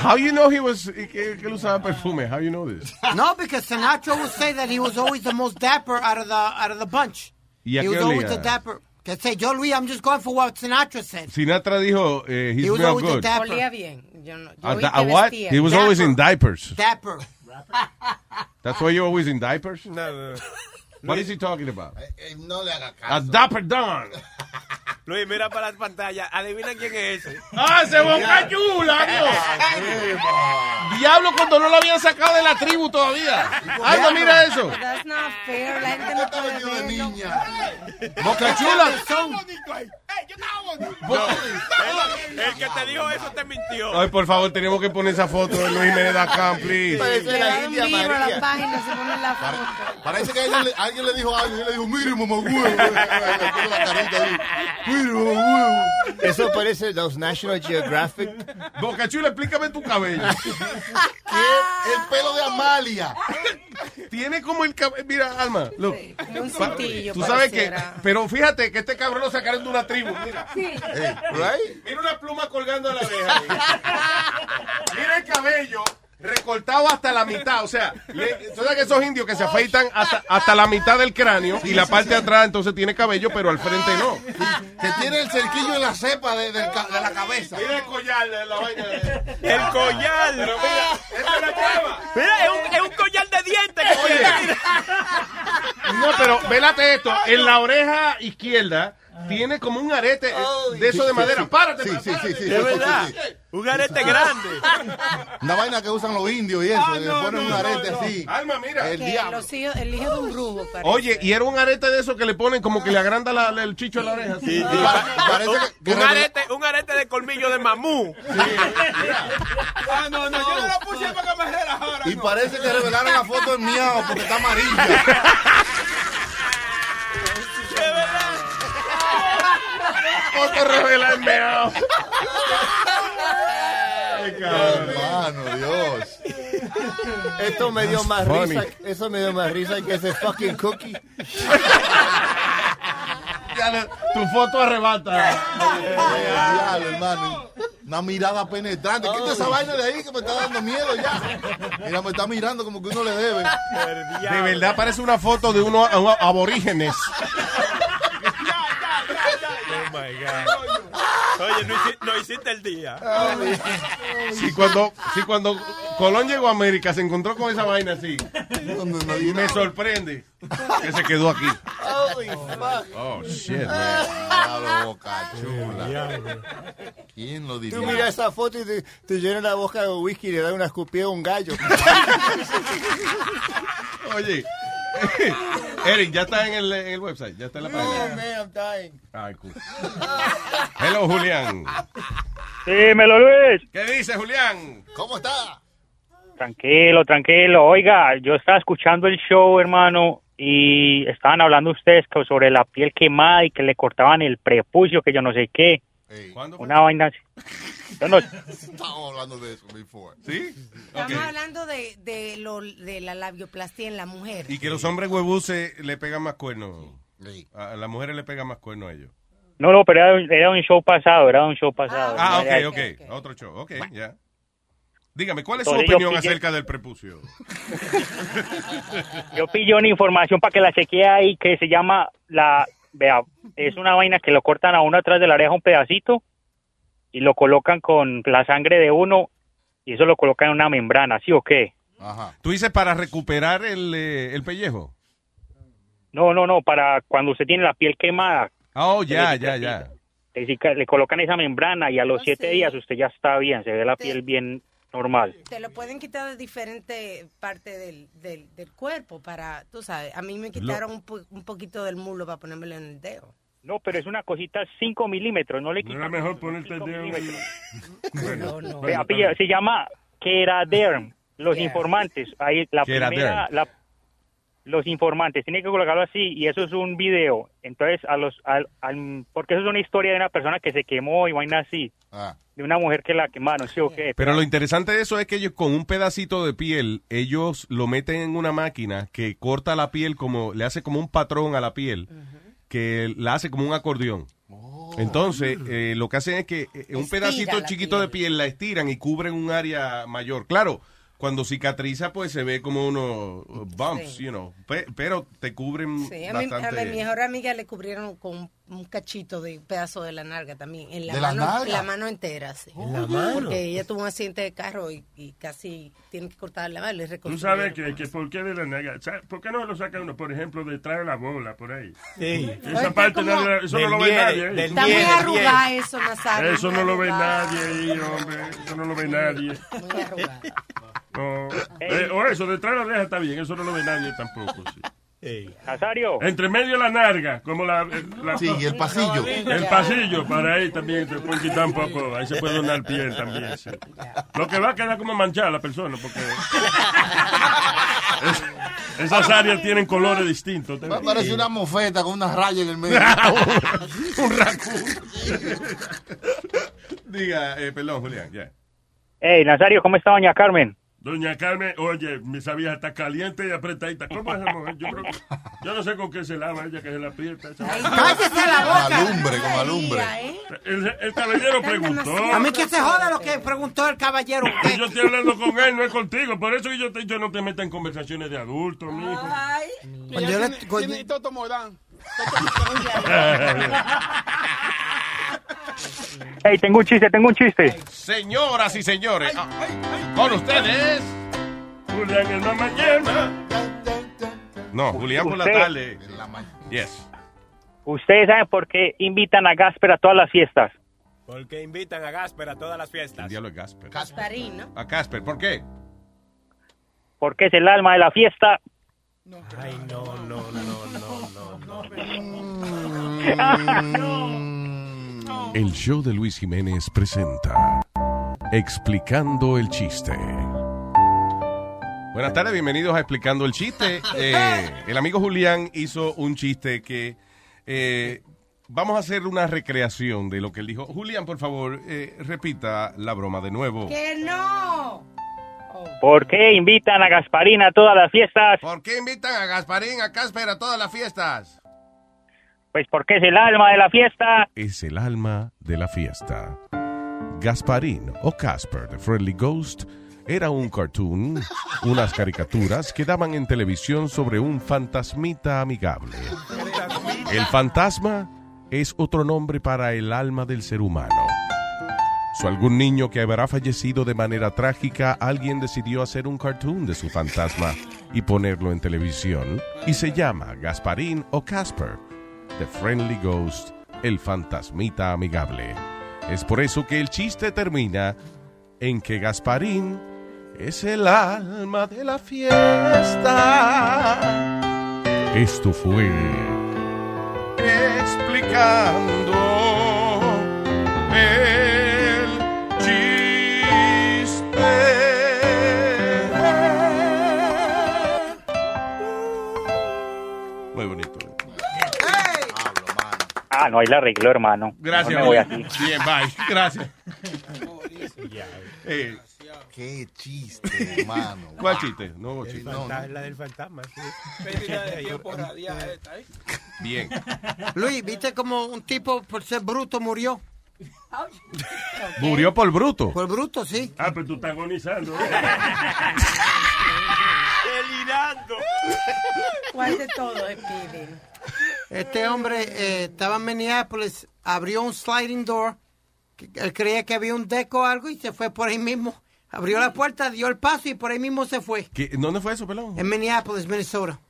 How you know he was, que, él usaba perfume? How you know this?
No, because Sinatra would say that he was always the most dapper out of the out of the bunch.
¿Y a
he
qué
was always
olía?
the dapper. Que say, yo Luis, I'm just going for what Sinatra said.
Sinatra dijo, eh, he
He was always the
good.
dapper.
Olía bien. Yo no, yo
A, a what?
vestía.
He was always in diapers.
Dapper.
That's why you're always in diapers?
No, no, no.
What is he talking about?
Eh, no le haga
A
caso.
dapper don. (laughs)
Luis, mira para la pantalla. Adivina quién es ese. (laughs)
¡Ah, ese boca chula, (laughs) Diablo, cuando no lo habían sacado de la tribu todavía. Alma, mira eso.
That's not fair. La gente no puede verlo.
Boca chula.
el, el que te dijo eso te mintió.
Ay, por favor, tenemos que poner esa foto de Luis Jiménez acá, please.
Parece la India
a
María.
página, se pone la foto.
Parece que le- alguien le dijo algo y le dijo, (laughs) mire, mamá huevo. Mire, mamá huevo.
Eso parece los National Geographic.
Boca Chula, explícame tu cabello.
¿Qué? El pelo de Amalia.
Tiene como el cabello. Mira, Alma, look.
un
Pa-
cintillo
Tú sabes que. Pero fíjate que este cabrón lo sacaron de una tribu. Mira.
Hey, right?
Mira una pluma colgando de la oreja. Mira el cabello recortado hasta la mitad. O sea, le- tú sabes que esos indios que se afeitan hasta, hasta la mitad del cráneo y la parte de atrás entonces tiene cabello, pero al frente no.
Que tiene el cerquillo en la cepa de, de la cabeza.
Mira el collar de la vaina.
El collar.
Pero mira, esta es la prueba.
Mira, es un, es un collar de dientes que.
No, pero vélate esto. En la oreja izquierda tiene como un arete eh, de eso de madera. Párate,
Sí, sí, sí, sí.
Es verdad. Un arete grande. (laughs)
Una vaina que usan los indios y eso. le ponen un arete así.
Alma, mira.
El diablo.
hijos- el hijo de un brujo, parece.
Oye, y era un arete de eso que le ponen como que le agranda la- la- el chicho a la oreja. así.
Parece que, que
Un arete, un arete de colmillo de mamú.
Ah, no, no, yo no lo puse para que me relajara.
y
no.
parece que revelaron la foto en miau porque está amarilla. (laughs)
Foto revela el meao. Ay, cabrón.
Hermano, Dios.
Esto me dio más
Funny.
risa. Eso me dio más risa que ese fucking cookie.
Ya le- Tu foto arrebata.
Diablo, hermano. Una mirada penetrante. Quita esa vaina de ahí que me está dando miedo ya. Mira, me está mirando como que uno le debe.
De verdad parece una foto de unos a- a- aborígenes.
Oh my God. (laughs) Oye, no, hici- no hiciste el día.
Si cuando, si cuando Colón llegó a América se encontró con esa vaina así. Me sorprende que se quedó aquí.
Fuck.
Oh, shit, man.
Boca chula. ¿Quién lo
Tú
diría?
miras esa foto y te, te llena la boca de whisky y le da una escupida a un gallo. (laughs)
Oye, (laughs) Eric, ya está en el, en el website, ya está en la
Oh,
página.
man, I'm dying.
Ay, cool. Hello, Julián.
Dímelo, Luis.
¿Qué dice, Julián?
¿Cómo está?
Tranquilo, tranquilo. Oiga, yo estaba escuchando el show, hermano, y estaban hablando ustedes que sobre la piel quemada y que le cortaban el prepucio, que yo no sé qué.
¿Cuándo fue?
Una vaina así. (laughs)
Estábamos hablando de eso before.
¿Sí?
Estamos hablando de, de, lo, de la labioplastía en la mujer.
Y que los hombres huevuses le pegan más cuernos. A las mujeres le pegan más cuernos a ellos.
no, no, pero era, un- era un show pasado, era un show pasado.
Ah,
Era-
ok, ok. Otro show. Ok, ya. Dígame, ¿cuál es su
Entonces, yo
opinión
pillé-
acerca del prepucio? (laughs)
Yo pillé una información para que la chequee ahí que se llama la vea, es una vaina que lo cortan a uno atrás de la oreja un pedacito y lo colocan con la sangre de uno y eso lo colocan en una membrana, ¿sí o qué?
Ajá.
¿Tú dices para recuperar el, eh, el pellejo?
No, no, no, para cuando usted tiene la piel quemada,
Oh, ya,
Le-
ya, ya.
le, le colocan esa membrana y a los siete días usted ya está bien, se ve la piel bien normal.
Te lo pueden quitar de diferentes partes del, del, del cuerpo para, tú sabes, a mí me quitaron un, po- un poquito del mulo para ponérmelo en el dedo.
No, pero es una cosita 5 milímetros, no le
No
quitan.
era mejor ponerte el dedo (laughs) en el... Bueno,
Vea,
bueno,
pilla, se llama Keraderm, los informantes. Ahí la
Keraderm.
primera, la- los informantes, tiene que colocarlo así y eso es un video. Entonces, a los, al, al- porque eso es una historia de una persona que se quemó y vaina así,
Ah.
de una mujer que la quemaron, ¿sí o qué?
Pero lo interesante de eso es que ellos con un pedacito de piel, ellos lo meten en una máquina que corta la piel como, le hace como un patrón a la piel, que la hace como un acordeón. Entonces, eh, lo que hacen es que eh, un pedacito chiquito de piel la estiran y cubren un área mayor. Claro, cuando cicatriza, pues se ve como unos uh, bumps,
Sí.
you know, pe- pero te cubren
Sí, a, mi, a
bastante.
mi mejor amiga le cubrieron con un, cachito de un pedazo de la narga también. En la,
¿De la
mano,
nalga?
la mano entera, sí.
¿En la mano?
Porque ella tuvo un accidente de carro y, y casi tienen que cortar la mano.
Tú sabes que, que por qué de la ¿sabes? ¿por qué no lo saca uno, por ejemplo, detrás de la bola, por ahí?
Sí.
Esa
Está
parte
como-
nadie- eso no lo ve nadie. ¿eh?
Está muy arrugada eso, Nazario.
Eso no lo ve nadie ahí, hombre. Eso no lo ve nadie.
Muy arrugada.
No. Eh, o eso, detrás de la oreja está bien, eso no lo ve nadie tampoco. sí.
Nazario.
Entre medio de la narga, como la, la-
Sí, y el pasillo.
El pasillo, para ahí también te pueden quitar un poco. Ahí se puede donar piel también. sí. Lo que va a quedar como manchada la persona, porque. es- esas áreas tienen colores distintos.
Pa- Parece una mofeta con una raya en el medio. (laughs)
un raccoon. Diga, eh, perdón, Julián, ya.
Hey, Nazario, ¿cómo está doña Carmen?
Doña Carmen, oye, mi vieja está caliente y apretadita. ¿Cómo es esa mujer? Yo, creo que- yo no sé con qué se lava ella, que se la aprieta. esa-
¡Cállese la boca!
Alumbre, con alumbre.
El, el caballero preguntó.
A mí que se joda lo que preguntó el caballero.
Yo estoy hablando con él, no es contigo. Por eso yo, te, yo no te meto en conversaciones de adultos, mijo.
Cuando yo le-
tiene Toto Morán. (laughs) (laughs)
Hey, tengo un chiste, tengo un chiste.
Señoras y señores, ah, con ustedes.
Julián en la mañana.
No, Julián por la tarde. Yes.
¿Ustedes saben por qué invitan a Gasper a todas las fiestas?
Porque invitan a Gasper a todas las fiestas.
El diablo es Gasper.
Gasparín, ¿no?
A Casper, ¿por qué?
Porque es el alma de la fiesta.
Ay, no, no, no, no, no, no. (laughs)
El show de Luis Jiménez presenta Explicando el chiste.
Buenas tardes, bienvenidos a Explicando el Chiste. (laughs) Eh, el amigo Julián hizo un chiste que eh, vamos a hacer una recreación de lo que él dijo. Julián, por favor, eh, repita la broma de nuevo.
¡Que no!
¿Por qué invitan a Gasparín a todas las fiestas?
¿Por qué invitan a Gasparín, a Casper a todas las fiestas?
Pues porque es el alma de la fiesta.
Es el alma de la fiesta. Gasparín o Casper the Friendly Ghost era un cartoon, unas caricaturas que daban en televisión sobre un fantasmita amigable. El fantasma es otro nombre para el alma del ser humano. Si algún niño que habrá fallecido de manera trágica, alguien decidió hacer un cartoon de su fantasma y ponerlo en televisión, y se llama Gasparín o Casper, The Friendly Ghost, el fantasmita amigable. Es por eso que el chiste termina en que Gasparín es el alma de la fiesta. Esto fue
Explicando
Ah, no, ahí la arregló, hermano.
Gracias,
No me voy
Julián.
así.
Bien, bye. (laughs) Gracias. Eh,
Qué chiste, hermano. (laughs)
¿Cuál chiste? No,
El
chiste.
La del fantasma, sí.
Pérdida de tiempo radial esta, ¿eh?
Bien.
Luis, ¿viste como un tipo por ser bruto murió? (laughs)
Murió por bruto.
Por bruto, sí.
Ah, pero tú estás agonizando.
Delirando.
¿Cuál de todo es piden?
Este hombre eh, estaba en Minneapolis, abrió un sliding door, que- él creía que había un deck o algo y se fue por ahí mismo. Abrió la puerta, dio el paso y por ahí mismo se fue.
¿Qué- ¿Dónde fue eso, pelón?
En Minneapolis, Minnesota.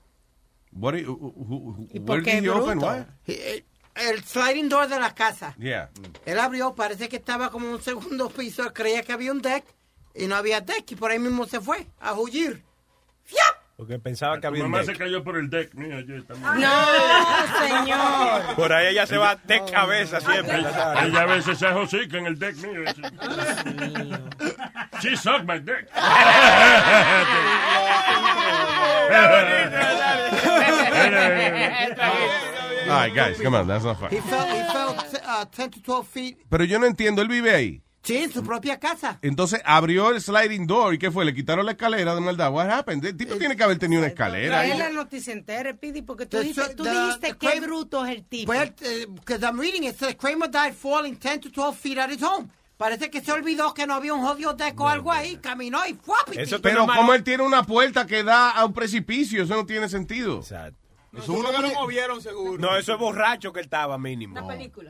What you- who- who- who-
¿Y
did he open? What?
Eh, El sliding door de la casa.
Yeah.
Él abrió, parece que estaba como en un segundo (laughs) piso, él creía que había un deck y no había deck y por ahí mismo se fue a huir.
Porque pensaba que había un
mamá
deck.
se cayó por el deck, también.
No, señor.
Por ahí ella se va de cabeza siempre.
Ella, ella a veces se ajosica en el deck mío. She sucked my dick.
All right, guys, come on, that's not
He
fun.
fell, he fell uh, 10 to 12 feet.
Pero yo no entiendo, él vive ahí.
Sí, en su propia casa.
Entonces abrió el sliding door y ¿qué fue? Le quitaron la escalera de maldad. What happened? El tipo tiene que haber tenido una escalera.
Trae la noticia entera, Pidi, porque tú,
The-
dices, tú
the-
dijiste
the
qué bruto es el tipo.
Because I'm reading it, says Kramer died falling 10 to 12 feet at his home. Parece que se olvidó que no había un jodido deck o algo ahí, caminó y fue.
Pero como él tiene una puerta que da a un precipicio, eso no tiene sentido.
Exacto.
Eso una
No lo
muñe-
movieron seguro.
No, eso es borracho que él estaba mínimo.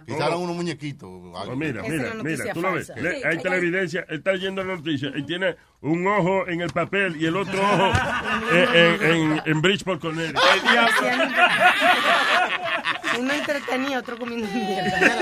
Quitaron unos muñequitos.
Oh, mira, mira,
una
mira, tú lo ves.
Sí, hay-
está la evidencia. Él está leyendo la noticia y tiene un ojo en el papel y el otro ojo (laughs) en, en, en, en Bridgeport, Connecticut. (laughs)
Uno entretenido, otro comiendo mierda. (laughs)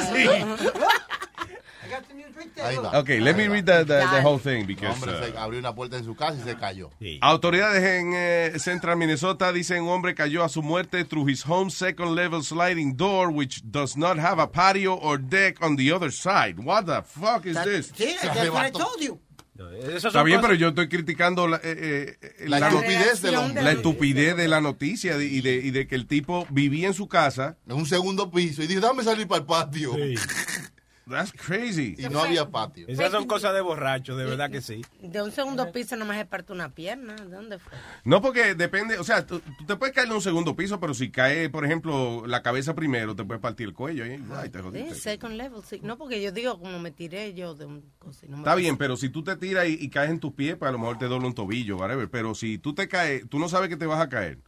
Ahí va.
Okay, let me read the, the, the whole thing because
Hombre,
uh,
se abrió una puerta en su casa y se cayó.
autoridades en eh, Central Minnesota dicen un hombre cayó a su muerte through his home second level sliding door which does not have a patio or deck on the other side. What the fuck is this?
Sí, that's what I told you.
Está bien, pero yo estoy criticando la, eh, eh,
La estupidez del hombre.
La estupidez de la noticia de- y, de, y de que el tipo vivía en su casa.
En un segundo piso y dijo, dame salir para el patio. (laughs)
That's crazy.
Y no había patio.
Esas son cosas de borracho, de verdad que sí.
De un segundo piso nomás se parte una pierna. ¿De dónde fue?
No, porque depende, o sea, tú, tú te puedes caer en un segundo piso, pero si cae, por ejemplo, la cabeza primero, te puedes partir el cuello. ¿eh? Ay, te
Sí,
jodiste.
second level, sí. No, porque yo digo, como me tiré yo de un cosa y no me
Está bien, pero si tú te tiras y, y caes en tus pies, pues a lo mejor te dobla un tobillo, whatever. Pero si tú te caes, tú no sabes que te vas a caer.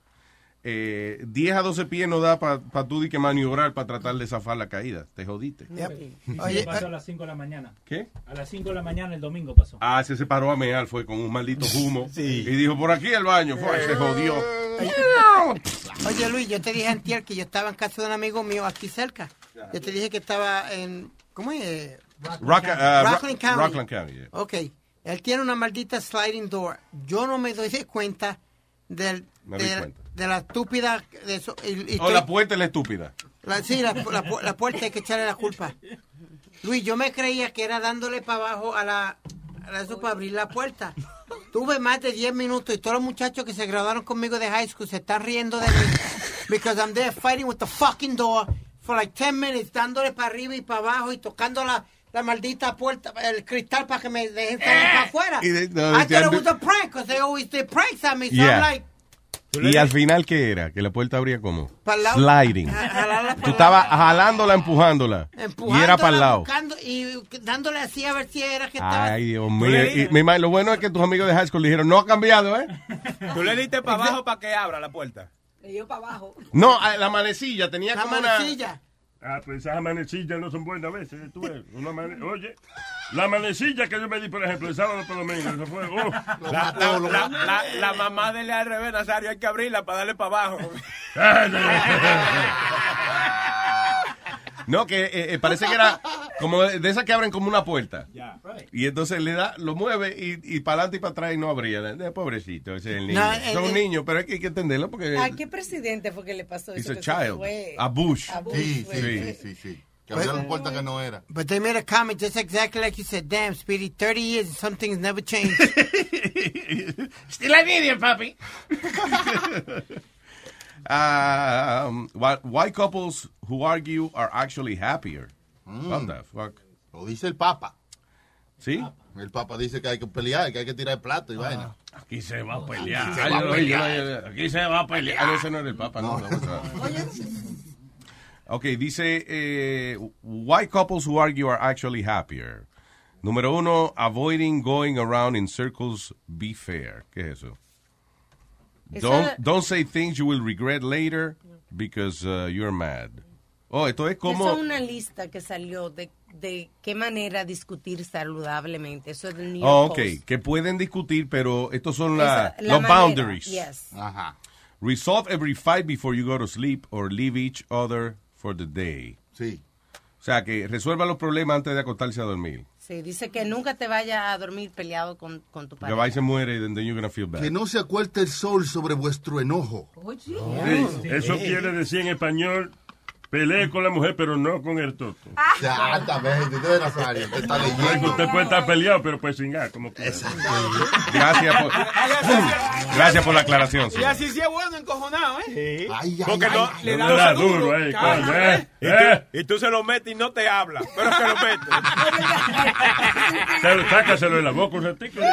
Eh, 10 a 12 pies no da para tú di que maniobrar para tratar de zafar la caída. Te jodiste.
Oye, pasó a las 5 de la mañana.
¿Qué?
A las 5 de la mañana el domingo pasó.
Ah, se separó a mear, fue con un maldito humo. Y dijo, por aquí el baño. Fue, se jodió.
Oye, Luis, yo te dije antier que yo estaba en casa de un amigo mío aquí cerca. Yo te dije que estaba en... ¿Cómo es?
Rock- uh, Ro-
Rockland County.
Rockland County, yeah.
Ok. Él tiene una maldita sliding door. Yo no me doy cuenta del,
Me doy
de,
cuenta.
De la estúpida... De eso, y- y
O la puerta es la estúpida.
la- sí, la, la la puerta hay que echarle la culpa. Luis, yo me creía que era dándole para abajo a la, a la- eso para abrir la puerta. Tuve más de 10 minutos y todos los muchachos que se graduaron conmigo de high school se están riendo de mí. Because I'm there fighting with the fucking door for like 10 minutes, dándole para arriba y para abajo y tocando la, la maldita puerta, el cristal para que me dejen salir para afuera.
De- no,
I thought it was a prank because they always did pranks at me. So
Yeah.
I'm like,
¿Y al final qué era? Que la puerta abría como sliding. Tú estabas jalándola, empujándola. y era
empujándola,
para el lado.
buscando y dándole así a ver si era que estaba.
Ay, Dios
le
mío. mi ma- lo bueno es que tus amigos de high school le dijeron, no ha cambiado, ¿eh?
Tú le diste para abajo para que abra la puerta.
Le dio para abajo.
No, la manecilla tenía
La
como
manecilla.
Ah, pues esas amanecillas no son buenas a veces. Tú ves, una mane- Oye, la manecilla que yo me di, por ejemplo, el sábado por domingo, eso fue. oh.
La, la, la, la, la mamá de al revés, Nazario, hay que abrirla para darle para abajo. (laughs)
No, que eh, eh, parece que era como de esas que abren como una puerta. Y entonces le da, lo mueve y, y para adelante y para atrás y no abría. Eh, pobrecito, ese es el niño.
No, eh,
Son
eh,
niños, pero hay que, hay que entenderlo porque
¿A qué presidente fue que le pasó
it's
eso?
a
que
child.
fue?
A Bush.
A Bush
Sí,
fue.
sí, sí, sí, sí. Que abrió la puerta que no era.
But they made a comment just exactly like you said. Damn, Speedy, 30 years and some things never (laughs) change.
Still an idiot, papi. (laughs)
Um, why, couples who argue are actually happier? What the fuck?
Lo dice el Papa.
¿Sí?
El Papa dice que hay que pelear, que hay que tirar el plato y
Ah.
vaina.
Aquí se va a pelear.
Se va a pelear.
Aquí se va a pelear.
Ese no era el Papa, no. no, no. (laughs) Ok, dice, eh, why couples who argue are actually happier. Número uno, avoiding going around in circles, be fair. ¿Qué es eso? Don't, don't say things you will regret later because uh, you're mad. Oh, esto es como...
Eso es una lista que salió de, de qué manera discutir saludablemente. Eso es del New York
Oh, ok,
Post.
que pueden discutir, pero estos son la-
Esa- la
los
manera,
boundaries.
yes.
Ajá.
Resolve every fight before you go to sleep or leave each other for the day.
Sí.
O sea, que resuelva los problemas antes de acostarse a dormir.
Sí, dice que nunca te vayas a dormir peleado con, con tu
Que
pareja.
va y se muere and then you're gonna feel bad.
Que no se acuerte el sol sobre vuestro enojo.
Sí, eso quiere decir en español, pelee con la mujer, pero no con el toto.
Exactamente, usted es Nazario, te está leyendo.
Usted puede estar peleado, pero pues singar, como que.
Gracias por, gracias por la aclaración.
Y así sí es bueno, encojonado, ¿eh?
Ay, ay,
Porque
ay.
no, le
No
da
le da
los
duro, eh, coño,
¿eh?
eh,
Y,
eh.
tú, y tú se lo metes y no te habla, pero que lo metes.
Se lo- Sácaselo de la boca un ratito. (laughs)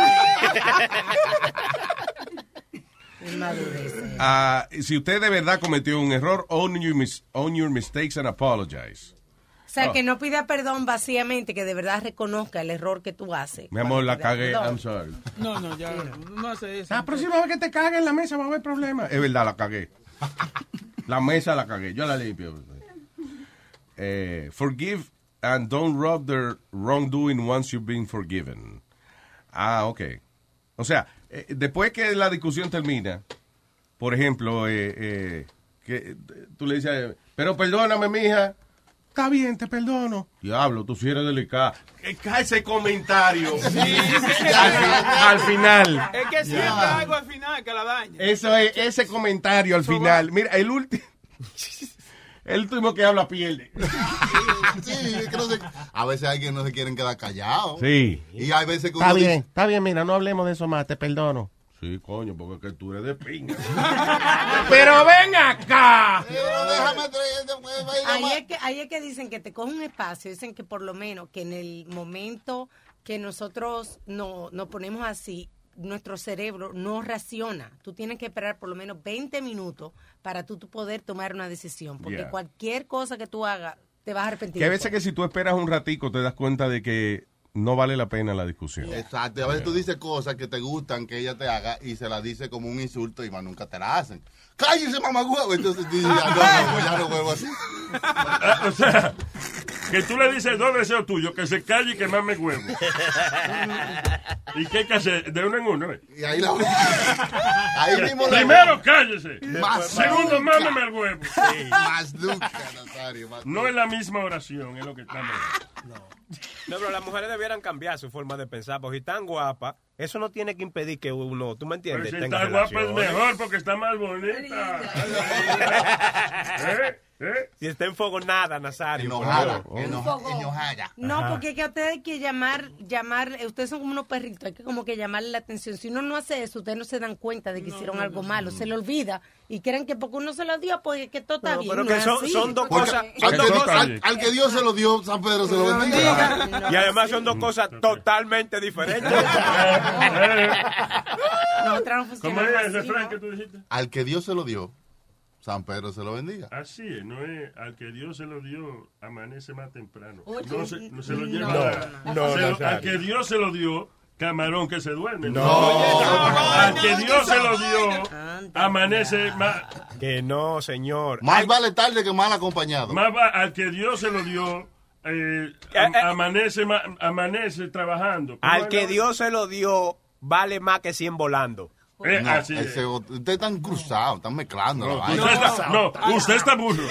Ah, si usted de verdad cometió un error, own your, mis- own your mistakes and apologize.
O sea,
Oh.
que no pida perdón vacíamente, que de verdad reconozca el error que tú haces.
Mi amor, la cagué. I'm sorry.
No, no, ya no hace eso.
La próxima vez que te cague en la mesa va a haber problemas. Es verdad, la cagué. La mesa la cagué, yo la limpio. Eh, forgive and don't rub their wrongdoing once you've been forgiven. Ah, ok. O sea, eh, después que la discusión termina, por ejemplo, eh, eh, que eh, tú le dices, pero perdóname, mija, Está bien, te perdono. Diablo, tú sí eres delicado. Cae ese comentario. (laughs) al, al final.
Es que siempre hay algo al final que la daña.
Eso es, ese comentario al final. Mira, el último. (laughs) El último que habla pierde.
Sí, es que no se- a veces hay que no se quieren quedar callados.
Sí.
Y hay veces que
Está
uno
bien,
dice,
está bien, mira, no hablemos de eso más, te perdono. Sí, coño, porque es que tú eres de pinga. (laughs) Pero ven acá.
Ahí es, que, ahí es que dicen que te coge un espacio, dicen que por lo menos que en el momento que nosotros no, nos ponemos así, nuestro cerebro no reacciona. Tú tienes que esperar por lo menos 20 minutos para tú, tú poder tomar una decisión, porque
Yeah.
cualquier cosa que tú hagas te vas a arrepentir.
Que a veces que si tú esperas un ratico te das cuenta de que no vale la pena la discusión.
Exacto, y a veces tú dices cosas que te gustan que ella te haga y se las dice como un insulto y más nunca te la hacen. ¡Cállese, mamagüevo! Entonces dices, ya no, no, ya no vuelvo así.
Ah, o sea, que tú le dices dos deseos tuyos, que se calle y que mame huevo. ¿Y qué hay que hacer? De uno en uno. ¿eh?
Y ahí, la, ahí mismo la-
Primero cállese.
Más
Segundo,
nunca.
mámeme el huevo.
Más nunca, Nazario. más
No es la misma oración, es lo que estamos.
No, pero las mujeres debieran cambiar su forma de pensar, porque si están guapas, eso no tiene que impedir que uno, ¿tú me
Pero
entiendes?
si
tenga
está guapa es
relaciones.
mejor porque está más bonita. (laughs) ¿Eh? ¿Eh?
Si está en fuego, nada, Nazario.
Enojada, eno- enojada.
No,
Ajá.
porque es que a ustedes hay que llamar, llamar, ustedes son como unos perritos, hay que como que llamarle la atención. Si uno no hace eso, ustedes no se dan cuenta de que hicieron algo malo, se le olvida y creen que porque uno se lo dio, pues que todo está
No,
bien.
pero
no
que
es
son-
así.
son dos
Porque-
cosas-
Al que, Dios, al- al que Dios se lo dio, San Pedro se lo bendiga.
Y además son dos cosas totalmente diferentes. (laughs)
No
¿Cómo
funcionamos
es el
así,
refrán
¿no?
que tú dijiste?
Al que Dios se lo dio, San Pedro se lo bendiga.
Así es, no es al que Dios se lo dio, amanece más temprano.
Oye,
no, se, no se lo
no,
lleva.
no,
se lo-
Nazario.
al que Dios se lo dio, camarón que se duerme.
No.
al que Dios se lo dio, amanece más.
Que no, señor.
Más vale tarde que mal acompañado.
Más va- al que Dios se lo dio, eh, am- amanece, ma- amanece trabajando. ¿Cómo
Al que Dios se lo dio, vale más que 100 volando.
Eh,
No,
así es.
ese otro- ustedes están cruzados, están mezclando la
Usted está, no, usted está burro.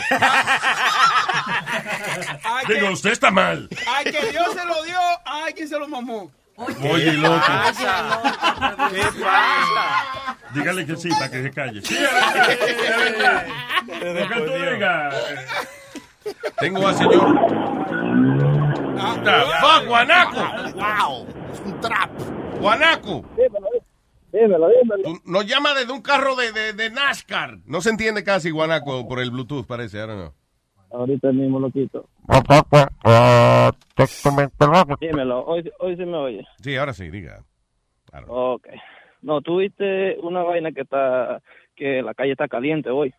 Digo, usted está mal.
Ay, que Dios se lo dio, ay, quien se lo mamó.
Oye, loco.
¿Qué pasa?
Dígale que sí, para que se calle. Sí, Lo que tú digas.
Tengo al señor. The fuck, guanaco.
Wow, es un trap.
Guanaco.
Dímelo, dímelo.
Nos llama desde un carro de, de, de NASCAR. No se entiende casi guanaco por el Bluetooth, parece. Ahora no.
Ahorita mismo lo quito. Dímelo, hoy, hoy sí me oye.
Sí, ahora sí, diga.
Ok. No, tuviste una vaina que está, que la calle está caliente hoy.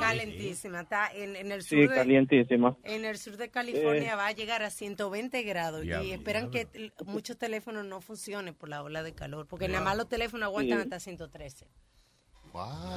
Calentísima, está en, en el sur
Sí,
de,
calientísima.
en el sur de California
Eh.
va a llegar a 120 grados y esperan que muchos teléfonos no funcionen por la ola de calor, porque nada más los teléfonos aguantan
Sí.
hasta 113.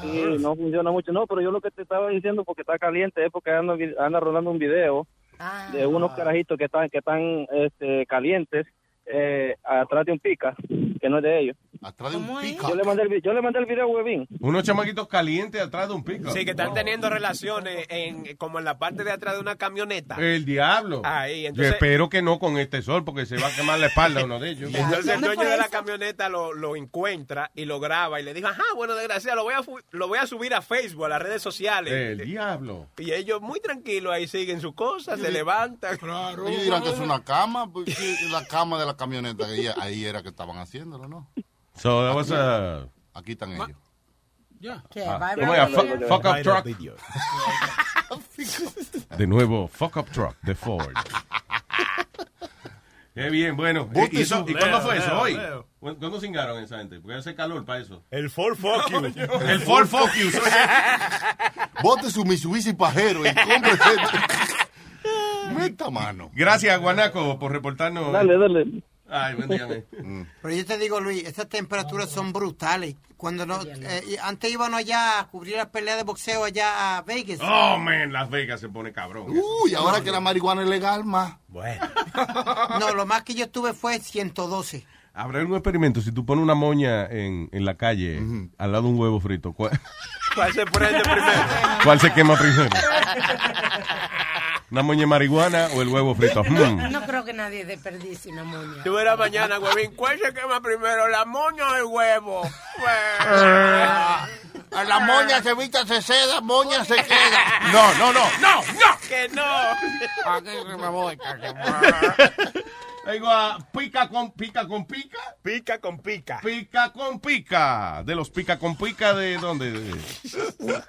Sí, no funciona mucho. No, pero yo lo que te estaba diciendo porque está caliente es porque anda, anda rolando un video
Ah.
de unos carajitos que están que están este, calientes eh, atrás de un pica que no es de ellos.
Atrás de un
pica. Yo le mandé el, yo le mandé el video a Webin.
Unos chamaquitos calientes atrás de un pico.
Sí, que están teniendo relaciones en, como en la parte de atrás de una camioneta.
El diablo.
Ahí,
Yo
entonces-
espero que no con este sol, porque se va a quemar la espalda uno de ellos.
Y (laughs) entonces el dueño de la camioneta lo, lo encuentra y lo graba y le dijo, ajá, bueno, desgraciado, lo voy a, lo voy a subir a Facebook, a las redes sociales.
El diablo.
Y ellos muy tranquilos ahí siguen su cosa, se levantan.
Ellos dirán que es una cama, pues, la cama de la camioneta, ahí, ahí era que estaban haciéndolo, ¿no?
So that was a...
Aquí están ellos.
¿Qué?
Ah,
¿Va a
¿cómo
haber
es? Fu-
video?
fuck up truck. (laughs) De nuevo, fuck up truck de Ford. (laughs) Qué bien, bueno. ¿Y, eso- ¿y cuándo fue eso? ¿Hoy?
Leo.
¿Cu- ¿Cuándo cingaron esa gente? Porque hace calor para eso.
El Ford Fuck You. (laughs)
El Ford Fuck You.
Bote su Mitsubishi pajero y cómprese. Meta mano.
Gracias, Guanaco, por reportarnos.
Dale, dale.
Ay, buen día, men.
Pero yo te digo, Luis, estas temperaturas son brutales. Cuando no, eh, antes íbamos allá a cubrir las peleas de boxeo allá a Vegas.
Oh, man, Las Vegas se pone cabrón.
Uy, ahora que la marihuana es legal, más.
Bueno.
No, lo más que yo tuve fue 112.
Habrá un experimento. Si tú pones una moña en, en la calle al lado de un huevo frito, ¿cuál,
¿Cuál se prende primero?
cuál se quema primero? (laughs) Una moña de marihuana o el huevo frito. (laughs) Mm.
No creo que nadie desperdicie una moña.
Tú verás mañana, huevín. ¿Cuál se quema primero, la moña o el huevo?
A la moña se evita se seda, moña se queda.
No, no, no.
¡No, no! ¡Que no!
Aquí me voy. (laughs)
Vengo a pica con pica con pica.
Pica con pica.
Pica con pica. De los pica con pica de dónde? De- (laughs)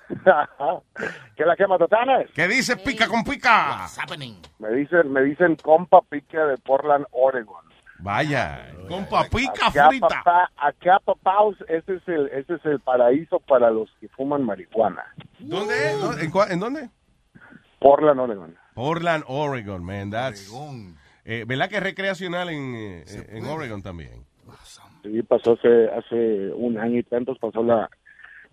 ¿Qué la quema totanes?
¿Qué dice pica con pica?
Me dicen, me dicen compa pique de Portland, Oregon.
Vaya, compa pica
Acá,
frita.
papá, acá, papaos, ese es el, ese es el paraíso para los que fuman marihuana.
¿Dónde? ¿Dónde? ¿En, cua- en dónde?
Portland, Oregon.
Portland, Oregon, man. That's, eh, ¿Verdad que es recreacional en, eh, en Oregon también?
Sí, pasó hace, hace un año y tantos, pasó la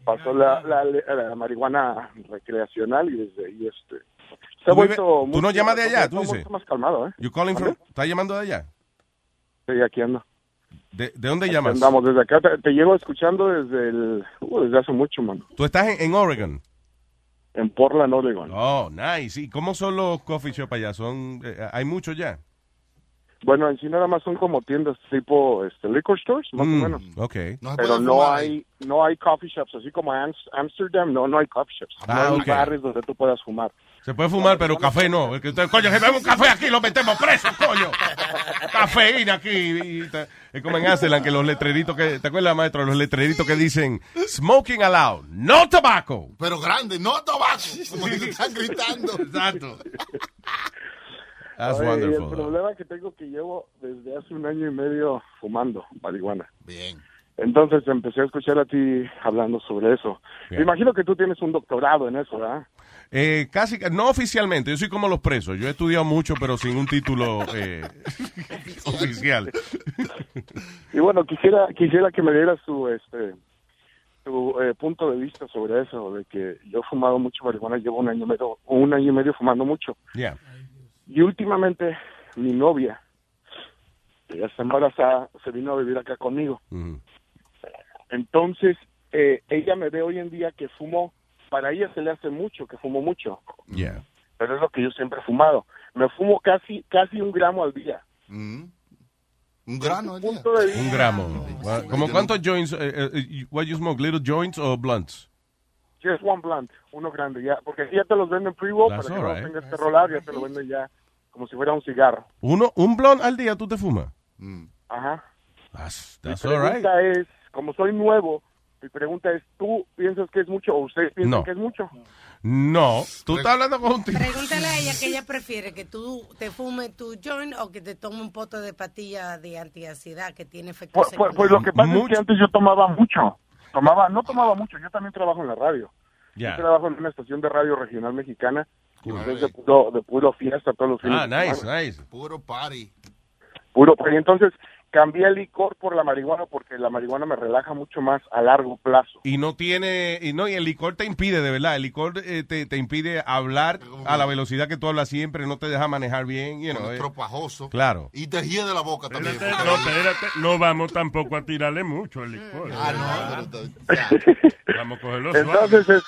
pasó la, la, la marihuana recreacional y desde ahí este se ha
¿Tú, vive-
vuelto
tú no llamas de allá,
se ha
tú dices.
mucho más calmado, ¿eh?
You calling from, ¿Estás llamando de allá?
Sí, aquí ando.
¿De, de dónde
Aquí
llamas?
Andamos desde acá, te, te llevo escuchando desde el, uh, desde hace mucho, mano.
Tú estás en, en Oregon.
En Portland, Oregon.
Oh, nice. ¿Y cómo son los coffee shop allá? Son, eh, ¿Hay muchos ya?
Bueno, en sí nada más son como tiendas tipo este, liquor stores, más
Mm,
o menos.
Ok.
Pero no hay no hay coffee shops, así como en Ams- Amsterdam, no, no hay coffee shops.
Ah,
no hay
ok.
bares donde tú puedas fumar.
Se puede fumar, pero café no. El que usted, coño, se bebe un café aquí, lo metemos preso, coño. Cafeína aquí. Y es como en Amsterdam, que los letreritos que, ¿te acuerdas, maestro? Los letreritos que dicen, smoking allowed, no tobacco.
Pero grande, no tabaco. (laughs) Como que están gritando.
Exacto. That's
Oye, y el
wonderful.
problema que tengo que llevo desde hace un año y medio fumando marihuana.
Bien.
Entonces empecé a escuchar a ti hablando sobre eso. Me imagino que tú tienes un doctorado en eso, ¿verdad?
Eh, casi, no oficialmente, yo soy como los presos. Yo he estudiado mucho, pero sin un título eh, (laughs) oficial.
Y bueno, quisiera quisiera que me dieras tu este tu eh, punto de vista sobre eso, de que yo he fumado mucho marihuana, llevo un año y medio, un año y medio fumando mucho.
Yeah.
Y últimamente mi novia, que ya está embarazada, se vino a vivir acá conmigo. Entonces, eh, ella me ve hoy en día que fumo, para ella se le hace mucho, que fumo mucho,
Yeah.
pero es lo que yo siempre he fumado. Me fumo casi casi un gramo al día.
Un grano al día.
Un gramo. ¿Como cuántos joints? eh, eh, what you smoke? ¿Little joints o blunts?
Just one blunt, uno grande ya, porque aquí ya te los venden pre-roll para
That's
que no
all right.
tengas que rolar, ya te lo venden ya como si fuera un cigarro.
Uno, ¿Un blunt al día tú te fumas?
Ajá.
That's,
Mi
that's all right.
pregunta es, como soy nuevo, mi pregunta es, ¿tú piensas que es mucho o ustedes piensan
No.
que es mucho?
No, tú estás hablando con un tipo.
Pregúntale a ella que ella prefiere que tú te fumes tu joint o que te tome un pote de patilla de antiansiedad que tiene efecto
Pues, pues- pues lo que pasa es que antes yo tomaba mucho. Tomaba, no tomaba mucho, yo también trabajo en la radio.
Ya.
Yo trabajo en una estación de radio regional mexicana. y de puro, de puro fiesta todos los fines
Ah, nice, nice.
Puro party.
Puro, pues, y entonces cambié el licor por la marihuana porque la marihuana me relaja mucho más a largo plazo.
Y no tiene, y no, y el licor te impide, de verdad, el licor eh, te, te impide hablar a la velocidad que tú hablas siempre, no te deja manejar bien, you know, eh.
estropajoso.
Claro.
Y te hiede la boca también.
Espérate, no, espérate, no vamos tampoco a tirarle mucho el licor.
Ah, no, (laughs)
Vamos a cogerlo suave.
Es,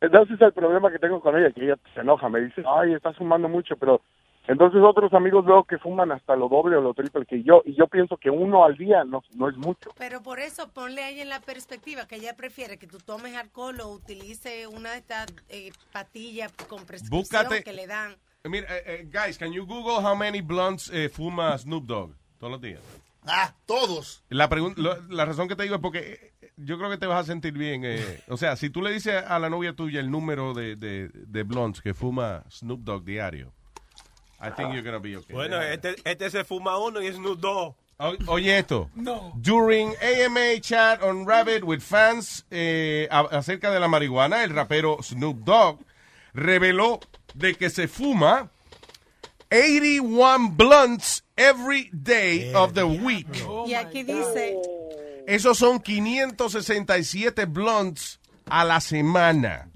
entonces es el problema que tengo con ella, que ella se enoja, me dice, ay, estás fumando mucho, pero entonces otros amigos veo que fuman hasta lo doble o lo triple que yo, y yo pienso que uno al día no, no es mucho.
Pero por eso ponle ahí en la perspectiva que ella prefiere que tú tomes alcohol o utilice una de estas eh, patillas con prescripción
Búscate-
que le dan.
Mira, eh, eh, guys, can you Google how many blunts eh, fuma Snoop Dogg todos los días?
Ah, todos.
La, lo- la razón que te digo es porque eh, yo creo que te vas a sentir bien. eh, o sea, si tú le dices a la novia tuya el número de, de, de blunts que fuma Snoop Dogg diario, I think you're gonna be okay.
Bueno, este, este se fuma uno y es Snoop Dogg.
O- Oye esto.
No.
During AMA chat on Rabbit with fans eh, a- acerca de la marihuana, el rapero Snoop Dogg reveló de que se fuma 81 blunts every day of the week.
y aquí dice,
Esos son 567 blunts a la semana.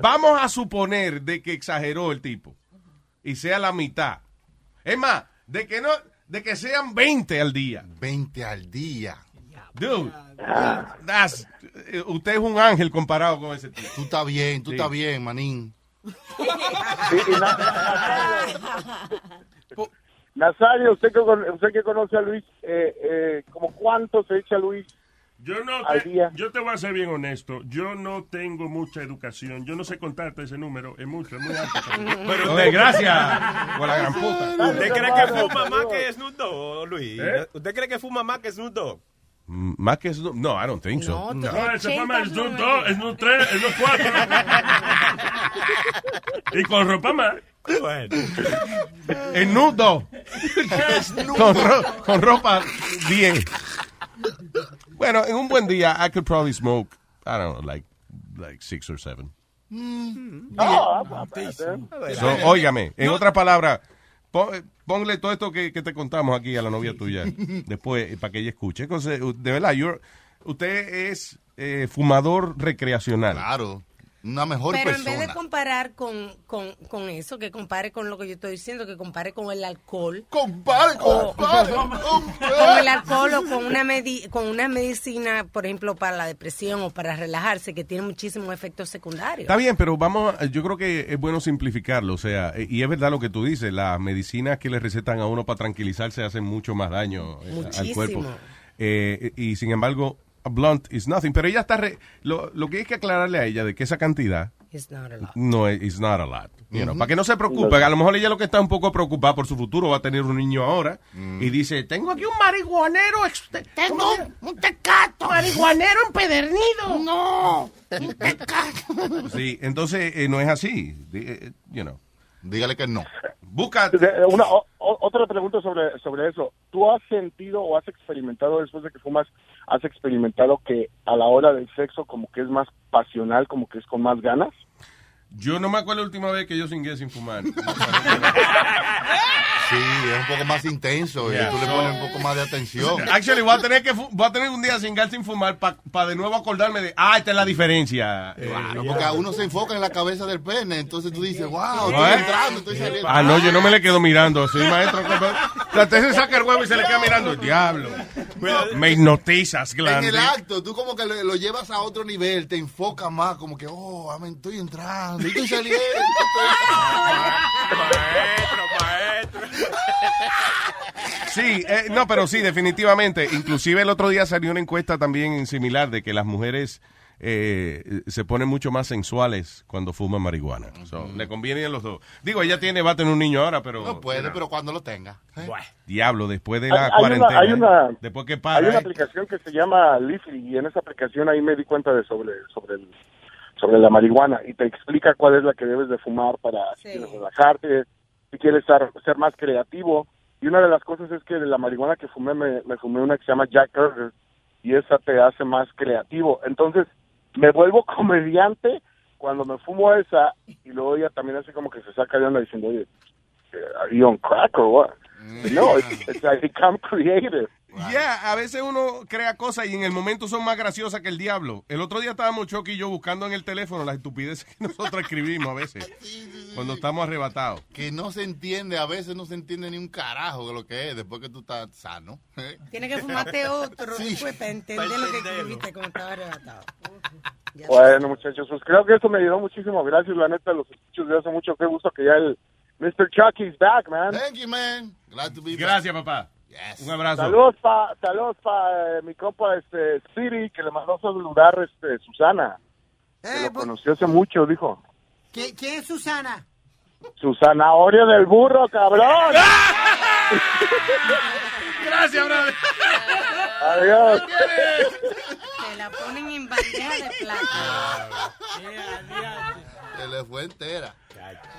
Vamos a suponer de que exageró el tipo y sea la mitad. Es más, de que no, de que sean 20 al día.
20 al día.
Dude, that's- eh, usted es un ángel comparado con ese tipo.
Tú estás bien, tú
Sí.
estás bien, manín.
Nazario, usted que, con- usted que conoce a Luis, eh, eh, ¿como cuánto se echa Luis?
Yo no te,
día.
yo te voy a ser bien honesto. Yo no tengo mucha educación. Yo no sé contarte ese número. Es mucho, es muy alto. (laughs)
Pero
Joder, gracias. Por la gran puta.
¿Usted cree que fuma más que Snoop Dogg, Luis?
¿Eh?
¿Usted cree que fuma más que Snoop Dogg?
Mm, Más que Snoop. No, I don't think so.
No, ese fue más Snoop 2, Snoop 3, Snoop 4. y con ropa más.
Bueno.
En nudo. (laughs) con, ro- con ropa 10. Bueno, en un buen día, I could probably smoke, I don't know, like, like six or seven.
Ah, ah,
So, óigame, en otras palabras, ponle todo esto que, que te contamos aquí a la novia tuya (laughs) después eh, para que ella escuche. Entonces, de verdad, you're- usted es eh, fumador recreacional.
Claro, una mejor
Pero en vez de comparar con, con, con eso, que compare con lo que yo estoy diciendo, que compare con el alcohol.
Compare,
o-
compare, (laughs)
Con el alcohol o con una, medi- con una medicina, por ejemplo, para la depresión o para relajarse, que tiene muchísimos efectos secundarios.
Está bien, pero vamos, a- yo creo que es bueno simplificarlo, o sea, eh, y es verdad lo que tú dices, las medicinas que le recetan a uno para tranquilizarse hacen mucho más daño eh, al cuerpo. Eh, y sin embargo, a blunt is nothing, pero ella está, re- lo, lo que hay que aclararle a ella de que esa cantidad
It's not a lot.
no es is not a lot, you know, para que no se preocupe, a lo mejor ella lo que está un poco preocupada por su futuro, va a tener un niño ahora,
Mm.
y dice, tengo aquí un marihuanero,
Tengo un tecato. Marihuanero empedernido. No. Un (laughs) tecato.
Sí, entonces eh, no es así, eh, you know.
Dígale que no.
Busca.
Una, o- otra pregunta sobre, sobre eso. ¿Tú has sentido o has experimentado después de que fumas, has experimentado que a la hora del sexo como que es más pasional, como que es con más ganas?
Yo no me acuerdo la última vez que yo cingué sin fumar. (laughs)
Sí, es un poco más intenso
Yeah.
y tú le pones un poco más de atención.
Actually, voy a tener que voy a tener un día sin gas sin fumar para de nuevo acordarme de, ah, esta es la diferencia. Eh,
Claro, porque a uno se enfoca en la cabeza del pene, entonces tú dices, wow,
¿Eh?
estoy entrando, estoy saliendo.
Ah, no, yo no me le quedo mirando así, maestro. Usted se saca el huevo y se le queda mirando. Diablo. Me hipnotizas,
En
glande.
el acto, tú como que lo, lo llevas a otro nivel, te enfocas más, como que, oh, estoy entrando, y estoy saliendo.
Sí, eh, no, pero sí, definitivamente. Inclusive el otro día salió una encuesta también similar de que las mujeres eh, se ponen mucho más sensuales cuando fuman marihuana. So, le conviene a los dos. Digo, ella tiene, va a tener un niño ahora, pero...
No puede, pero cuando lo tenga. ¿eh?
Diablo, después de
Hay-
la
hay
cuarentena.
hay una-
¿eh? Después que
Hay
para.
una
¿eh?
aplicación que se llama Leafly y en esa aplicación ahí me di cuenta de sobre sobre el- sobre la marihuana y te explica cuál es la que debes de fumar para si quieres relajarte, si quieres ser, ser más creativo. Y una de las cosas es que de la marihuana que fumé me, me fumé una que se llama Jack Burger y esa te hace más creativo. Entonces me vuelvo (laughs) comediante cuando me fumo esa y luego ella también hace como que se saca de onda diciendo, oye, ¿are you on crack or what? No, it's, it's I become creative.
Yeah, a veces uno crea cosas y en el momento son más graciosas que el diablo. El otro día estábamos Chucky y yo buscando en el teléfono las estupideces que (laughs) nosotros escribimos a veces. Cuando estamos arrebatados.
Que no se entiende, a veces no se entiende ni un carajo de lo que es después que tú estás sano. ¿eh?
Tienes que fumarte (laughs) otro pues, para entender lo que escribiste como estaba arrebatado.
Bueno, muchachos, pues creo que eso me ayudó muchísimo. Gracias, la neta, los escucho desde hace mucho. Qué gusto que ya el Mr. Chucky's back, man.
Thank you, man. Glad to be
Gracias, papá. Un abrazo.
Saludos para saludos pa, eh, mi compa este, Siri, que le mandó saludar este, Susana. Que lo conoció hace mucho, dijo.
¿Qui- ¿Quién es Susana?
Susana Oreo del burro, cabrón. (laughs)
Gracias, brother.
Adiós.
Te la ponen en bandeja de plata.
Se le fue entera.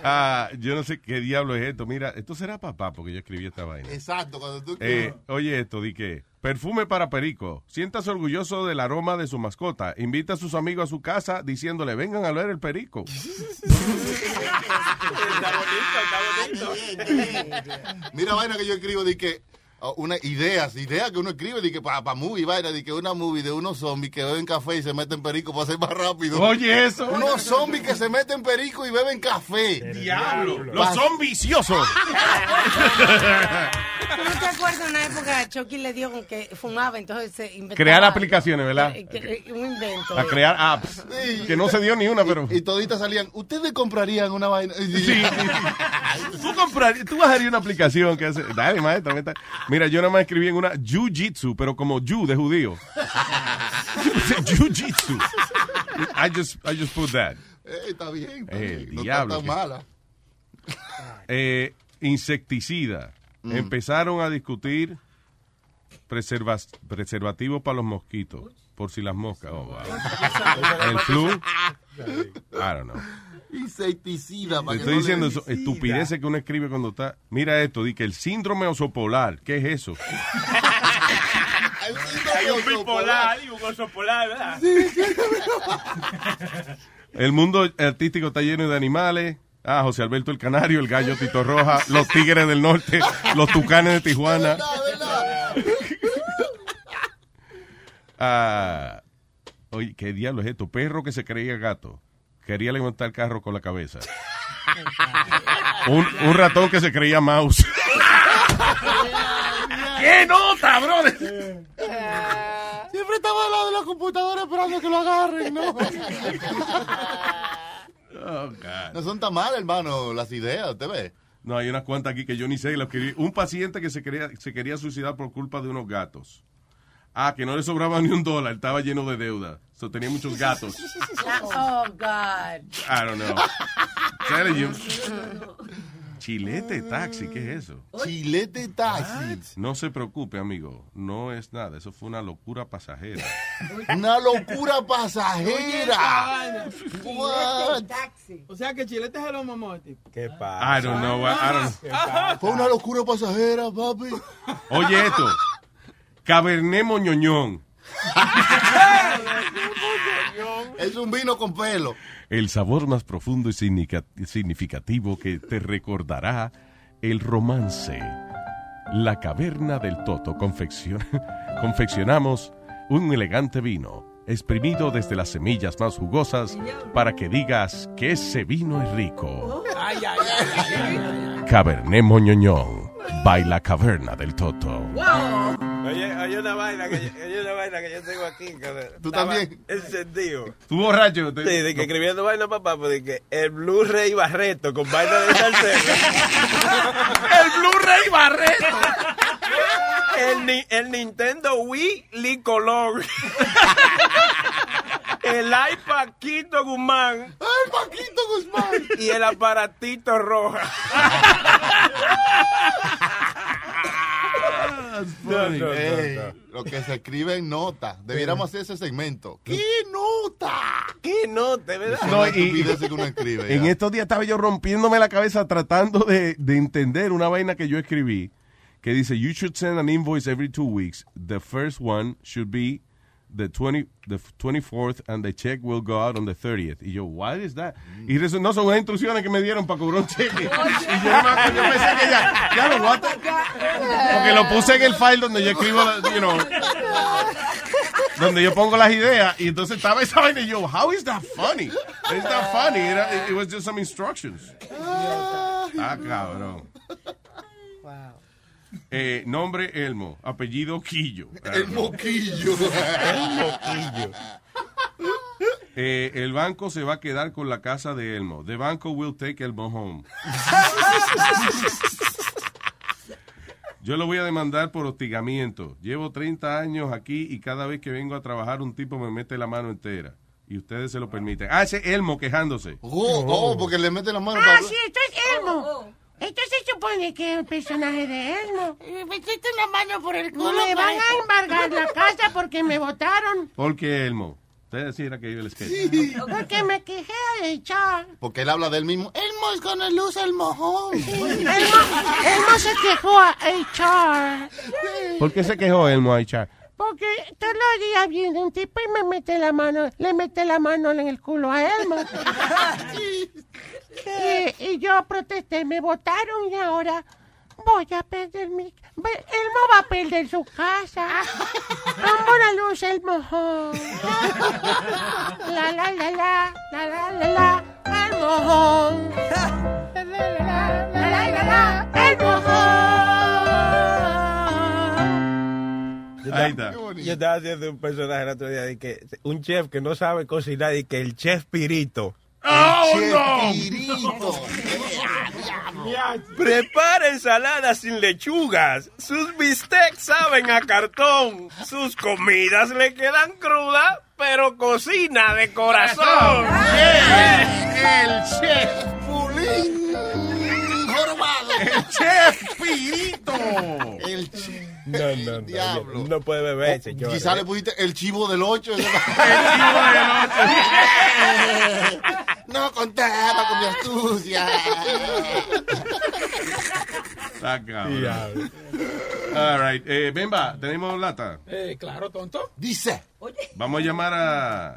Ah, yo no sé qué diablo es esto. Mira, esto será papá porque yo escribí esta vaina.
Exacto, cuando tú
Eh, oye esto, di que perfume para Perico. Siéntase orgulloso del aroma de su mascota. Invita a sus amigos a su casa diciéndole, vengan a ver el Perico. (laughs)
Mira, vaina que yo escribo de que una ideas, ideas que uno escribe de que para pa movie, vaina, de que una movie de unos zombies que beben café y se meten perico para ser más rápido.
Oye, eso.
Unos zombies que se meten perico y beben café.
Diablo. Los son viciosos.
¿Tú no te acuerdas una época a Chucky le dio con que fumaba, entonces se inventó.
Crear aplicaciones, ¿verdad?
Un invento.
A crear apps. Que no se dio ni una, pero.
Y toditas salían, ¿ustedes comprarían una vaina?
Sí. (laughs) tú, comprarías, tú bajarías una aplicación que hace. Dale, maestro. neta. Mira, yo nada más escribí en una Jiu-Jitsu, pero como Ju de judío. (laughs) Jiu-Jitsu. I just, I just put that.
Eh, está bien. está
Eh,
bien. No
diablo,
está tan mala.
Eh, insecticida.
Mm.
Empezaron a discutir preservas- preservativos para los mosquitos. Por si las moscas. Oh, wow. (laughs) El flu. I don't know.
Insecticida.
Te estoy
no
diciendo eso, estupideces que uno escribe cuando está. Mira esto, di que el síndrome osopolar. ¿Qué es eso? (laughs)
Hay un bipolar y un oso polar, ¿verdad? (laughs)
El mundo artístico está lleno de animales. Ah, José Alberto el Canario, el gallo Tito Roja, los tigres del norte, (laughs) los tucanes de Tijuana. Ah, oye, ¿qué diablo es esto? Perro que se creía gato. Quería levantar el carro con la cabeza. Un, un ratón que se creía mouse. (laughs)
¡Qué nota, brother!
Siempre estaba al lado de la computadora esperando que lo agarren, ¿no?
Oh, God.
No son tan malas, hermano, las ideas, ¿usted ve?
No, hay unas cuantas aquí que yo ni sé. Lo escribí. Un paciente que se quería, se quería suicidar por culpa de unos gatos. Ah, que no le sobraba ni un dólar, estaba lleno de deuda. So, tenía muchos gatos. (laughs)
Oh, God.
I don't know. Telling you. Chilete taxi, ¿qué es eso?
Chilete taxi.
No se preocupe, amigo. No es nada. Eso fue una locura pasajera.
Una locura pasajera. What?
O sea que Chilete se lo mamó a ti.
¿Qué
I don't know. I don't know.
Fue una locura pasajera, papi.
Oye, esto. Cabernet Moñoñón. (laughs)
Es un vino con pelo.
El sabor más profundo y significativo que te recordará el romance. La caverna del Toto confeccion- (laughs) confeccionamos un elegante vino, exprimido desde las semillas más jugosas, para que digas que ese vino es rico.
Ay, ay, ay, ay, ay, ay.
Cabernet Moñoñón, baila caverna del Toto.
Oye, hay una vaina que yo, hay una vaina que yo tengo aquí. Que
¿Tú también?
Encendido.
¿Tú borracho? Te-
Sí, de que escribiendo vaina, papá, pues de que el Blu-ray Barreto con vaina de salsero. (laughs)
El Blu-ray Barreto.
el, ni- el Nintendo Wii Licolor. (laughs) el iPad Quito Guzmán.
¡Ay, Paquito Guzmán!
Y el aparatito roja. (laughs) No, no, no,
Ey,
no.
Lo que se escribe en nota. Debiéramos hacer ese segmento. ¿Qué nota?
¿Qué no? De verdad.
No, y-
que uno escribe.
En estos días estaba yo rompiéndome la cabeza tratando de, de entender una vaina que yo escribí que dice, you should send an invoice every two weeks. The first one should be the, 20, the 24th and the check will go out on the 30th. Y yo, what is that? Y resu- no son unas instrucciones que me dieron para cobrar un cheque. (laughs) y yo, yo pensé que ya, ya lo what the- Porque lo puse en el file donde yo escribo, you know, donde yo pongo las ideas y entonces estaba esa vaina y yo, how is that funny? It's not funny. Era- it was just some instructions. Ah, cabrón. Eh, nombre Elmo, apellido Quillo. (laughs)
El moquillo. (laughs)
El moquillo.
Eh, el banco se va a quedar con la casa de Elmo. The banco will take Elmo home. (laughs) Yo lo voy a demandar por hostigamiento. Llevo 30 años aquí y cada vez que vengo a trabajar un tipo me mete la mano entera. Y ustedes se lo permiten. Ah, ese Elmo quejándose.
Oh, oh, porque le mete la mano
Ah,
para...
sí, esto es Elmo. Esto se supone que es el personaje de Elmo. Me metiste la mano por el culo. Me van a embargar la casa porque me votaron.
¿Por qué Elmo? Ustedes decían que yo el sketch.
Porque me quejé de echar.
Porque él habla del mismo. Elmo es con el luz el mojón.
Elmo, Elmo se quejó a echar.
¿Por qué se quejó Elmo a echar?
Porque todos los días viene un tipo y me mete la mano, le mete la mano en el culo a Elmo. (laughs) y, y yo protesté, me votaron y ahora Voy a perder mi... Elmo va a perder su casa. Como la luz el mojón. La, la, la, la, la, la, la, la, el mojón. La, la, la, la, la, la, la, el mojón.
Ahí está.
Yo estaba haciendo un personaje el otro día de que un chef que no sabe cocinar y que el chef Pirito.
¡Oh, no! (laughs)
Prepara ensaladas sin lechugas. Sus bistecs saben a cartón. Sus comidas le quedan crudas, pero cocina de corazón. (laughs)
El chef Pulín.
El chef Pirito.
El chef.
No, no, (laughs) no.
Diablo.
No puede beber, señor.
Quizá le pusiste el chivo del 8. (laughs) el
chivo (laughs)
No contaba con mi astucia.
Está cabrón. All right. Eh, Bemba, ¿tenemos lata?
Eh, claro, tonto.
Dice.
¿Vamos a llamar a,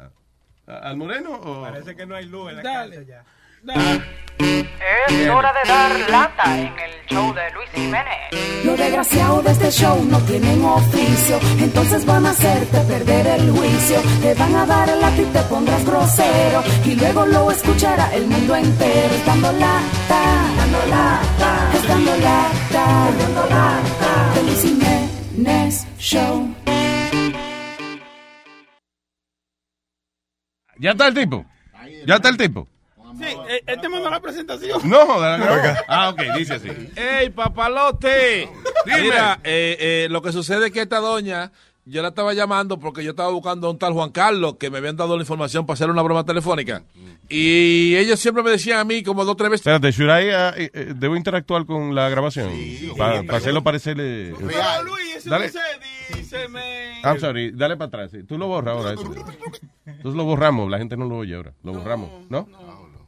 a- al moreno o...?
Parece que no hay luz en la
Dale.
casa ya.
Es hora de dar lata en el show de Luis Jiménez.
Los desgraciados de este show no tienen oficio, entonces van a hacerte perder el juicio. Te van a dar el lápiz y te pondrás grosero, y luego lo escuchará el mundo entero. Dando lata, dando lata, dando lata, dando lata. De Luis Jiménez Show.
¿Ya está el tipo? ¿Ya está el tipo?
Sí, eh, él te mandó la presentación.
No, de la Ah, ok, dice así.
¡Ey, papalote!
Dime.
Mira, eh, eh, lo que sucede es que esta doña, yo la estaba llamando porque yo estaba buscando a un tal Juan Carlos que me habían dado la información para hacer una broma telefónica. Y ellos siempre me decían a mí como dos o tres veces.
Espérate, should I, uh, eh, eh, ¿debo interactuar con la grabación? Para hacerlo parecerle...
Pero Luis, eso
Dale.
no se dice, me...
I'm sorry, dale para atrás. sí. Tú lo borras ahora. Eso. Entonces lo borramos, la gente no lo oye ahora. Lo borramos, ¿no?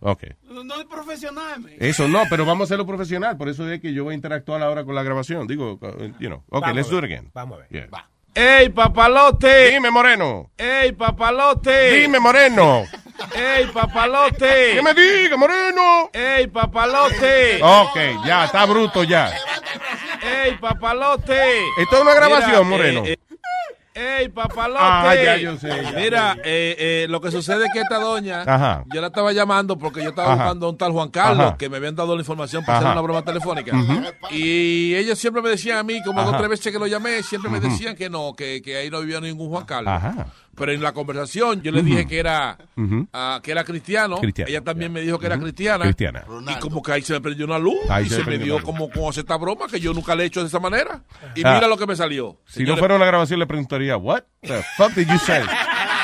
Ok.
No, no es profesional.
Eso no, pero vamos a hacerlo profesional. Por eso es que yo voy a interactuar ahora con la grabación. Digo, uh, you know. Ok,
Vamos
let's do it again.
Vamos a ver.
Yeah.
¡Ey, papalote!
Dime, Moreno.
¡Ey, papalote!
Dime, Moreno.
¡Ey, papalote!
¿Qué me diga, Moreno?
¡Ey, papalote!
Ok, ya, está bruto ya.
¡Ey, papalote!
Esto es una grabación,
Mira,
Moreno.
eh, eh, ¡Ey, papalote!
Ah, ya, yo sé, ya.
Mira, eh, eh, lo que sucede es que esta doña,
Ajá.
yo la estaba llamando porque yo estaba
Ajá.
buscando a un tal Juan Carlos
Ajá.
que me habían dado la información para
Ajá.
hacer una broma telefónica. Y ellos siempre me decían a mí, como dos o tres veces que lo llamé, siempre me decían que no, que, que ahí no vivía ningún Juan Carlos.
Ajá.
Pero en la conversación yo le dije que era, ah, que era cristiano.
Cristiano,
Ella también me dijo que era cristiana.
Cristiana.
Y como que ahí se me prendió una luz
Ahí
y
se
me dio como con esta broma que yo nunca le he hecho de esa manera. Y
Ah.
mira lo que me salió.
Si no fuera una grabación, le preguntaría, what the fuck did you say? (laughs)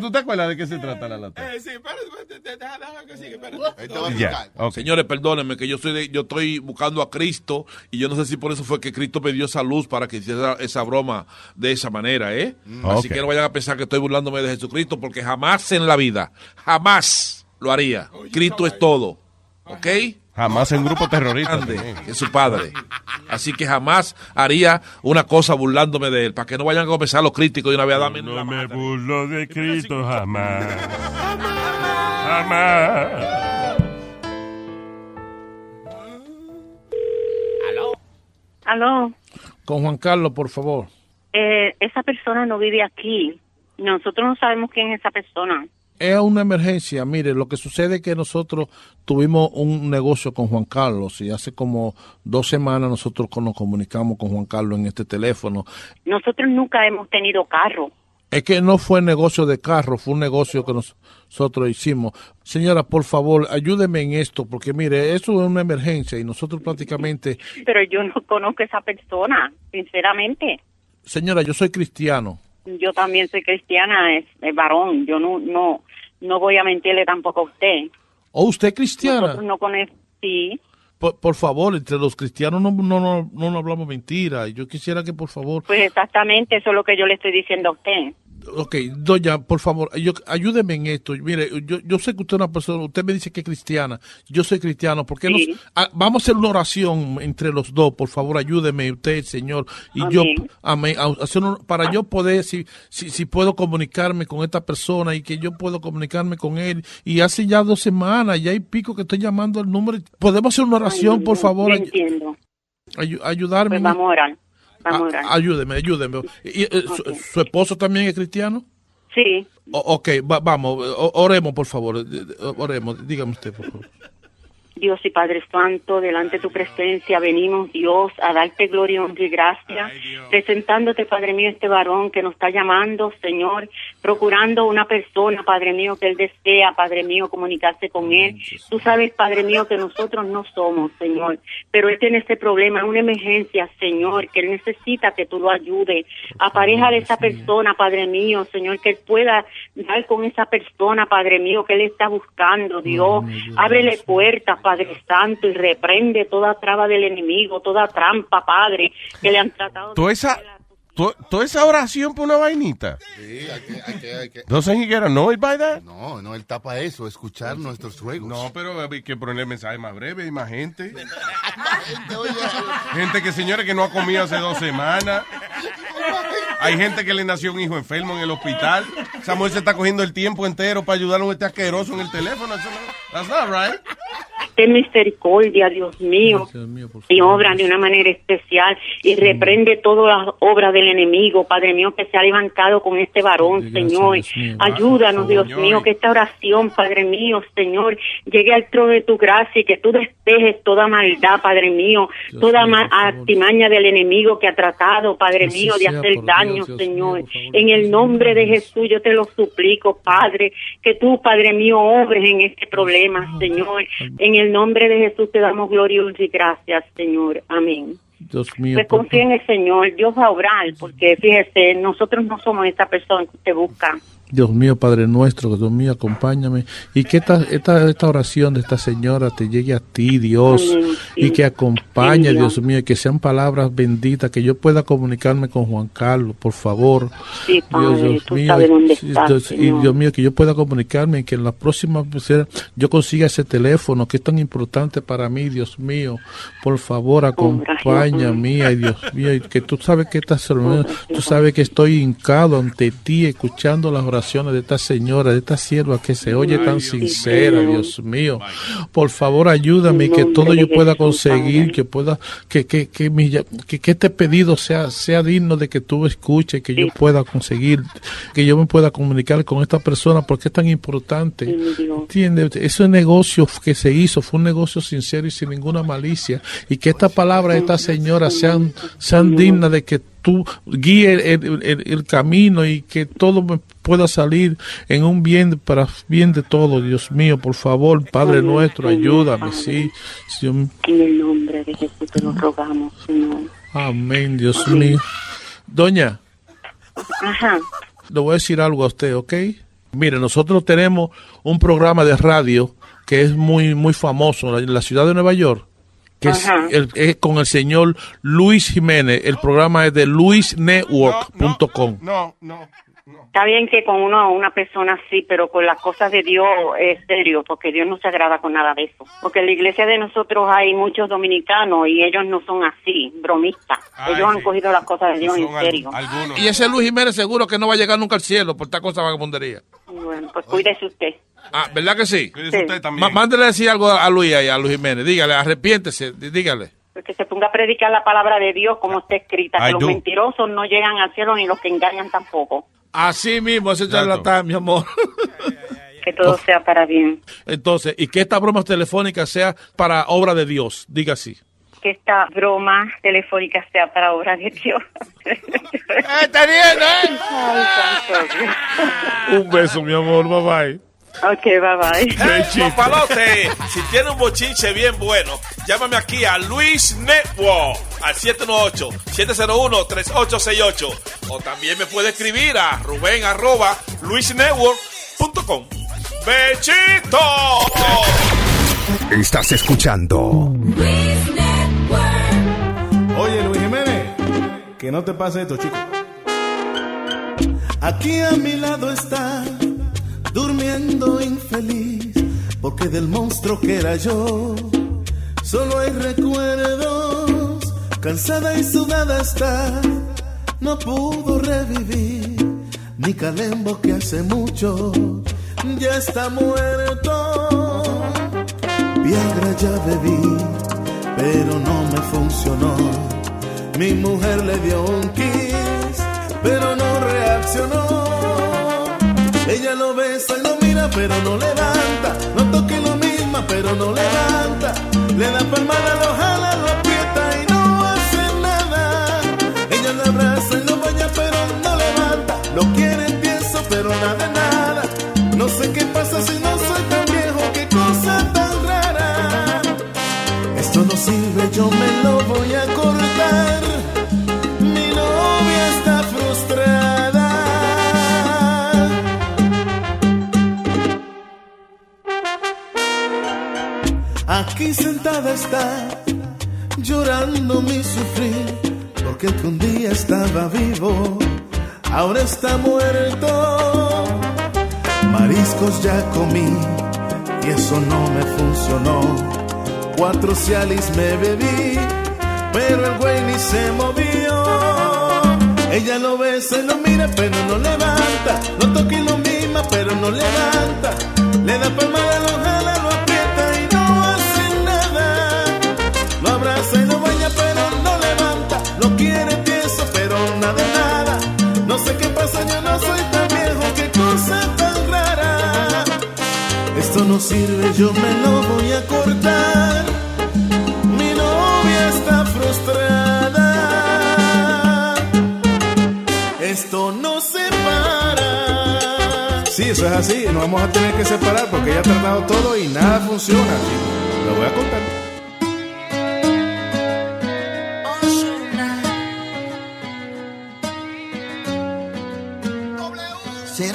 ¿tú te acuerdas de qué se trata la lata?
Eh, sí, espérate, espérate, deja, deja que siga, espérate.
Ya, ok.
Señores, perdónenme que yo soy de- yo estoy buscando a Cristo y yo no sé si por eso fue que Cristo me dio esa luz para que hiciera esa broma de esa manera, ¿eh? Así
Ok.
que no vayan a pensar que estoy burlándome de Jesucristo porque jamás en la vida, jamás lo haría. Cristo es todo, ¿ok?
Jamás en grupo terrorista.
Es su padre. Así que jamás haría una cosa burlándome de él, para que no vayan a comenzar los críticos de una vez a darme
No me burlo de Cristo jamás. Jamás.
Aló,
Con Juan Carlos, por favor.
eh, esa persona no vive aquí. Nosotros no sabemos quién es esa persona.
Es una emergencia. Mire, lo que sucede es que nosotros tuvimos un negocio con Juan Carlos y hace como dos semanas nosotros nos comunicamos con Juan Carlos en este teléfono.
Nosotros nunca hemos tenido carro.
Es que no fue negocio de carro, fue un negocio que nos- nosotros hicimos. Señora, por favor, ayúdeme en esto, porque mire, eso es una emergencia y nosotros prácticamente...
Pero yo no conozco a esa persona, sinceramente.
Señora, yo soy cristiano.
Yo también soy cristiana, es, es varón. Yo no, no, no voy a mentirle tampoco a usted.
¿O usted cristiana?
Nosotros no conocemos. Sí,
Por, por favor, entre los cristianos no, no, no, no, no hablamos mentira. Yo quisiera que, por favor,
pues exactamente eso es lo que yo le estoy diciendo a usted.
Ok, doña, por favor, yo, ayúdeme en esto. Mire, yo, yo sé que usted es una persona, usted me dice que es cristiana, yo soy cristiano, ¿por qué no?
Sí.
ah, vamos a hacer una oración entre los dos, por favor, ayúdeme usted, Señor, y yo,
Amén.
amén, a- hacer un- para yo poder, si, si, si puedo comunicarme con esta persona y que yo puedo comunicarme con él, y hace ya dos semanas, ya hay pico que estoy llamando al número, ¿podemos hacer una oración, por favor? Ay- ayudarme.
Pues vamos a orar.
Ah, ayúdeme, ayúdeme. ¿Y, eh, su, esposo también es cristiano?
Sí.
O- ok, va- vamos, oremos, por favor. eh, Oremos, dígame usted, por favor.
Dios y Padre Santo, delante de tu presencia venimos, Dios, a darte gloria, honra y gracia, presentándote, Padre mío, este varón que nos está llamando, Señor, procurando una persona, Padre mío, que él desea, Padre mío, comunicarse con él. Tú sabes, Padre mío, que nosotros no somos, Señor, pero él tiene este problema, una emergencia, Señor, que él necesita que tú lo ayudes. Apareja de esa persona, Padre mío, Señor, que él pueda dar con esa persona, Padre mío, que él está buscando, Dios. Ábrele puertas, Padre Santo, y reprende toda traba del enemigo, toda trampa, Padre, que le han tratado.
Toda esa, to- toda esa oración por una vainita.
Sí, hay que, hay que, hay que.
Doesn't he get annoyed by that?
No, no, él tapa eso, escuchar nuestros ruegos.
No, pero hay que poner mensaje más breve, hay más gente. (laughs) Gente que, señores, que no ha comido hace dos semanas. Hay gente que le nació un hijo enfermo en el hospital. Samuel se está cogiendo el tiempo entero para ayudar a un este asqueroso en el teléfono. Eso no, that's not right.
Ten misericordia, Dios mío, y obra de una manera especial y reprende todas las obras del enemigo, Padre mío, que se ha levantado con este varón, Señor. Ayúdanos, Dios mío, que esta oración, Padre mío, Señor, llegue al trono de tu gracia y que tú despejes toda maldad, Padre mío, toda ma- artimaña del enemigo que ha tratado, Padre mío, de hacer daño,
Dios, Dios
Señor. En el nombre de Jesús yo te lo suplico, Padre, que tú, Padre mío, obres en este problema, Señor. En el nombre de Jesús te damos gloria y gracias, Señor. Amén.
Dios mío.
Pues confía en el Señor, Dios va a obrar, porque fíjese, nosotros no somos esa persona que usted busca.
Dios mío, Padre nuestro, Dios mío, acompáñame. Y que esta, esta, esta oración de esta señora te llegue a ti, Dios,
Amén,
y que acompañe, Dios mío, y que sean palabras benditas, que yo pueda comunicarme con Juan Carlos, por favor.
Sí, Padre, dónde estás,
Dios- y
Señor.
Dios mío, que yo pueda comunicarme, y que en la próxima vez yo consiga ese teléfono que es tan importante para mí, Dios mío. Por favor, acompáñame, ay Dios mío, y que tú sabes que señora- tú sabes que estoy hincado ante ti, escuchando las oraciones de esta señora, de esta sierva que se oye tan sincera, Dios mío. Por favor, ayúdame y que todo yo pueda conseguir, que pueda, que, que, que, mi, que, que este pedido sea, sea digno de que tú escuches, que yo pueda conseguir, que yo me pueda comunicar con esta persona, porque es tan importante. ¿Entiendes? Ese negocio que se hizo fue un negocio sincero y sin ninguna malicia. Y que esta palabra de esta señora sean, sean dignas de que tú guíes el, el- el- camino y que todo me pueda salir en un bien para bien de todo. Dios mío, por favor, Padre
Amén,
nuestro, ayúdame, sí.
En el nombre de Jesús te lo rogamos, Señor.
Amén, Dios mío. Doña,
Ajá.
le voy a decir algo a usted, ¿ok? Mire, nosotros tenemos un programa de radio que es muy, muy famoso en la ciudad de Nueva York, que es,
Ajá.
el- es con el señor Luis Jiménez. El programa es de luisnetwork.com.
No, no.
Está bien que con uno, una persona así, pero con las cosas de Dios es serio, porque Dios no se agrada con nada de eso. Porque en la iglesia de nosotros hay muchos dominicanos y ellos no son así, bromistas.
Ay,
ellos han
sí.
cogido las cosas de Dios en serio.
Y ese Luis Jiménez seguro que no va a llegar nunca al cielo por esta cosa vagabundería.
Bueno, pues cuídese usted.
Ah, ¿verdad que sí?
Cuídese usted
Ma- mándele a decir algo a Luis y a Luis Jiménez. Dígale, arrepiéntese, dí- dígale.
Pues que se ponga a predicar la palabra de Dios como está escrita.
I
que los mentirosos no llegan al cielo ni los que engañan tampoco.
Así mismo, ese charlatán, mi amor. (laughs)
Que todo sea para bien.
Entonces, y que esta broma telefónica sea para obra de Dios. Diga así.
Que esta broma telefónica sea para obra de Dios. (laughs)
Está bien, ¿eh?
Ay.
Un beso, mi amor. Bye bye.
Ok, bye bye. (laughs)
Bechito.
Papalote, si tiene un bochinche bien bueno, llámame aquí a Luis Network al 718-701-3868. O también me puede escribir a Rubén arroba luisnetwork.com. ¡Bechito!
Estás escuchando
Oye, Luis Jiménez, que no te pase esto, chico.
Aquí a mi lado está, durmiendo infeliz, porque del monstruo que era yo, solo hay recuerdos, cansada y sudada está, no pudo revivir, mi calembo que hace mucho ya está muerto. Viagra ya bebí, pero no me funcionó. Mi mujer le dio un kiss, pero no reaccionó. Ella lo y lo mira, pero no levanta. No toque lo misma, pero no levanta. Le da palmada, lo jala, lo aprieta y no hace nada. Ella lo abraza y lo baña, pero no levanta. Lo quiere tieso, pero nada nada. No sé qué pasa si no soy tan viejo, qué cosa tan rara. Esto no sirve, yo me lo voy a cortar. Está, llorando mi sufrir, porque un día estaba vivo, ahora está muerto. Mariscos ya comí y eso no me funcionó. Cuatro cialis me bebí, pero el güey ni se movió. Ella lo besa y lo mira, pero no levanta. No toca y lo misma, pero no levanta. Le da palmada, lo jala, pero nada. No sé qué pasa, yo no soy tan viejo, qué cosa tan rara. Esto no sirve, yo me lo voy a cortar. Mi novia está frustrada. Esto no se para.
Sí, eso es así. Nos vamos a tener que separar porque ella ha tratado todo y nada funciona. Lo voy a contar.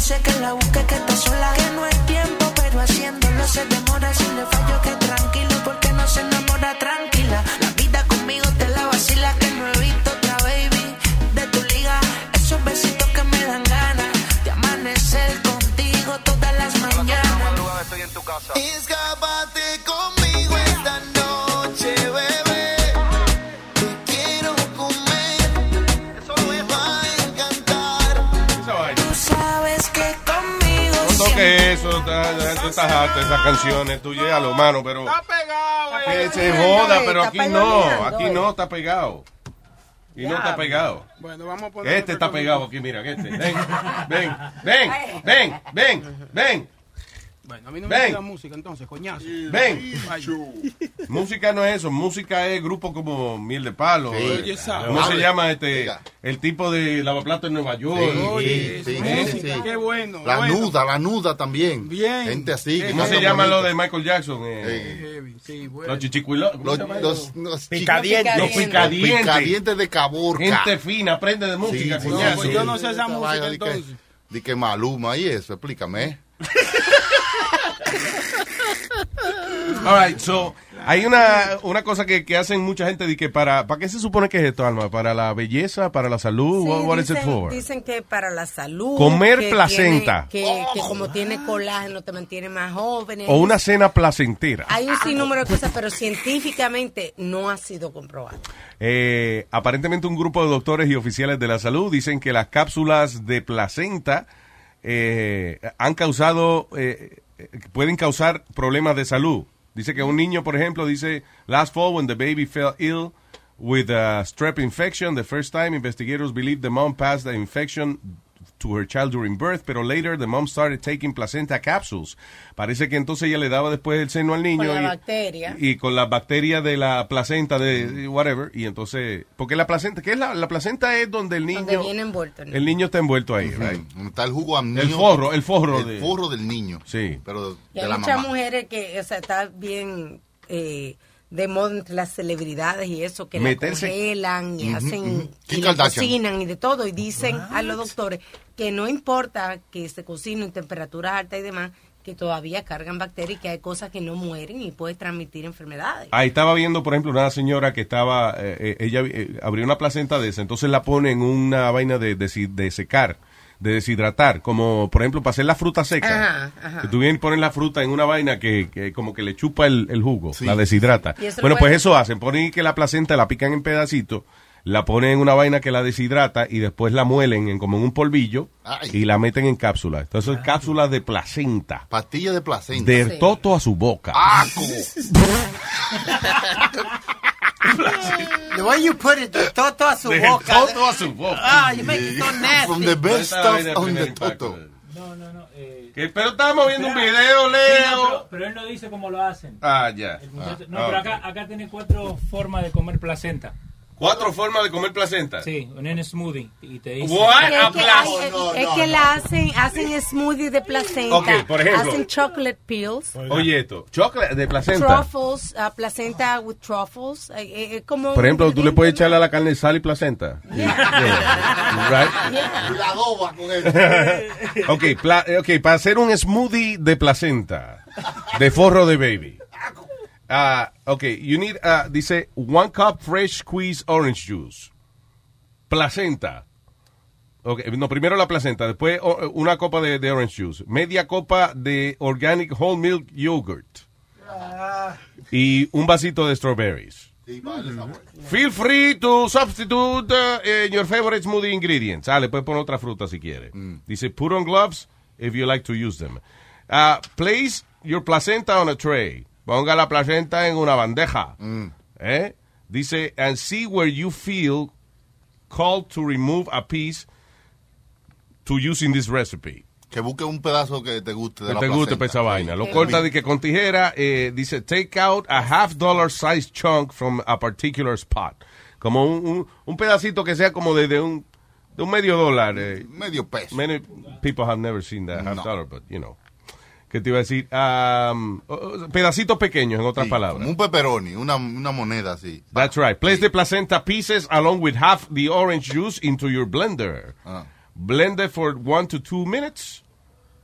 dice que la busque, que está sola. Que no es tiempo, pero haciéndolo se demora. Si le fallo, que tranquilo, porque no se enamora tranquila. Tú
estás, tú estás harta de esas canciones, tú lo mano, pero
Está pegado,
que
eh.
se joda, pero aquí no, aquí no está pegado. Y no está pegado.
Bueno, vamos a poner.
Este está pegado aquí, mira, este. Ven, ven, ven, ven, ven, ven.
Bueno, a mí no me
Ven.
gusta la música, entonces, coñazo.
Ven.
Ay.
Música no es eso, música es grupo como Miel de Palo.
Sí.
eh. ¿Cómo se llama este? El tipo de lavaplato en Nueva York.
Sí, sí, sí, sí.
Qué bueno.
La
bueno.
nuda, la nuda también.
Bien.
Gente así.
¿Cómo se llama
bonito.
lo de Michael Jackson? Eh,
bueno.
los chichicuilos. ¿cómo
Los, los, los
Picadientes. Los picadientes.
Picadientes de Caborca.
Gente fina, aprende de música, coñazo.
Pues yo no sé esa música, entonces.
De que Maluma y eso, explícame. (laughs)
All right, so, hay una, una cosa que, que hacen mucha gente de que para, ¿para qué se supone que es esto, Alma? ¿Para la belleza? ¿Para la salud?
Sí,
What, what is it
dicen,
for?
dicen que para la salud.
Comer
que
placenta.
tiene- que, que como tiene colágeno te mantiene más joven.
O una cena placentera.
Hay un sinnúmero de cosas, pero científicamente no ha sido comprobado.
Eh, aparentemente un grupo de doctores y oficiales de la salud dicen que las cápsulas de placenta eh, han causado, eh, pueden causar problemas de salud. Dice que un niño, por ejemplo, dice, last fall when the baby fell ill with a strep infection, the first time investigators believed the mom passed the infection to her child during birth, pero later the mom started taking placenta capsules. Parece que entonces ella le daba después el seno al niño
Con la
y-
bacteria.
y con las bacterias de la placenta de whatever y entonces porque la placenta qué es la, la placenta es donde el niño
Donde viene envuelto.
el niño está envuelto ahí right?
Está el jugo amniótico.
el forro el forro
El
de-
forro del niño.
sí
Pero
Y
de
hay
la
muchas
mamá.
mujeres que, o sea, está bien eh, de moda entre las celebridades y eso, que
Meterse-
la congelan y hacen, y la cocinan y de todo. Y dicen a los doctores que no importa que se cocine en temperaturas altas y demás, que todavía cargan bacterias y que hay cosas que no mueren y puede transmitir enfermedades.
ahí estaba viendo por ejemplo una señora que estaba eh, eh, ella eh, abrió una placenta de esa entonces la pone en una vaina de, de, de secar de deshidratar como por ejemplo para hacer la fruta seca
Ajá, ajá.
que tú vienes y pones la fruta en una vaina que, que como que le chupa el, el jugo, la deshidrata. Bueno, pues eso hacen, ponen que la placenta la pican en pedacitos, la ponen en una vaina que la deshidrata y después la muelen en como en un polvillo
Ay.
y la meten en cápsulas. Entonces, cápsulas de placenta.
Pastilla de placenta.
De toto a su boca.
¡Aco! (laughs) (laughs)
The way you put it, de toto a su boca.
toto a su boca.
Ah, you make it so nasty.
From the best stuff on the toto.
Que- pero estamos viendo un video,
Sí,
Leo.
no, pero, pero él no dice cómo lo hacen.
Ah, ya.
Muchacho-
Ah,
no,
ah,
pero acá, acá tiene cuatro formas de comer placenta.
Cuatro formas de comer placenta.
Sí, en un smoothie. Y te dice.
What?
Es que,
Aplauso.
hay-
No,
es
no,
que
no.
la hacen, hacen smoothie de placenta,
Ok, por ejemplo.
hacen chocolate pills,
Oye esto, chocolate de placenta.
truffles, ah, placenta with truffles, eh, eh, eh, como
Por ejemplo, tú le puedes echarle a la carne sal y placenta. (laughs) Right?
Y la adoba con eso. (laughs)
Ok, pla- eh, ok, para hacer un smoothie de placenta, de forro de baby. Ah, ok, you need, ah, dice, one cup fresh squeezed orange juice. Placenta. Ok, no, primero la placenta, después o- una copa de, de orange juice, media copa de organic whole milk yogurt y un vasito de strawberries. Feel free to substitute uh, your favorite smoothie ingredients. Ah, le puedes poner otra fruta si quiere. Dice, put on gloves if you like to use them. Uh, place your placenta on a tray. Ponga la placenta en una bandeja. ¿Eh? Dice, and see where you feel called to remove a piece to use in this recipe.
Que busque un pedazo que te guste de
Que
la
te guste esa vaina. Lo corta de que con tijera, eh, dice, take out a half dollar size chunk from a particular spot. Como un, un, un pedacito que sea como de, de un, de un medio dólar. eh.
Medio peso.
Many people have never seen that half
No.
dollar, but you know. ¿Qué te iba a decir? Um, pedacitos pequeños, en otras
Sí,
palabras.
como un pepperoni, una, una moneda así.
That's right. Place the placenta pieces along with half the orange juice into your blender.
Ah.
Blend it for one to two minutes.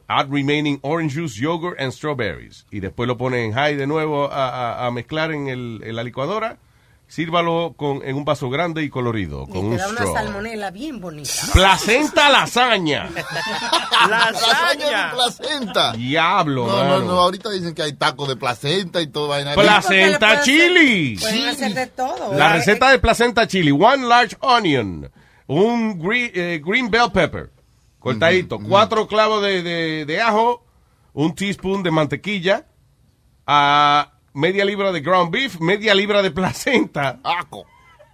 Add remaining orange juice, yogurt, and strawberries. Y después lo pone en high de nuevo a, a- a mezclar en, el, en la licuadora. Sírvalo con, en un vaso grande y colorido,
y
con
te
un
da una
straw.
salmonela bien bonita.
Placenta lasaña. (laughs)
Lasaña de placenta.
Diablo,
No, no,
mano.
no, ahorita dicen que hay tacos de placenta y todo vaina.
Placenta chili.
Pueden hacer de todo.
La receta de placenta chili. One large onion. Un green, eh, green bell pepper. Cortadito. Cuatro clavos de, de- de ajo. un teaspoon de mantequilla, a media libra de ground beef, media libra de placenta.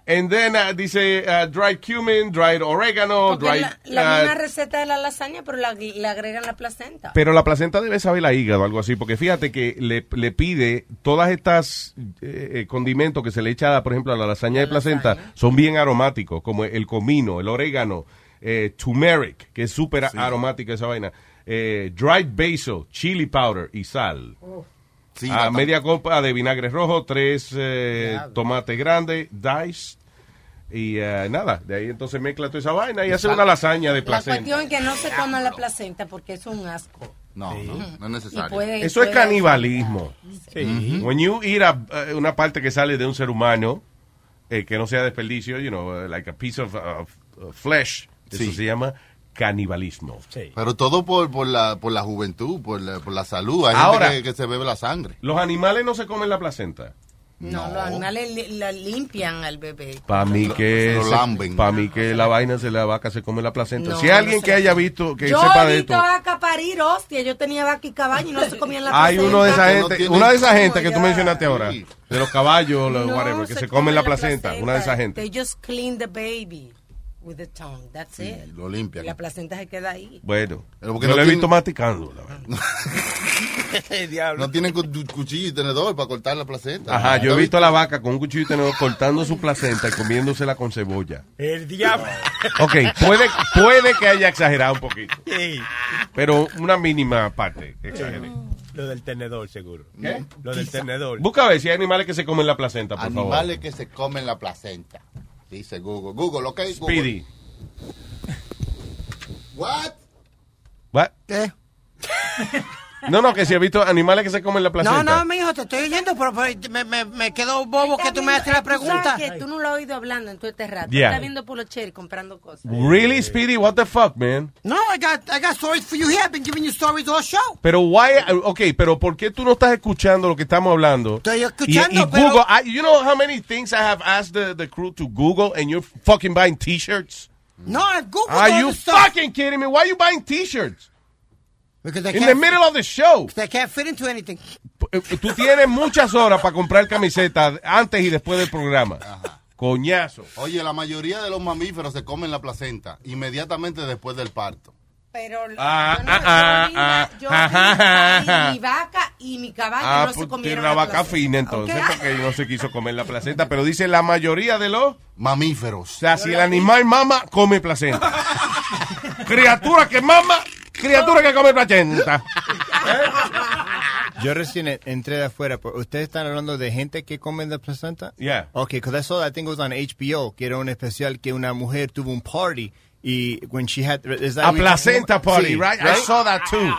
And then uh, dice uh, dried cumin, dried oregano,
Porque
dried...
la, la
uh,
misma receta de la lasaña, pero la- le agregan la placenta.
pero la placenta debe saber a hígado, algo así, porque fíjate que le, le pide todas estas eh, eh, condimentos que se le echa, por ejemplo, a la lasaña de placenta, son bien aromáticos, como el comino, el orégano, eh, turmeric, que es súper aromática esa vaina, eh, dried basil, chili powder y sal.
Sí,
Ah,
la-
media copa de vinagre rojo, tres eh, tomates grandes, diced, y eh, nada, de ahí entonces mezcla toda esa vaina y hace una lasaña de
La
placenta.
cuestión es que no se coma la placenta porque es un asco.
No, no, no es necesario.
Puede-
Eso es
puede-
canibalismo.
Sí.
When you eat a- eh, una parte que sale de un ser humano, eh, que no sea desperdicio, you know, uh, like a piece of, uh, of flesh, eso
Sí.
se llama canibalismo.
Pero todo por, por, la, por la juventud, por la, por la salud. Hay
Ahora-
gente que, que se bebe la sangre.
Los animales no se comen la placenta.
No, los animales li- la limpian al bebé.
Para mí que
lo
se-
lamben.
pa' mí que la vaina de la vaca se come la placenta.
No,
si hay alguien
no
que haya visto, que
yo
sepa
he
de
visto
esto,
vaca parir, hostia. Yo tenía vaca y caballo y no se comían la placenta. (laughs)
hay uno de esa gente,
tiene-
una de esas gente que tú mencionaste ahora, de los caballos, los
No,
whatever, que se,
comen
la placenta, una de esas
They
gente.
just clean the baby with the tongue. That's it.
Lo limpian.
Y la placenta se queda ahí.
Bueno,
Pero
yo
porque
lo
no
he
tiene-
visto masticando. la verdad. (laughs) (laughs)
No tienen cu- cuchillo y tenedor para cortar la placenta.
Ajá, yo he
¿Lo
visto a la vaca con un cuchillo y tenedor cortando su placenta y comiéndosela con cebolla.
El diablo.
Ok, puede, puede que haya exagerado un poquito, pero una mínima parte. exageré.
Lo del tenedor, seguro.
¿Qué?
Lo del tenedor.
Busca a ver si hay animales que se comen la placenta, por favor.
Animales que se comen la placenta. Dice Google. Google, ok. Google.
Speedy.
What?
What?
¿Qué? (laughs)
No, no, que si he visto animales que se comen la placenta.
No, no, mi hijo, te estoy oyendo, pero, pero me, me, me quedo bobo que tú me haces la
Tú sabes
pregunta.
que tú no lo has oído hablando en todo este rato.
Yeah.
Estás viendo comprando cosas.
Really, Speedy? What the fuck, man?
No, I got, I got stories for you here. I've been giving you stories all show.
Pero why, ok, pero ¿por qué tú no estás escuchando lo que estamos hablando?
Estoy escuchando,
y, y
pero-
Google, I- you know how many things I have asked the, the crew to Google and you're fucking buying t-shirts?
No, I've Googled
Are you fucking kidding me? Why are you buying t-shirts? In the middle of the show.
They can't fit into anything.
Eh, Tú tienes muchas horas para comprar camisetas antes y después del programa. Coñazo.
Oye, la mayoría de los mamíferos se comen la placenta inmediatamente después del parto.
Pero
Ah,
yo no-
ah,
yo
ah, ah,
yo
ah, (laughs)
mi vaca y mi caballo
Ah,
no se
pues
comieron
una
la
vaca
placenta.
fina entonces, porque no se quiso comer la placenta. Pero dice la mayoría de los
mamíferos.
O sea, si el animal mama, come placenta. (laughs) criatura que mama, criatura que come placenta.
Yo recién en- entré de afuera. pero ¿Ustedes están hablando de gente que come la placenta?
Yeah.
Okay, because I saw that, I think it was on HBO, que era un especial que una mujer tuvo un party y when she had... is that
A placenta party,
Sí,
right? I saw that too.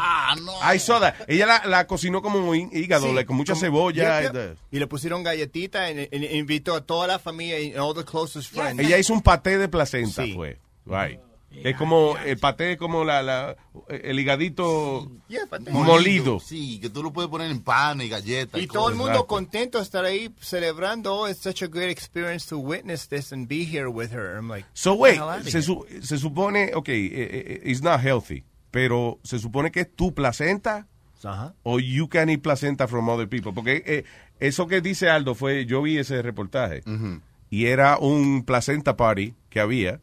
I saw that. Ella la, la cocinó como un hígado,
Sí,
like, con mucha
como-
cebolla.
Yep,
y
yep. Y le pusieron galletita y, y- y invitó a toda la familia y all the closest friends.
Ella hizo un paté de placenta,
Sí.
fue. Right. Es como, el paté es como la, la, el higadito
Yeah, paté.
molido.
Sí, que tú lo puedes poner en pan y galletas.
Y todo el mundo
Exacto.
contento de estar ahí celebrando. Oh, it's such a great experience to witness this and be here with her. I'm like,
So, wait, se, su- se supone, ok, eh, eh, it's not healthy, pero se supone que es tu placenta
Ajá.
o you can eat placenta from other people. Porque eh, eso que dice Aldo fue, yo vi ese reportaje y era un placenta party que había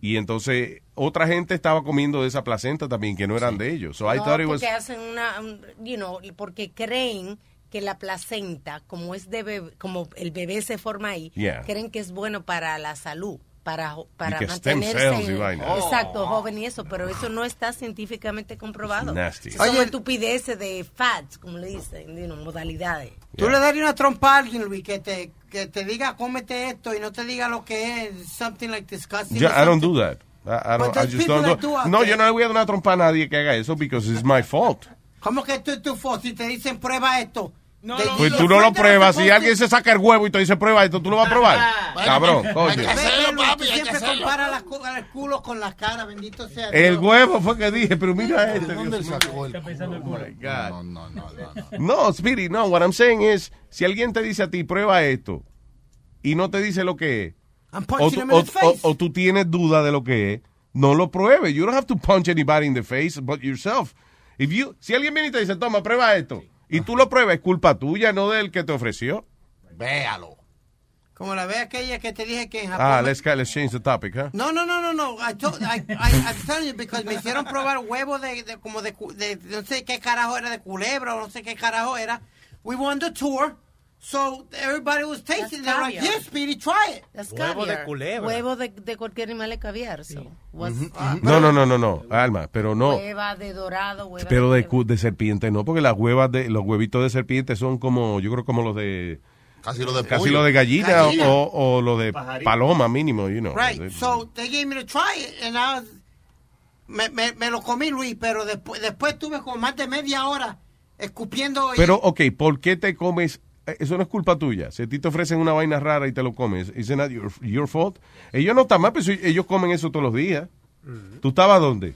y entonces otra gente estaba comiendo de esa placenta también que no eran de ellos. So I
No,
thought it was...
porque hacen una, un- you know, porque creen que la placenta, como es de bebé- como el bebé se forma ahí,
Yeah.
creen que es bueno para la salud, para para
que stem
mantenerse
cells y vaina.
exacto, joven y eso, pero eso no está científicamente comprobado.
Nasty.
Son
Oye,
estupideces de fats, como le dicen, you know, modalidades.
Tú le darías una trompa a alguien, Luis, que te, que te diga, cómete esto y no te diga lo que es, something like disgusting.
Yeah, I don't do that. I, I don't,
But
I
there's
just don't do-
do
No, yo no le voy a dar una trompa a nadie que haga eso because it's my fault.
¿Cómo que tú, tú, fo- si te dicen prueba esto?
No,
de-
no,
Pues tú no lo pruebas. Si alguien se saca el huevo y te dice prueba esto, ¿tú lo vas a probar? Cabrón, coño.
Siempre las el culo con las caras, bendito sea
El
Dios.
huevo fue que dije, pero mira este.
¿Dónde
Dios
él sacó el
mío.
culo?
Oh my God.
No, no, no, no. no.
No, Speedy, no. What I'm saying is, si alguien te dice a ti, prueba esto, y no te dice lo que es,
I'm
o,
punching
tú-
him
o-
in the face.
o- o tú tienes duda de lo que es, no lo pruebes. You don't have to punch anybody in the face but yourself. If you- si alguien viene y te dice, toma, prueba esto, y tú lo pruebas, es culpa tuya, no del que te ofreció.
Véalo.
Como la vez aquella que te dije que en Japón.
Ah,
me-
let's, let's change the topic, huh?
No, no, no, no, no. I told, I, I, I'm telling you because me hicieron probar huevos de, de como de, cu- de, no sé qué carajo era de culebra o no sé qué carajo era. We won the tour, so everybody was tasting. They're like, here, Speedy, try it.
That's
Huevo de
caviar.
culebra.
Huevo de, de cualquier animal es caviar. so,
No, no, no, no, no, Alma, pero no.
Hueva de dorado, hueva
Pero
de...
de, cu- de serpiente no, porque las huevas de los huevitos de serpiente son como, yo creo como los de
Casi lo de
casi
pollo.
lo de gallina,
Gallina.
O, o lo de
Pajarito.
paloma mínimo, you know.
Right, so they gave me to try it, and I was, me, me, me lo comí, Luis, pero después, después tuve como más de media hora escupiendo. y-
Pero, ok, ¿por qué te comes? Eso no es culpa tuya. Si a ti te ofrecen una vaina rara y te lo comes, ¿is not your, your fault? Ellos no están mal, pero ellos comen eso todos los días. ¿Tú estabas dónde?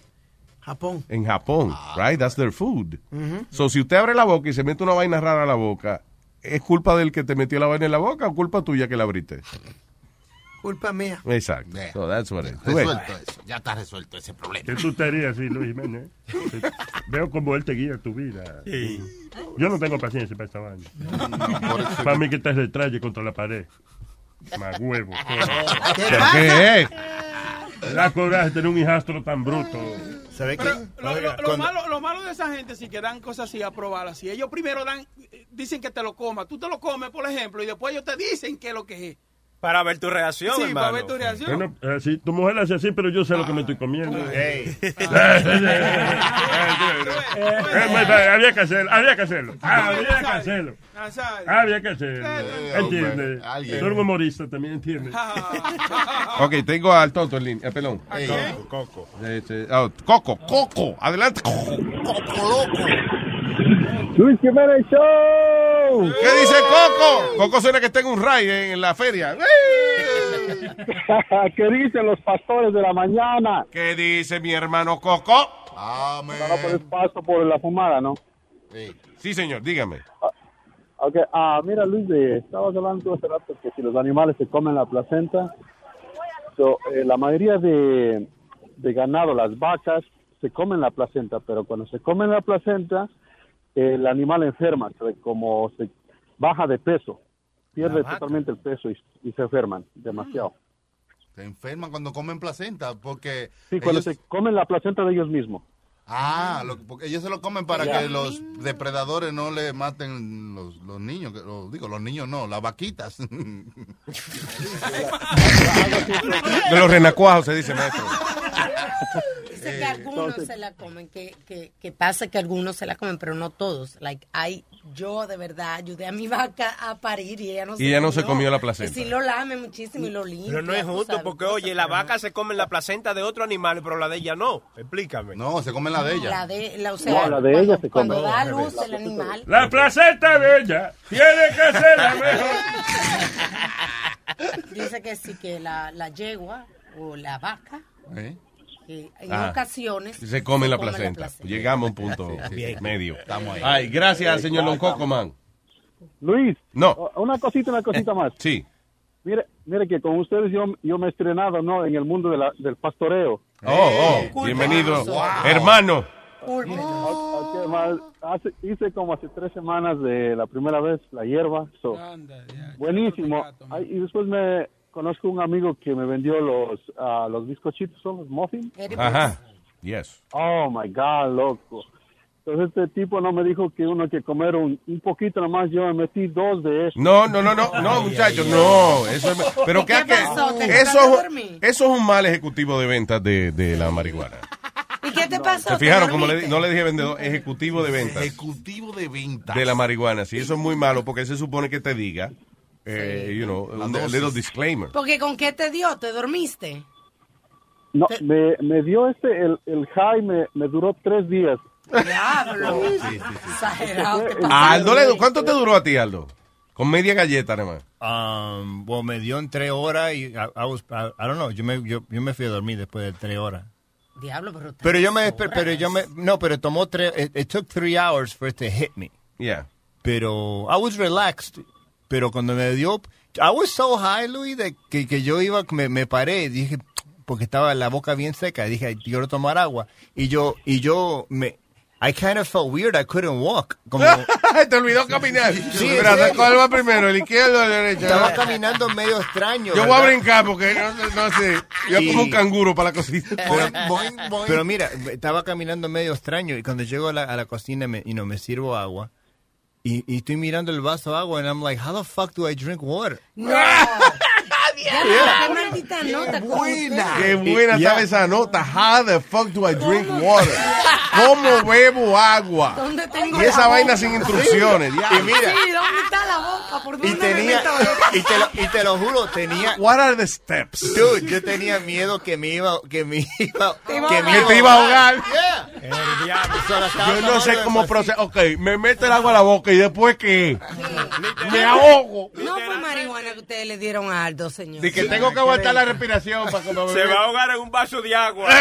Japón.
En Japón, right? That's their food. So, si usted abre la boca y se mete una vaina rara a la boca, ¿es culpa del que te metió la vaina en la boca o culpa tuya que la abriste?
Culpa mía.
Exacto. So that's what it is.
Resuelto eso. Ya está resuelto ese problema.
¿Qué tú te harías así, Luis Jiménez? Veo como él te guía tu vida. Yo no tengo paciencia para esta vaina. Para mí que te retraye contra la pared. Más huevo. (laughs)
¿Qué
¿Por qué?
La coraje de tener un hijastro tan bruto.
¿Sabe qué?
Lo, lo- lo
Cuando-
malo, lo malo de esa gente sí que dan cosas así a probar así. Ellos primero dan, eh, dicen que te lo comas. Tú te lo comes, por ejemplo, y después ellos te dicen qué es lo que es.
Para ver tu reacción,
Sí,
hermano.
para ver tu reacción.
Bueno, así, tu mujer hace así, pero yo sé lo que me estoy comiendo.
Ey.
Eh, había que hacerlo, había que hacerlo. Había que hacerlo. Había que hacerlo.
Eh,
Entiende. eres un humorista también, entiende. (laughs)
Ok, tengo al tonto en línea. Eh, perdón.
Ey,
Coco.
Este, oh, Coco, Coco, adelante. Coco.
Coco loco.
Luis Jiménez Show.
¿Qué dice Coco? Coco suena que está en un ray en la feria. (laughs)
¿Qué dicen los pastores de la mañana?
¿Qué dice mi hermano Coco?
Amén.
No, por el pasto por la fumada, ¿no?
Sí.
Sí, señor, dígame.
Ok, ah, mira Luis, de, estabas hablando tú hace rato que si los animales se comen la placenta, so, eh, la mayoría de, de ganado, las vacas, se comen la placenta, pero cuando se comen la placenta, el animal enferma, como se baja de peso, pierde totalmente el peso y, y se enferman demasiado.
Se enferman cuando comen placenta porque
Sí, cuando
ellos,
se comen la placenta de ellos mismos.
ah, lo- porque ellos se lo comen para
Ya.
que los depredadores no le maten los, los niños, que- lo- digo los niños no, las vaquitas. (laughs)
De los renacuajos se dice, maestro. (laughs)
Dice que algunos se la comen, que, que, que pasa que algunos se la comen, pero no todos. Like, hay, yo de verdad ayudé a mi vaca a parir y ella no se
Y ella no se comió la placenta.
Y sí lo lame muchísimo y lo limpia.
Pero no es justo
sabes,
porque, oye, la vaca se come la placenta de otro animal, pero la de ella no. Explícame.
no, se comen la de ella.
La de, la, o sea,
No, la de
cuando,
ella se come.
cuando da luz
la
el animal,
La placenta de ella tiene que ser la mejor. (laughs)
dice que sí, que la, la yegua o la vaca,
¿Eh?
Que en
Ah,
ocasiones
Se come la
come
placenta. Llegamos a un punto
sí.
medio.
Estamos ahí.
Ay, gracias, señor Don Coco, man.
Luis,
No,
una cosita, una cosita más.
sí.
Mire, mire que con ustedes yo, yo me he estrenado ¿no? en el mundo de la- del pastoreo.
Oh, oh, bienvenido, hermano.
Hace- hice como hace tres semanas de la primera vez la hierba. so, buenísimo. Ay, y después me conozco un amigo que me vendió los, ah, los bizcochitos, son los muffins.
Ajá. Yes.
Oh my God, loco. Entonces este tipo no me dijo que uno que comer un, un poquito nomás. Yo me metí dos de esos.
No, no, no, no, no, muchachos, no. Eso es, pero
¿Qué
que-
pasó? ¿Te
eso, eso es un mal ejecutivo de ventas de, de la marihuana.
¿Y qué te pasó?
¿Se
¿Te
fijaron como le, no le dije vendedor, ejecutivo de ventas
Ejecutivo de ventas.
de la marihuana? Sí, eso es muy malo porque se supone que te diga, eh, you know, un little disclaimer.
Porque con qué te dio, te dormiste.
No, me, me dio este, el, el high me, me duró tres días.
Diablo.
Sí, sí, sí.
Exagerado.
Aldo, le- ¿cuánto te duró a ti, Aldo? Con media galleta, nada más.
Um, well, me dio en tres horas y I, I was, I, I don't know, yo me, yo, yo me fui a dormir después de tres horas.
Diablo, pero
Pero yo me, pero yo me, no, pero tomó tres, it, it took three hours for it to hit me.
Yeah.
Pero I was relaxed. Pero cuando me dio, I was so high, Luis, de que, que yo iba, me, me paré, dije, porque estaba la boca bien seca, dije, "Ay, quiero tomar agua. Y yo, y yo me,
I kind of felt weird. I couldn't walk. Como, (laughs)
Te olvidó caminar.
Sí, sí.
¿cuál va primero? ¿El izquierdo o el derecho?
estaba caminando medio extraño.
Yo voy a
¿verdad?
brincar porque no, sé- no sé. Yo
Y-
como un canguro para la cocina.
Pero, pero mira, estaba caminando medio extraño y cuando llego a la, a la cocina me, y no me sirvo agua y, y estoy mirando el vaso de agua and I'm like, how the fuck do I drink water? (laughs)
No. Qué maldita nota. buena.
Qué buena
Y-
estaba esa nota. How the fuck do I drink water? ¿Cómo bebo agua?
¿Dónde tengo
Y esa vaina sin instrucciones.
Y mira,
Sí, ¿dónde está la boca? ¿Por
y
dónde me
tenía, y te, lo, y te lo juro, tenía,
What are the steps?
dude, yo tenía miedo que me iba, que me iba, (laughs) que
ahogar.
me
Que te iba a ahogar. Yo no sé cómo proceder. Ok, me meto el agua a la boca y después qué? Me ahogo.
No fue marihuana que ustedes le dieron a Aldo, señor.
De que tengo que aguantar la respiración para que
Se va a ahogar en un vaso de agua. (laughs)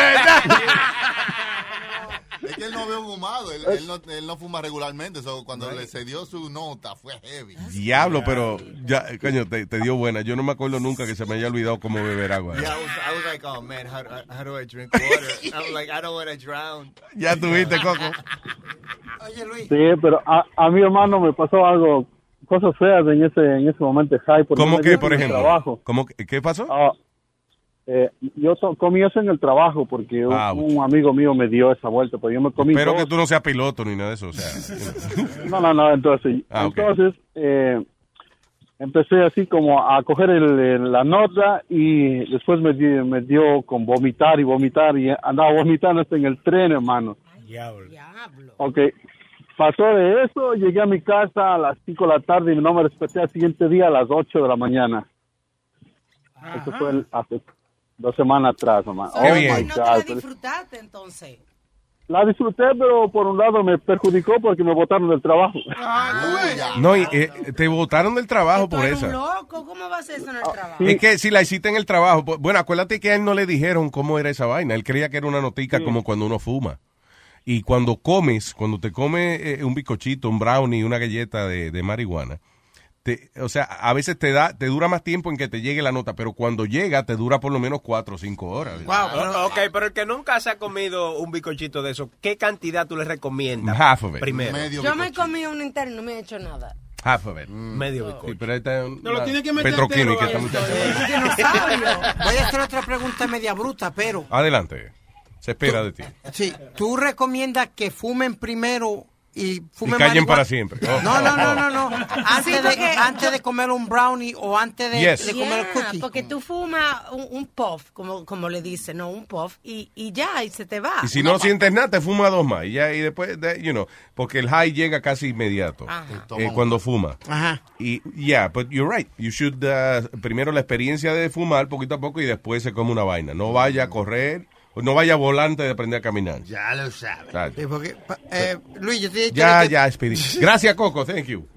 Es que él no ve un fumado, él, él no, él no fuma regularmente, so, cuando le cedió su nota fue heavy.
Diablo, pero ya, coño, te, te dio buena. Yo no me acuerdo nunca que se me haya olvidado cómo beber agua.
Yeah, I was, I was like, oh man, how, how do I drink (laughs) water? I was like, I don't want to drown.
Ya tuviste, Coco.
Oye, Luis.
Sí, pero a, a mi hermano me pasó algo, cosas feas en ese en ese momento high. porque
¿Cómo que,
dio
por
en el
ejemplo?
Trabajo.
¿Cómo que- ¿Qué pasó?
Ah, eh, yo comí eso en el trabajo porque un-
Ah,
un, amigo mío me dio esa vuelta, pero yo me comí
Espero
dos.
que tú no seas piloto ni nada de eso. O sea, (laughs)
No, no, no, entonces,
Ah,
entonces eh, empecé así como a coger el- el- la nota y después me, di- me dio con vomitar y vomitar y andaba vomitando hasta en el tren, hermano. Ok, pasó de eso, llegué a mi casa a las 5 de la tarde y no me desperté al siguiente día a las 8 de la mañana. Eso fue el- hace dos semanas atrás.
So,
Oh, my
no te la disfrutaste entonces.
La disfruté, pero por un lado me perjudicó porque me botaron del trabajo.
no, y, eh, te botaron del trabajo por
un loco, ¿cómo va a ser eso en el
Ah,
trabajo?
Es que si la hiciste en el trabajo, bueno, acuérdate que a él no le dijeron cómo era esa vaina. Él creía que era una notica como cuando uno fuma. Y cuando comes, cuando te comes eh, un bicochito, un brownie, una galleta de, de marihuana, te, o sea, a veces te da, te dura más tiempo en que te llegue la nota, pero cuando llega te dura por lo menos cuatro o cinco horas.
O- ok, pero el que nunca se ha comido un bicochito de eso, ¿qué cantidad tú le recomiendas?
Half of it.
Primero.
Yo me comí un interno y no me he hecho nada.
Half of it.
Medio bicocho.
Sí, pero esta es
No lo tiene que meter
petroquímica esta muchacha.
Voy a hacer otra pregunta media bruta, pero
Adelante. Se espera de ti.
sí, ¿tú recomiendas que fumen primero y fumen
Y callen
marihuana?
para siempre. Oh,
No, no, no,
oh.
no, no. Antes,
Sí,
de, antes de comer un brownie o antes de,
Yes.
de comer
Yeah,
cookie.
porque tú fumas un, un puff, como, como le dicen, no, un puff, y, y ya, y se te va.
Y si no sientes nada, te fuma dos más. Y, ya, y después, de- you know, porque el high llega casi inmediato
Ajá.
eh, cuando fuma.
Ajá.
Y, yeah, but you're right. You should, uh, primero la experiencia de fumar poquito a poco y después se come una vaina. No vaya a correr, no vaya volante de aprender a caminar.
Ya lo sabes.
Sí, porque, eh, Luis, yo te he dicho
Ya,
que,
ya, Speedy. Gracias, Coco. Thank you.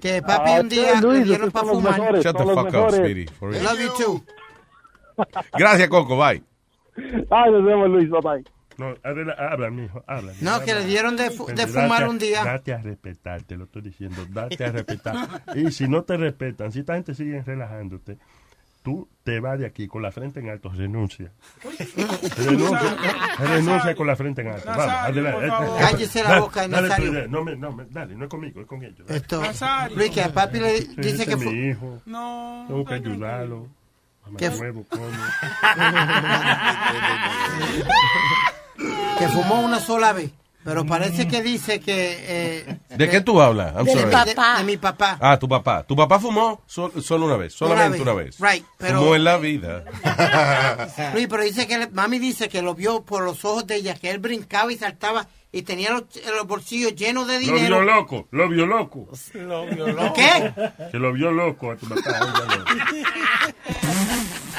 que papi
Ah,
un día
Luis,
le dieron para fumar.
mejores.
Shut the fuck up. Speedy. For real.
Love you too. (laughs)
Gracias, Coco. Bye.
Ay, nos vemos, Luis. Bye bye.
No, habla, mijo, habla. mijo,
No, que le dieron de, fu- de
Date
fumar
a-
un día.
Date a respetar, te lo estoy diciendo. Date a respetar. y si no te respetan, si esta gente sigue relajándote, tú te vas de aquí con la frente en alto, renuncia. renuncia, renuncia con la frente en alto. Vamos, adelante.
Cállese la
Dale,
boca,
dale
Nazario.
idea. No, me, no, me, dale, no es conmigo, es con ellos. dale.
Esto,
Nazario.
Luis, que a papi le
Sí,
dice
ese
que
es mi hijo.
No.
Tengo que ayudarlo.
¿Qué?
Huevo, coño.
que fumó una sola vez. Pero parece que dice que... eh,
¿De qué tú hablas? I'm
Del
sorry.
papá.
de, de mi papá.
Ah, tu papá. Tu papá fumó sol- solo una vez, solamente una vez.
Right, pero-
Fumó en la vida. (laughs)
Luis, pero dice que le- mami dice que lo vio por los ojos de ella, que él brincaba y saltaba y tenía los, los bolsillos llenos de
Lo vio
dinero.
loco, lo vio loco.
¿Qué?
Que lo vio loco a tu papá. (laughs)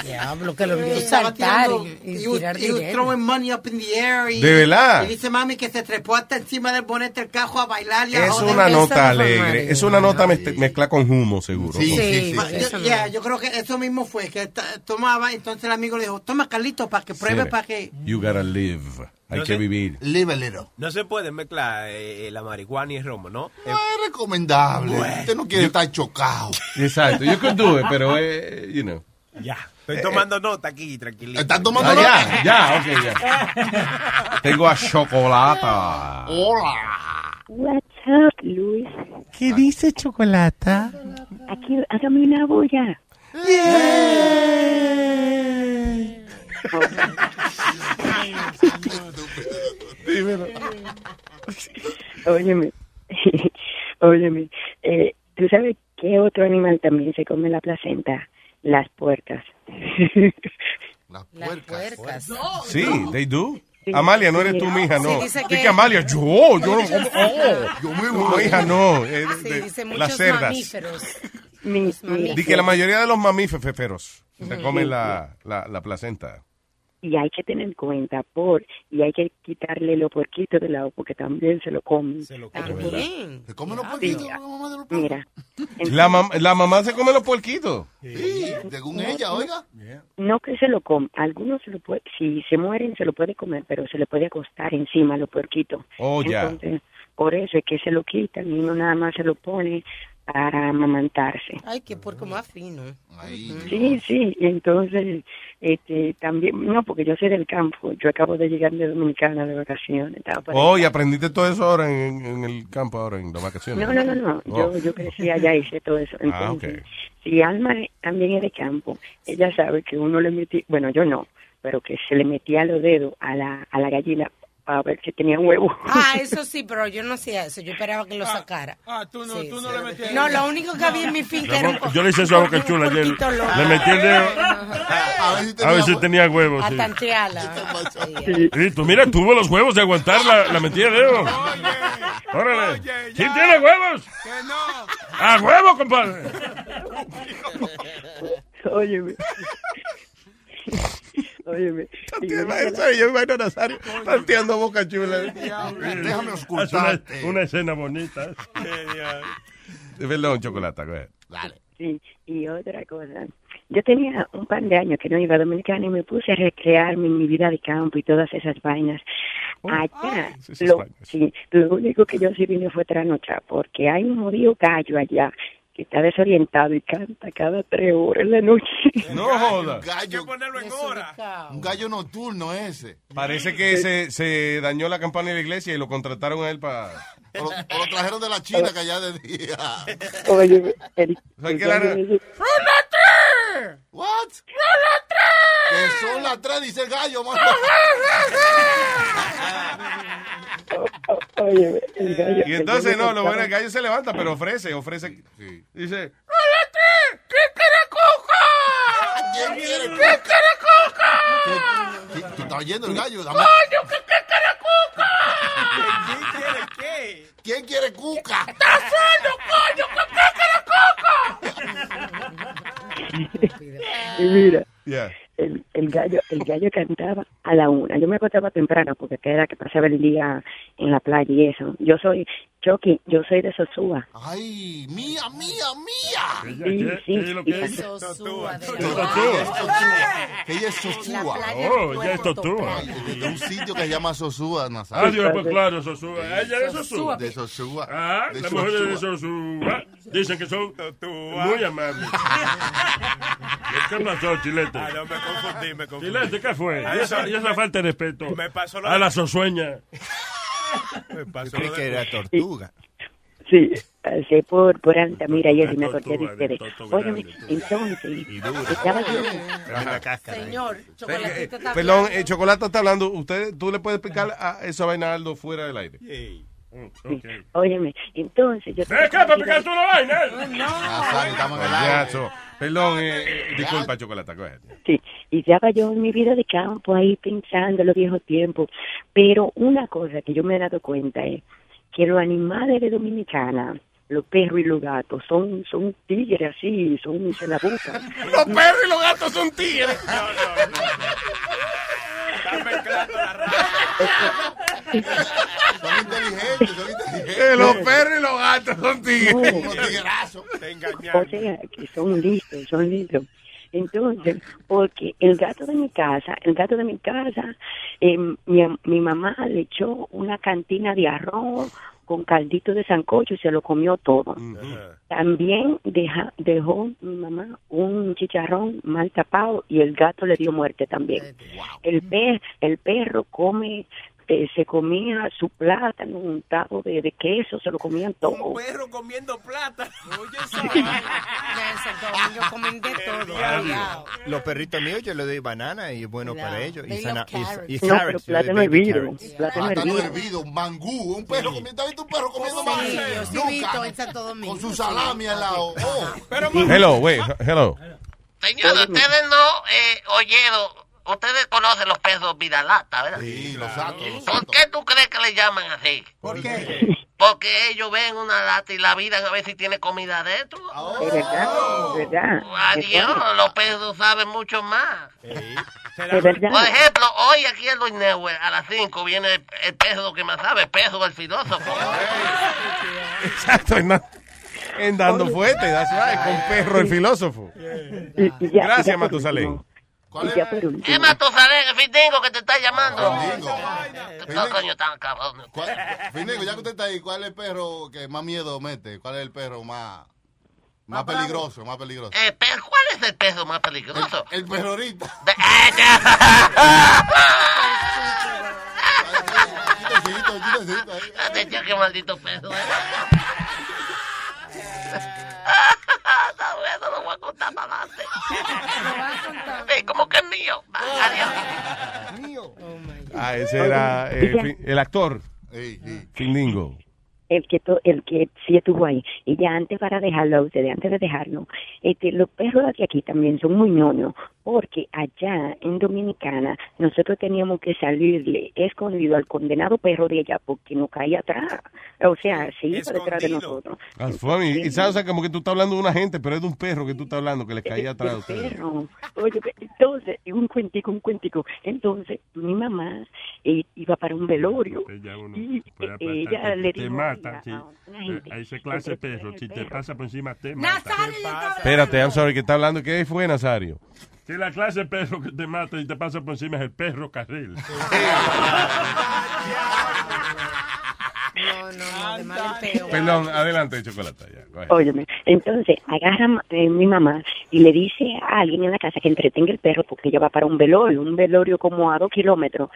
Diablo, que lo vio saltar y, y
money up in the air. Y,
¿De verdad?
Y dice mami que se trepó hasta encima del bonete del cajo a bailar y a
Es
joder.
una nota alegre. Es una nota mezcla mezcla con humo, seguro.
Sí, sí, sí.
Ma- yo, yeah, yo creo que eso mismo fue, que tomaba, entonces el amigo le dijo, toma Carlito para que pruebe,
Sí.
para que...
You gotta live. Hay
No
que
sé.
vivir.
Live a little.
No se puede mezclar eh, la marihuana y el romo, ¿no? Eh,
No es recomendable. Usted no quiere estar chocado.
Exacto. You could do it, pero, eh, you know.
Ya. Estoy tomando nota aquí, tranquilito.
¿Estás tomando
Ah,
nota?
ya, ya, ok, ya. (laughs) Tengo a Chocolata.
Hola.
What's up, Luis?
¿Qué dice Chocolata?
Aquí, hágame una bulla. (laughs)
Dímelo.
Óyeme, (laughs) óyeme, eh, ¿tú sabes qué otro animal también se come la placenta? Las puercas.
Las
puercas.
Sí, they do. Amalia, no eres tú, mija, no.
Sí, dice
Dice
que-
que Amalia, yo, yo no. Oh, (laughs) yo mismo. No, hija, no. eh,
Sí,
de-
dice
las cerdas.
mamíferos.
Mi-
Di que la mayoría de los mamíferos se comen la, la, la placenta.
Y hay que tener en cuenta por, y hay que quitarle los puerquitos de lado porque también se lo comen. Se lo
También.
¿Se comen los
puerquitos? Mira,
La, mam- la mamá se come los puerquitos.
Sí, según ella, oiga.
no que se lo come, algunos se lo puede, si se mueren se lo puede comer, pero se le puede acostar encima los puerquitos.
Oh, ya.
Entonces, por eso es que se lo quitan y uno nada más se lo pone para amamantarse.
Ay, qué puerco más fino.
Sí, sí, entonces, este, también, no, porque yo soy del campo, yo acabo de llegar de Dominicana de vacaciones,
Oh, y aprendiste todo eso ahora en, en el campo, ahora en las vacaciones.
No, no, no, no,
Oh.
yo, yo crecí allá y hice todo eso.
Ah, ok.
Entonces, si Alma también es de campo, ella sabe que uno le metía, bueno, yo no, pero que se le metía los dedos a la, a la gallina para ver si tenía huevo.
Ah, (laughs) eso sí, pero yo no hacía eso. Yo esperaba que lo sacara.
Ah, tú no,
Sí,
tú no
sí.
le metías.
No, lo único que había en mi finca era un
Yo le hice eso a Boca Chula ayer.
poquito loco.
Le metí el dedo. (laughs) A ver si tenía huevos.
A
sí.
tantearla.
Y tú, mira, tuvo los huevos de aguantar la, la metida de dedo. Órale. ¿Quién tiene huevos?
Que no.
¡A huevo, compadre!
Óyeme. Óyeme. Yo-
me imagino a Nazario tanteando boca chula.
Déjame
Es una, una escena bonita.
Perdón, chocolate. ahead.
Sí, y otra cosa. Yo tenía un par de años que no iba a Dominicana y me puse a recrearme en mi vida de campo y todas esas vainas. Allá,
esas
lo, sí, lo único que yo sí vine fue trasnochar, porque hay un jodido gallo allá que está desorientado y canta cada tres horas en la noche. (laughs)
No joda.
Un gallo, un gallo nocturno ese.
Parece que se, se dañó la campana de la iglesia y lo contrataron a él para...
O lo, o lo trajeron de la China que allá de día. (laughs)
Oye, el,
sea,
el
que la-
gallo ese-
What? Que son las tres, dice el gallo. mano. (laughs)
Oye, el gallo.
Y
el
entonces,
gallo
no, lo bueno,
cantaba-
el gallo se levanta, pero ofrece, ofrece. Dice,
¿Quién quiere
¿Qué quiere
cuca? ¿Tú estás oyendo el gallo? Dame-
¡Coño, qué!
¿Quién quiere qué? ¿Quién quiere cuca?
¡Está solo, coño! ¿Qué (laughs)
Y mira,
Yeah.
El, el gallo el gallo cantaba a la una. Yo me acostaba temprano porque que era que pasaba el día en la playa y eso. Yo soy Chucky, yo soy de Sosúa.
Ay, mía, mía, mía.
Sí, sí.
¿Qué es lo que es?
Sosúa, de.
Que ella es Sosúa.
Oh, ya es tortuga.
De un sitio que se llama Sosúa, Nazario.
Ah, Dios, pues claro, Sosúa. Ella es Sosúa.
De Sosúa.
Ah,
De
las mujeres de
Sosúa.
Sosúa dicen que son muy amables. (laughs) ¿Qué pasó, Chilete?
Ah, no, me confundí, me confundí.
¿qué fue? Y esa,
no.
y esa falta de respeto
Me pasó lo
a la sosueña.
Me pasó
Yo creí
lo
que era tortuga.
Sí, pasé por, por Altamira y eso y me acordé de ustedes. Óyeme, entonces, estaba yo...
la cáscara.
Señor, chocolatito está
Perdón,
hablando.
eh, Chocolate está hablando. ¿Usted, ¿Tú le puedes explicar a esa vaina a Aldo fuera del aire?
Óyeme, entonces yo...
¿Eh, qué? ¿Para picar tú la vaina?
Nazario, estamos en el.
Perdón, eh, eh, disculpa, Chocolate.
Sí, y estaba yo en mi vida de campo ahí pensando en los viejos tiempos. Pero una cosa que yo me he dado cuenta es que los animales de Dominicana, los perros y los gatos, son, son tigres así, son se la buscan. (laughs)
Los perros y los gatos son tigres.
Son inteligentes, son inteligentes.
Los perros y los gatos son tigres.
Tiguerazos.
O sea, que son listos, son listos. Entonces, porque el gato de mi casa, el gato de mi casa, eh, mi, mi mamá le echó una cantina de arroz con caldito de sancocho y se lo comió todo. También deja, dejó mi mamá un chicharrón mal tapado y el gato le dio muerte también. El, per, el perro come, eh, se comía su plátano untado de, de queso, se lo comían todo.
perro comiendo
comen de todo.
Los perritos míos yo les doy banana y es bueno para ellos. Y, sana- y-
carrots.
y
No,
carrots,
pero plátano hervido.
carrots.
Plátano
Plátano
hervido.
mangú, un perro comiendo, ¿has visto un perro comiendo mangú?
Sí, yo sí he visto en Santo Domingo.
Con su salami al lado. Oh.
Hello, wait, hello.
Señores, ustedes no eh, oyeron, ustedes conocen los pesos vidalata, ¿verdad?
Sí, los santos, los
¿Por qué tú crees que le llaman así?
¿Por qué?
Porque ellos ven una lata y la miran a ver si tiene comida dentro.
Es verdad, es verdad.
Adiós, los pesos saben mucho más.
Verdad.
Por ejemplo, hoy aquí en Luis Neuer, a las 5 viene el, el peso que más sabe, el peso del filósofo.
Exacto, na- en dando fuerte, that's right, con perro el filósofo. Gracias, Matusalén.
Último, y ya por último.
Es Matusalén, el Findingo que te está llamando.
Findingo.
No, coño, tan cabrón.
¿Cuál- Findingo, ya que usted está ahí, ¿cuál es el perro que más miedo mete? ¿Cuál es el perro más, más peligroso, más peligroso?
Eh, pero ¿Cuál es el peso más peligroso?
El perro
¡Eh,
ahí.
Atención, qué maldito peso. Bueno, lo voy a contar para adelante. Sí, como que es mío. Adiós.
Ah, ese era eh, el actor. Findingo.
el que to- el que sí estuvo ahí y ya antes para dejarlo a ustedes antes de dejarlo este los perros de aquí también son muy ñoños porque allá en Dominicana nosotros teníamos que salirle escondido al condenado perro de allá porque no caía atrás o sea se iba detrás de nosotros
funny. Y sabes, o sea, como que tú estás hablando de una gente, pero es de un perro que tú estás hablando que le caía atrás a
el perro oye entonces un cuentico un cuentico entonces mi mamá eh, iba para un velorio y eh, ella
te-
le
te
dijo
mata, sí.
una gente,
A ese clase de perro, si te pasa por encima, te mata.
Espérate, I'm sorry, que está hablando. ¿Qué fue, Nazario?
Si la clase de perro que te mata y te pasa por encima es el perro carril. (laughs)
No, no, no, de.
Perdón, adelante, chocolate. Ya, go ahead.
Óyeme, entonces agarra eh, mi mamá y le dice a alguien en la casa que entretenga el perro porque ella va para un velorio, un velorio como a dos kilómetros,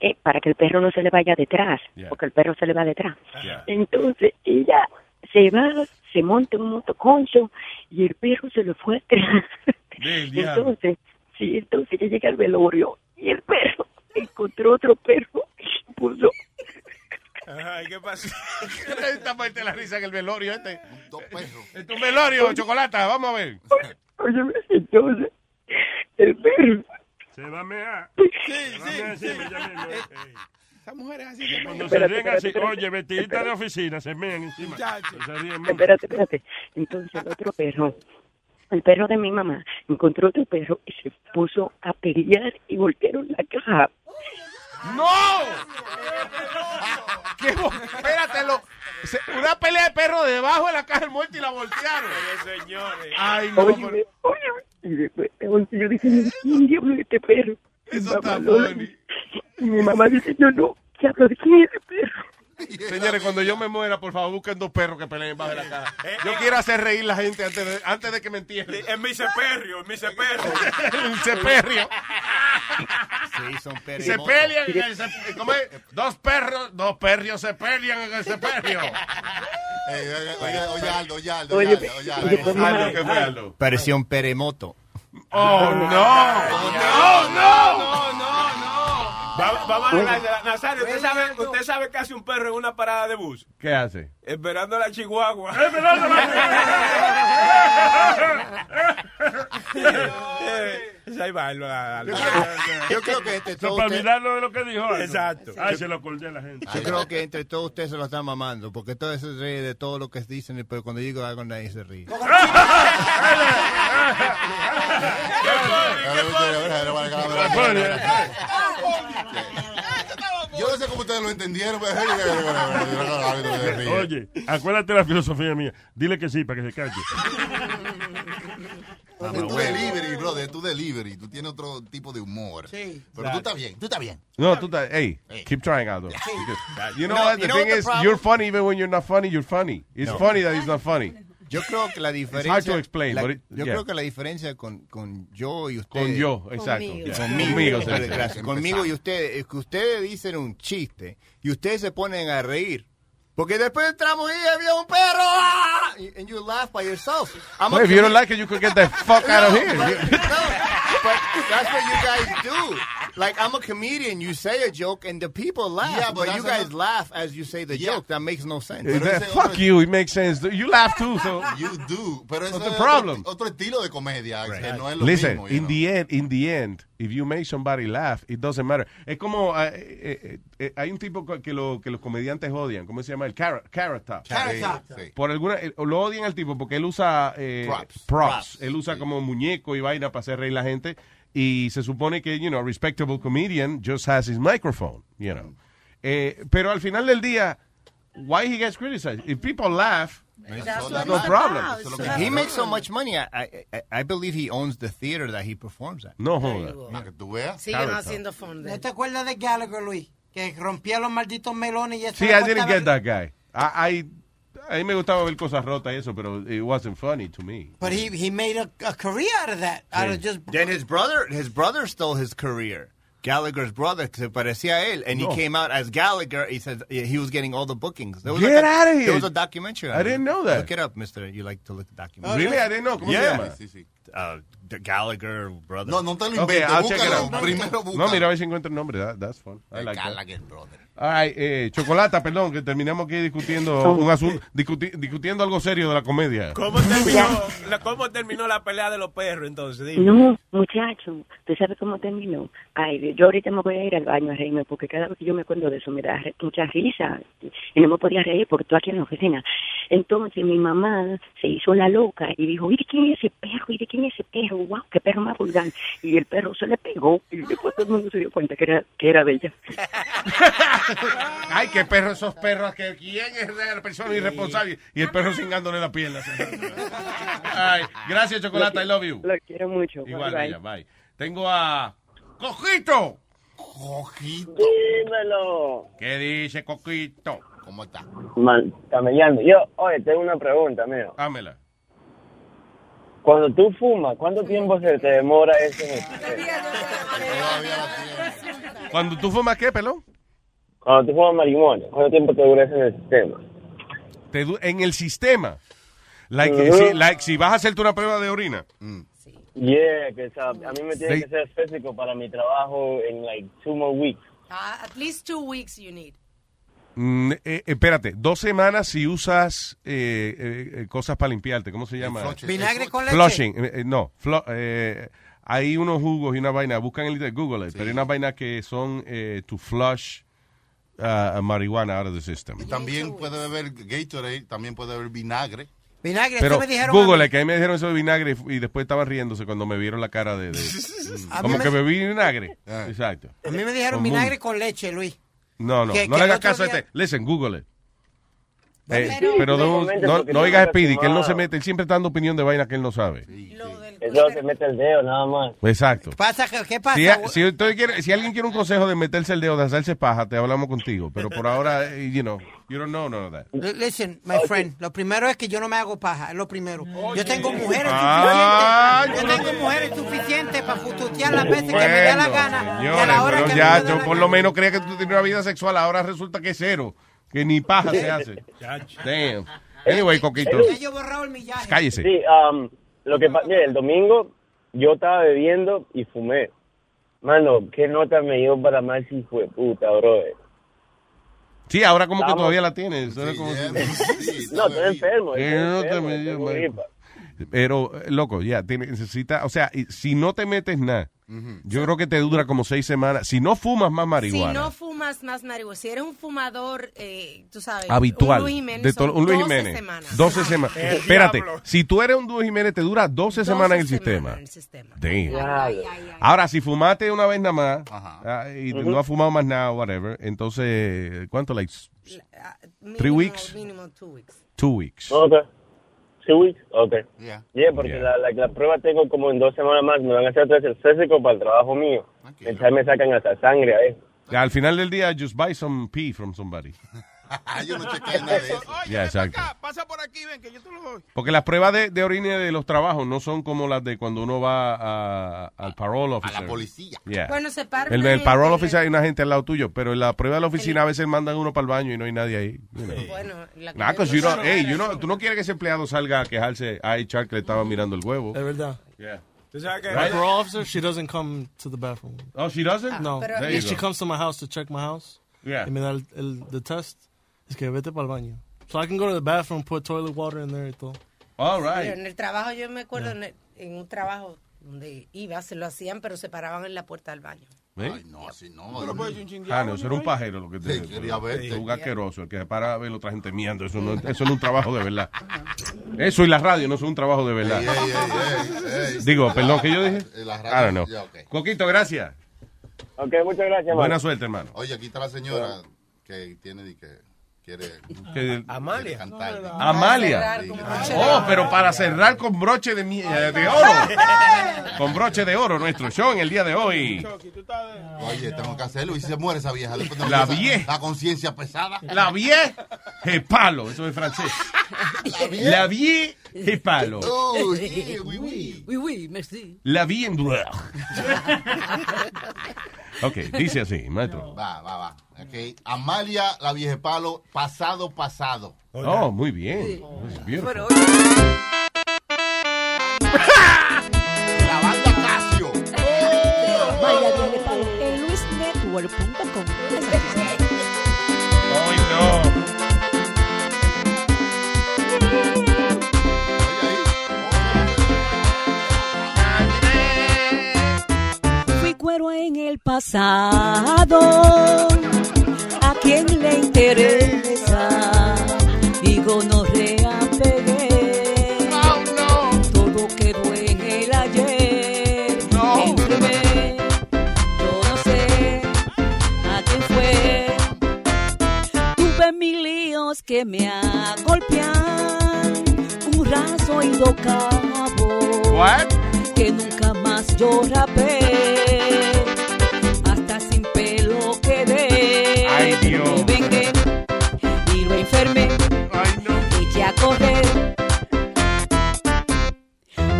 eh, para que el perro no se le vaya detrás,
Yeah.
porque el perro se le va detrás.
Yeah.
Entonces ella se va, se monta en un motoconcho y el perro se le fue atrás. (laughs) Entonces, sí, entonces ella llega al velorio y el perro encontró otro perro y puso
Ay, ¿qué pasa? (laughs) (laughs)
Esta parte de la risa en el velorio este. Es un velorio, chocolate, vamos a ver.
Óyeme, entonces el perro
Se va a mear.
Sí,
Se va a mear encima ella misma.
Esas mujeres así se
Cuando
ponen.
se ríen así,
espérate,
oye, vestidita de oficina, se mean encima. Se ríen.
Espérate, espérate. Entonces el otro perro, el perro de mi mamá, encontró otro perro y se puso a pelear y voltearon la caja.
¡No! ¿Qué Espérate, lo- se- una pelea de perro debajo de la caja del muerto y la voltearon.
señores.
Ay, no.
Óyeme, óyeme. Y después yo dije, ¿quién diablo es este perro? Y
Eso
mi
está
mamá. Y mi mamá dice, no, no, ¿qué hablo de quién es ese perro? (laughs)
Señores, cuando yo me muera, por favor, busquen dos perros que peleen bajo de la caja. (laughs) Yo quiero hacer reír la gente antes de, antes de que me entierren.
Es mi ceperrio, es mi ceperrio. (laughs)
El ceperrio.
Sí, son perros.
Se pelean en el ceperrio. ¿Cómo es? Dos perros, dos perrios se pelean en el ceperrio.
Eh, oye, Aldo, oye, Aldo,
Oye,
oye, Aldo, oye, Aldo.
oye,
Aldo, ¿qué fue, Aldo?
Parecía un peremoto.
Oh, no. No, no.
Va- Vamos a hablar, Nazario, ¿usted sabe, usted sabe que hace un perro en una parada de bus,
¿Qué hace?
esperando a la chihuahua. (laughs) Va, lo- la- la-
Yo creo que entre
Eso
todos
para olvidarlo de lo que dijo.
Exacto.
Ay, se lo acordé a la gente.
yo creo que entre todos ustedes se lo están mamando, porque todo eso se ríe de todo lo que dicen, pero cuando digo algo nadie se ríe. (laughs) (laughs)
Yo no sé cómo ustedes lo entendieron. pero-
Oye, acuérdate de la filosofía mía. Dile que sí para que se calle.
Es tu delivery, brother, es tu delivery. Tú tienes otro tipo de humor.
Sí.
Pero tú estás bien, tú estás bien.
No, tú estás, hey, keep trying, Aldo. Because, You know
No,
what?
you
The
know
thing
what the
is,
problem-
you're funny even when you're not funny. You're funny. It's
No.
funny that he's not funny.
Yo creo que la
It's
diferencia.
hard to explain.
la-
but it-
yo
yeah.
creo que la diferencia con, con yo y usted.
Con yo, exacto.
Conmigo. Conmigo,
Conmigo.
Conmigo y ustedes. Es que ustedes dicen un chiste y ustedes se ponen a reír. Porque después entramos y había un perro. ¡ah! And you laugh by yourself. I'm
Well, if you don't like it, you could get the fuck out of
No,
here.
but- But that's what you guys do. Like I'm a comedian, you say a joke and the people laugh,
Yeah, but
but you guys laugh as you say the joke. That makes no sense.
Is that- fuck you. It makes sense. You laugh too, so. (laughs)
You do. Pero
What's the
es
problem?
Otro, otro estilo de comedia, que no es lo
Listen,
mismo.
in the end, in the end, if you make somebody laugh, it doesn't matter. Es como eh, eh, eh, hay un tipo que lo que los comediantes odian, ¿cómo se llama? El carrot, carrot top.
Carrot Top. Sí.
Por alguna eh, lo odian al tipo porque él usa eh,
Props.
props. Él usa como muñeco y vaina para hacer reír la gente y se supone que, you know, a respectable comedian just has his microphone, you know. Eh, pero al final del día, why he gets criticized? If people laugh,
That's
there's no problem.
He makes so much money. I, I I believe he owns the theater that he performs at.
No joda.
Para que tú veas.
Siguen haciendo fondo.
¿No te acuerdas de Gallagher, Luis? Que rompía los malditos melones y eso.
Sí,
le
I didn't
costaba-
get that guy. I, I- a mí me gustaba ver cosas rotas y eso, pero it wasn't funny to me.
But he, he made a, a career out of that. Out of just
Then his brother, his brother stole his career. Gallagher's brother que se parecía a él, and
No.
he came out as Gallagher. He said he was getting all the bookings. There was
Get
like a-
outta here.
There was a documentary.
I didn't know that.
Look it up, Mister. You like to look at documentaries?
Really? I didn't know. ¿Cómo se
yeah.
llama?
Sí, sí. Uh, the Gallagher brother.
No, no te lo
Okay,
inventes.
I'll check it out.
Primero
No, mira a ver si encuentro el nombre. That- that's fun. I like that.
Gallagher, brother.
Ay, eh, Chocolata, perdón, que terminamos aquí discutiendo un asunto, discuti- discutiendo algo serio de la comedia.
¿Cómo terminó, la, ¿Cómo terminó la pelea de los perros entonces? Dime.
No, muchacho, ¿tú sabes cómo terminó? Ay, yo ahorita me voy a ir al baño a reírme porque cada vez que yo me acuerdo de eso me da re- mucha risa y no me podía reír porque estoy aquí en la oficina. Entonces mi mamá se hizo la loca y dijo, ¿y de quién es ese perro? ¿Y de quién es ese perro? ¡Wow, qué perro más vulgar! Y el perro se le pegó y después todo el mundo se dio cuenta que era, que era de ella. (laughs)
Ay, qué perro esos perros, que quién es la persona irresponsable. Y el perro cingándole la pierna. Ay, gracias, Chocolata, I love you.
Lo quiero mucho.
Igual,
Bye,
bye. Tengo a Cojito.
Cojito.
Dímelo.
¿Qué dice Coquito?
¿Cómo está?
Man, camellando. Yo, oye, tengo una pregunta, mío.
Hámela.
Cuando tú fumas, ¿cuánto tiempo se te demora el-
Cuando tú fumas, ¿qué, pelón?
Cuando tú fumas marihuana, ¿cuánto tiempo te dura eso en el sistema?
Te du- en el sistema. Like, si, like, si vas a hacerte una prueba de orina.
Yeah, que o sea, a mí me tiene
Sí.
que ser físico para mi trabajo en like two more weeks.
Ah, at least two weeks you need.
Mm, eh, espérate, dos semanas si usas eh, eh, eh, cosas para limpiarte. ¿Cómo se llama?
Vinagre con leche.
Flushing. eh, eh, no, flo- eh, hay unos jugos y una vaina. Buscan en el Google, it, pero hay una vaina que son eh, to flush uh, marihuana out of the system.
También puede beber Gatorade, también puede beber vinagre.
Vinagre,
Pero
me dijeron. a
Google, que a mí me dijeron eso de vinagre y, y después estaban riéndose cuando me vieron la cara de... de- (laughs)
A
como que bebí vinagre. Exacto.
A mí me dijeron
Con
vinagre con leche, Luis.
No, no,
Que-
no
que
le hagas caso a
día-
este. Listen, Google. Eh,
Pero-
pero no,
Simplemente
no, no
tú
oigas a
no
Speedy, que él no se mete, él siempre está dando opinión de vaina que él no sabe.
Eso se mete el dedo, nada más.
Exacto.
Pasa, que- ¿Qué pasa?
Si, si, usted quiere- si alguien quiere un consejo de meterse el dedo, de hacerse paja, te hablamos contigo. Pero por ahora, eh, you know, you don't know none of that.
Listen, my friend, lo primero es que yo no me hago paja, es lo primero. Yo tengo mujeres
Ah,
suficientes. Yo tengo mujeres suficientes para fututear las veces que me dé la gana. y a
señores,
la hora
pero
que
ya,
me
yo
la
por lo menos creía que tú tenías una vida sexual, ahora resulta que es cero, que ni paja se hace. (laughs) Damn. Anyway, Coquito, cállese.
Sí, um, lo que pa- mira, el domingo yo estaba bebiendo y fumé. Mano, qué nota me dio para más si fue puta, bro.
Sí, ahora como que todavía la tienes. Suena como si-
No, (laughs) estoy enfermo. Estoy
no te
enfermo,
me dio. Pero, eh, loco, ya, tiene, necesita, o sea, y si no te metes nada, yo creo que te dura como seis semanas. Si no fumas más
Si
marihuana.
no fumas más marihuana, si eres un fumador, eh, tú sabes,
Habitual.
un Luis Jiménez,
de un Luis
12
Jiménez.
semanas.
12 semanas.
El
Espérate,
diablo.
si tú eres un Luis Jiménez, te dura 12 semanas en el sistema. Damn. Ahora, si fumaste una vez nada más ah, y
Ujú.
no has fumado más nada, whatever, entonces, ¿cuánto? Like, three weeks?
Mínimo two weeks.
Two weeks.
Okay. Two weeks? Okay.
Yeah.
Yeah, porque La, la, la prueba tengo como en dos semanas más. Me van a hacer otra vez el físico para el trabajo mío. Entonces me sacan hasta sangre ahí.
Al final del día, just buy some pee from somebody. (laughs) (laughs)
Yo no chequeé nada de eso.
Ya, exacto.
Pasa por aquí, ven, que yo te lo doy.
Porque las pruebas de, de orina de los trabajos no son como las de cuando uno va a- al parole officer.
policía.
Yeah.
Bueno, se para
El,
una
el parole officer hay una gente al lado tuyo, pero en la prueba de la oficina a veces mandan uno para el baño y no hay nadie ahí. you know.
Bueno, la
Nah, 'cause you
no
don't- hey, you know, tú no quieres que ese empleado salga a quejarse a HR que le estaba mirando el huevo.
Es verdad.
Yeah.
My parole officer, she doesn't come to the bathroom.
Oh, she doesn't?
No.
pero-
she
go.
comes to my house to check my house,
Yeah.
y me da el, el the test, es que vete para el baño. So I can go to the bathroom, put toilet water in there y todo.
All
Pero en el trabajo, yo me acuerdo en, el- en un trabajo donde iba, se lo hacían, pero se paraban en la puerta del baño.
¿Eh?
Ay, no, así no.
Pero puede ser un
Ah, no, eso era un pajero lo que te
Sí, quería verte.
Un asqueroso, el que se para a ver a otra gente miando. Eso no, eso no es un trabajo de verdad. (laughs) Eso y la radio no es un trabajo de verdad.
Ey, ey, ey, ey.
Digo, perdón, ¿qué yo dije?
Eh, la radio, ok.
Coquito, gracias.
Ok, muchas gracias,
Buena
mano.
suerte, hermano.
Oye, aquí está la señora que tiene de que quiere (laughs)
Que-
Amalia. cantar.
Amalia.
Sí,
Oh, pero para cerrar con broche de, eh, de oro. (laughs) Con broche de oro nuestro show en el día de hoy.
Oye, tengo que hacerlo. ¿Y si se muere esa vieja?
La vieja.
La conciencia pesada.
La vieja es palo, eso es francés.
vieja.
La vieja es palo.
Uy, oui, oui.
Oui, oui, merci.
La vie en douleur. Ok, dice así, maestro.
Va, va, va. Ok. Amalia, la vieja palo, pasado, pasado.
Oh, muy bien. It's beautiful.
La banda Casio.
Vaya, viene palo Fui cuero en el pasado. ¿A quién le interesa? Digo, no reapegué. Todo quedó en el ayer. Enfermé. Yo no sé a quién fue. Tuve mil líos que me agolpean. Y dos cabos. Que nunca más yo rapé. Hasta sin pelo quedé.
Ay, Dios.
Me vengué y lo enfermé. Eché a correr.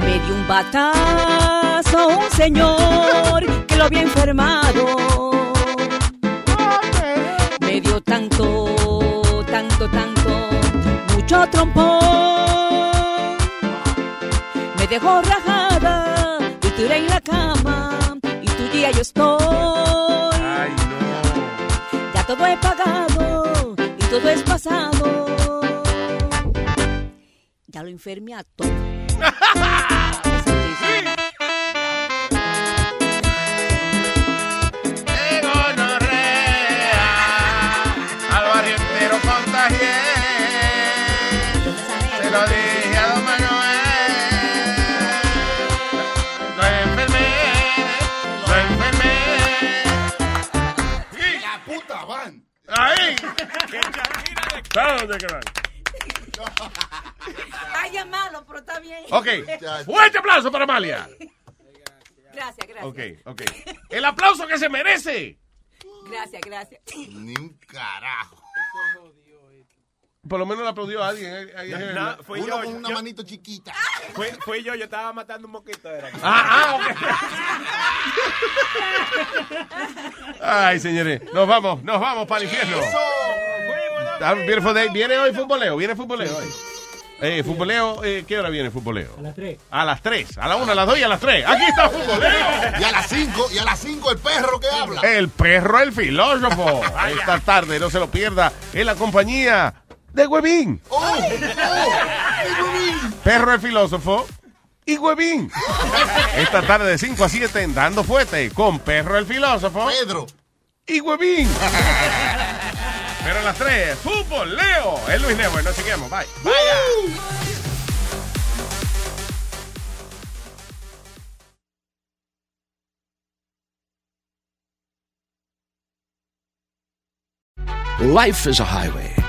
Me dio un batazo un señor que lo había enfermado. Me dio tanto, tanto, tanto, mucho trompón. Me dejó rajada y tiré en la cama y tu día yo estoy. Ya todo he pagado y todo es pasado. Ya lo enfermé a todo. (laughs)
Se lo dije a don Manuel. Lo enfermé. Lo enfermé.
La puta van.
Ahí. ¿Sabes dónde quedan?
Ay, es malo, pero está bien.
Ok, fuerte aplauso para Amalia.
Gracias, gracias.
Ok, ok. El aplauso que se merece.
Gracias, gracias.
Ni un carajo.
Por lo menos le aplaudió a alguien. eh, ahí- ahí-
No, fui
Uno
yo,
con una
yo-
manito chiquita. (laughs)
Fui, fui yo, yo estaba matando un moquito. Era.
Ah, ah, Ay, señores, nos vamos, nos vamos para el infierno. Beautiful day. Viene hoy futboleo, viene futboleo hoy. Eh, futboleo, eh, ¿qué hora viene futboleo?
A las 3.
A las 3, a la 1, a las 2 y a las 3. Aquí está futboleo.
Y a las 5, y a las 5 el perro que habla.
El perro, el filósofo. Esta tarde, no se lo pierda, en la compañía de Huevín.
¡Oh! ¡Oh!
Perro, el filósofo y Huevín. (laughs) Esta tarde de 5 a 7 en Dando Fuete con Perro, el filósofo.
Pedro.
y Huevín. (laughs) Pero a las 3, fútbol, Leo. Es Luis Network, nos seguimos. Bye.
Life is a highway,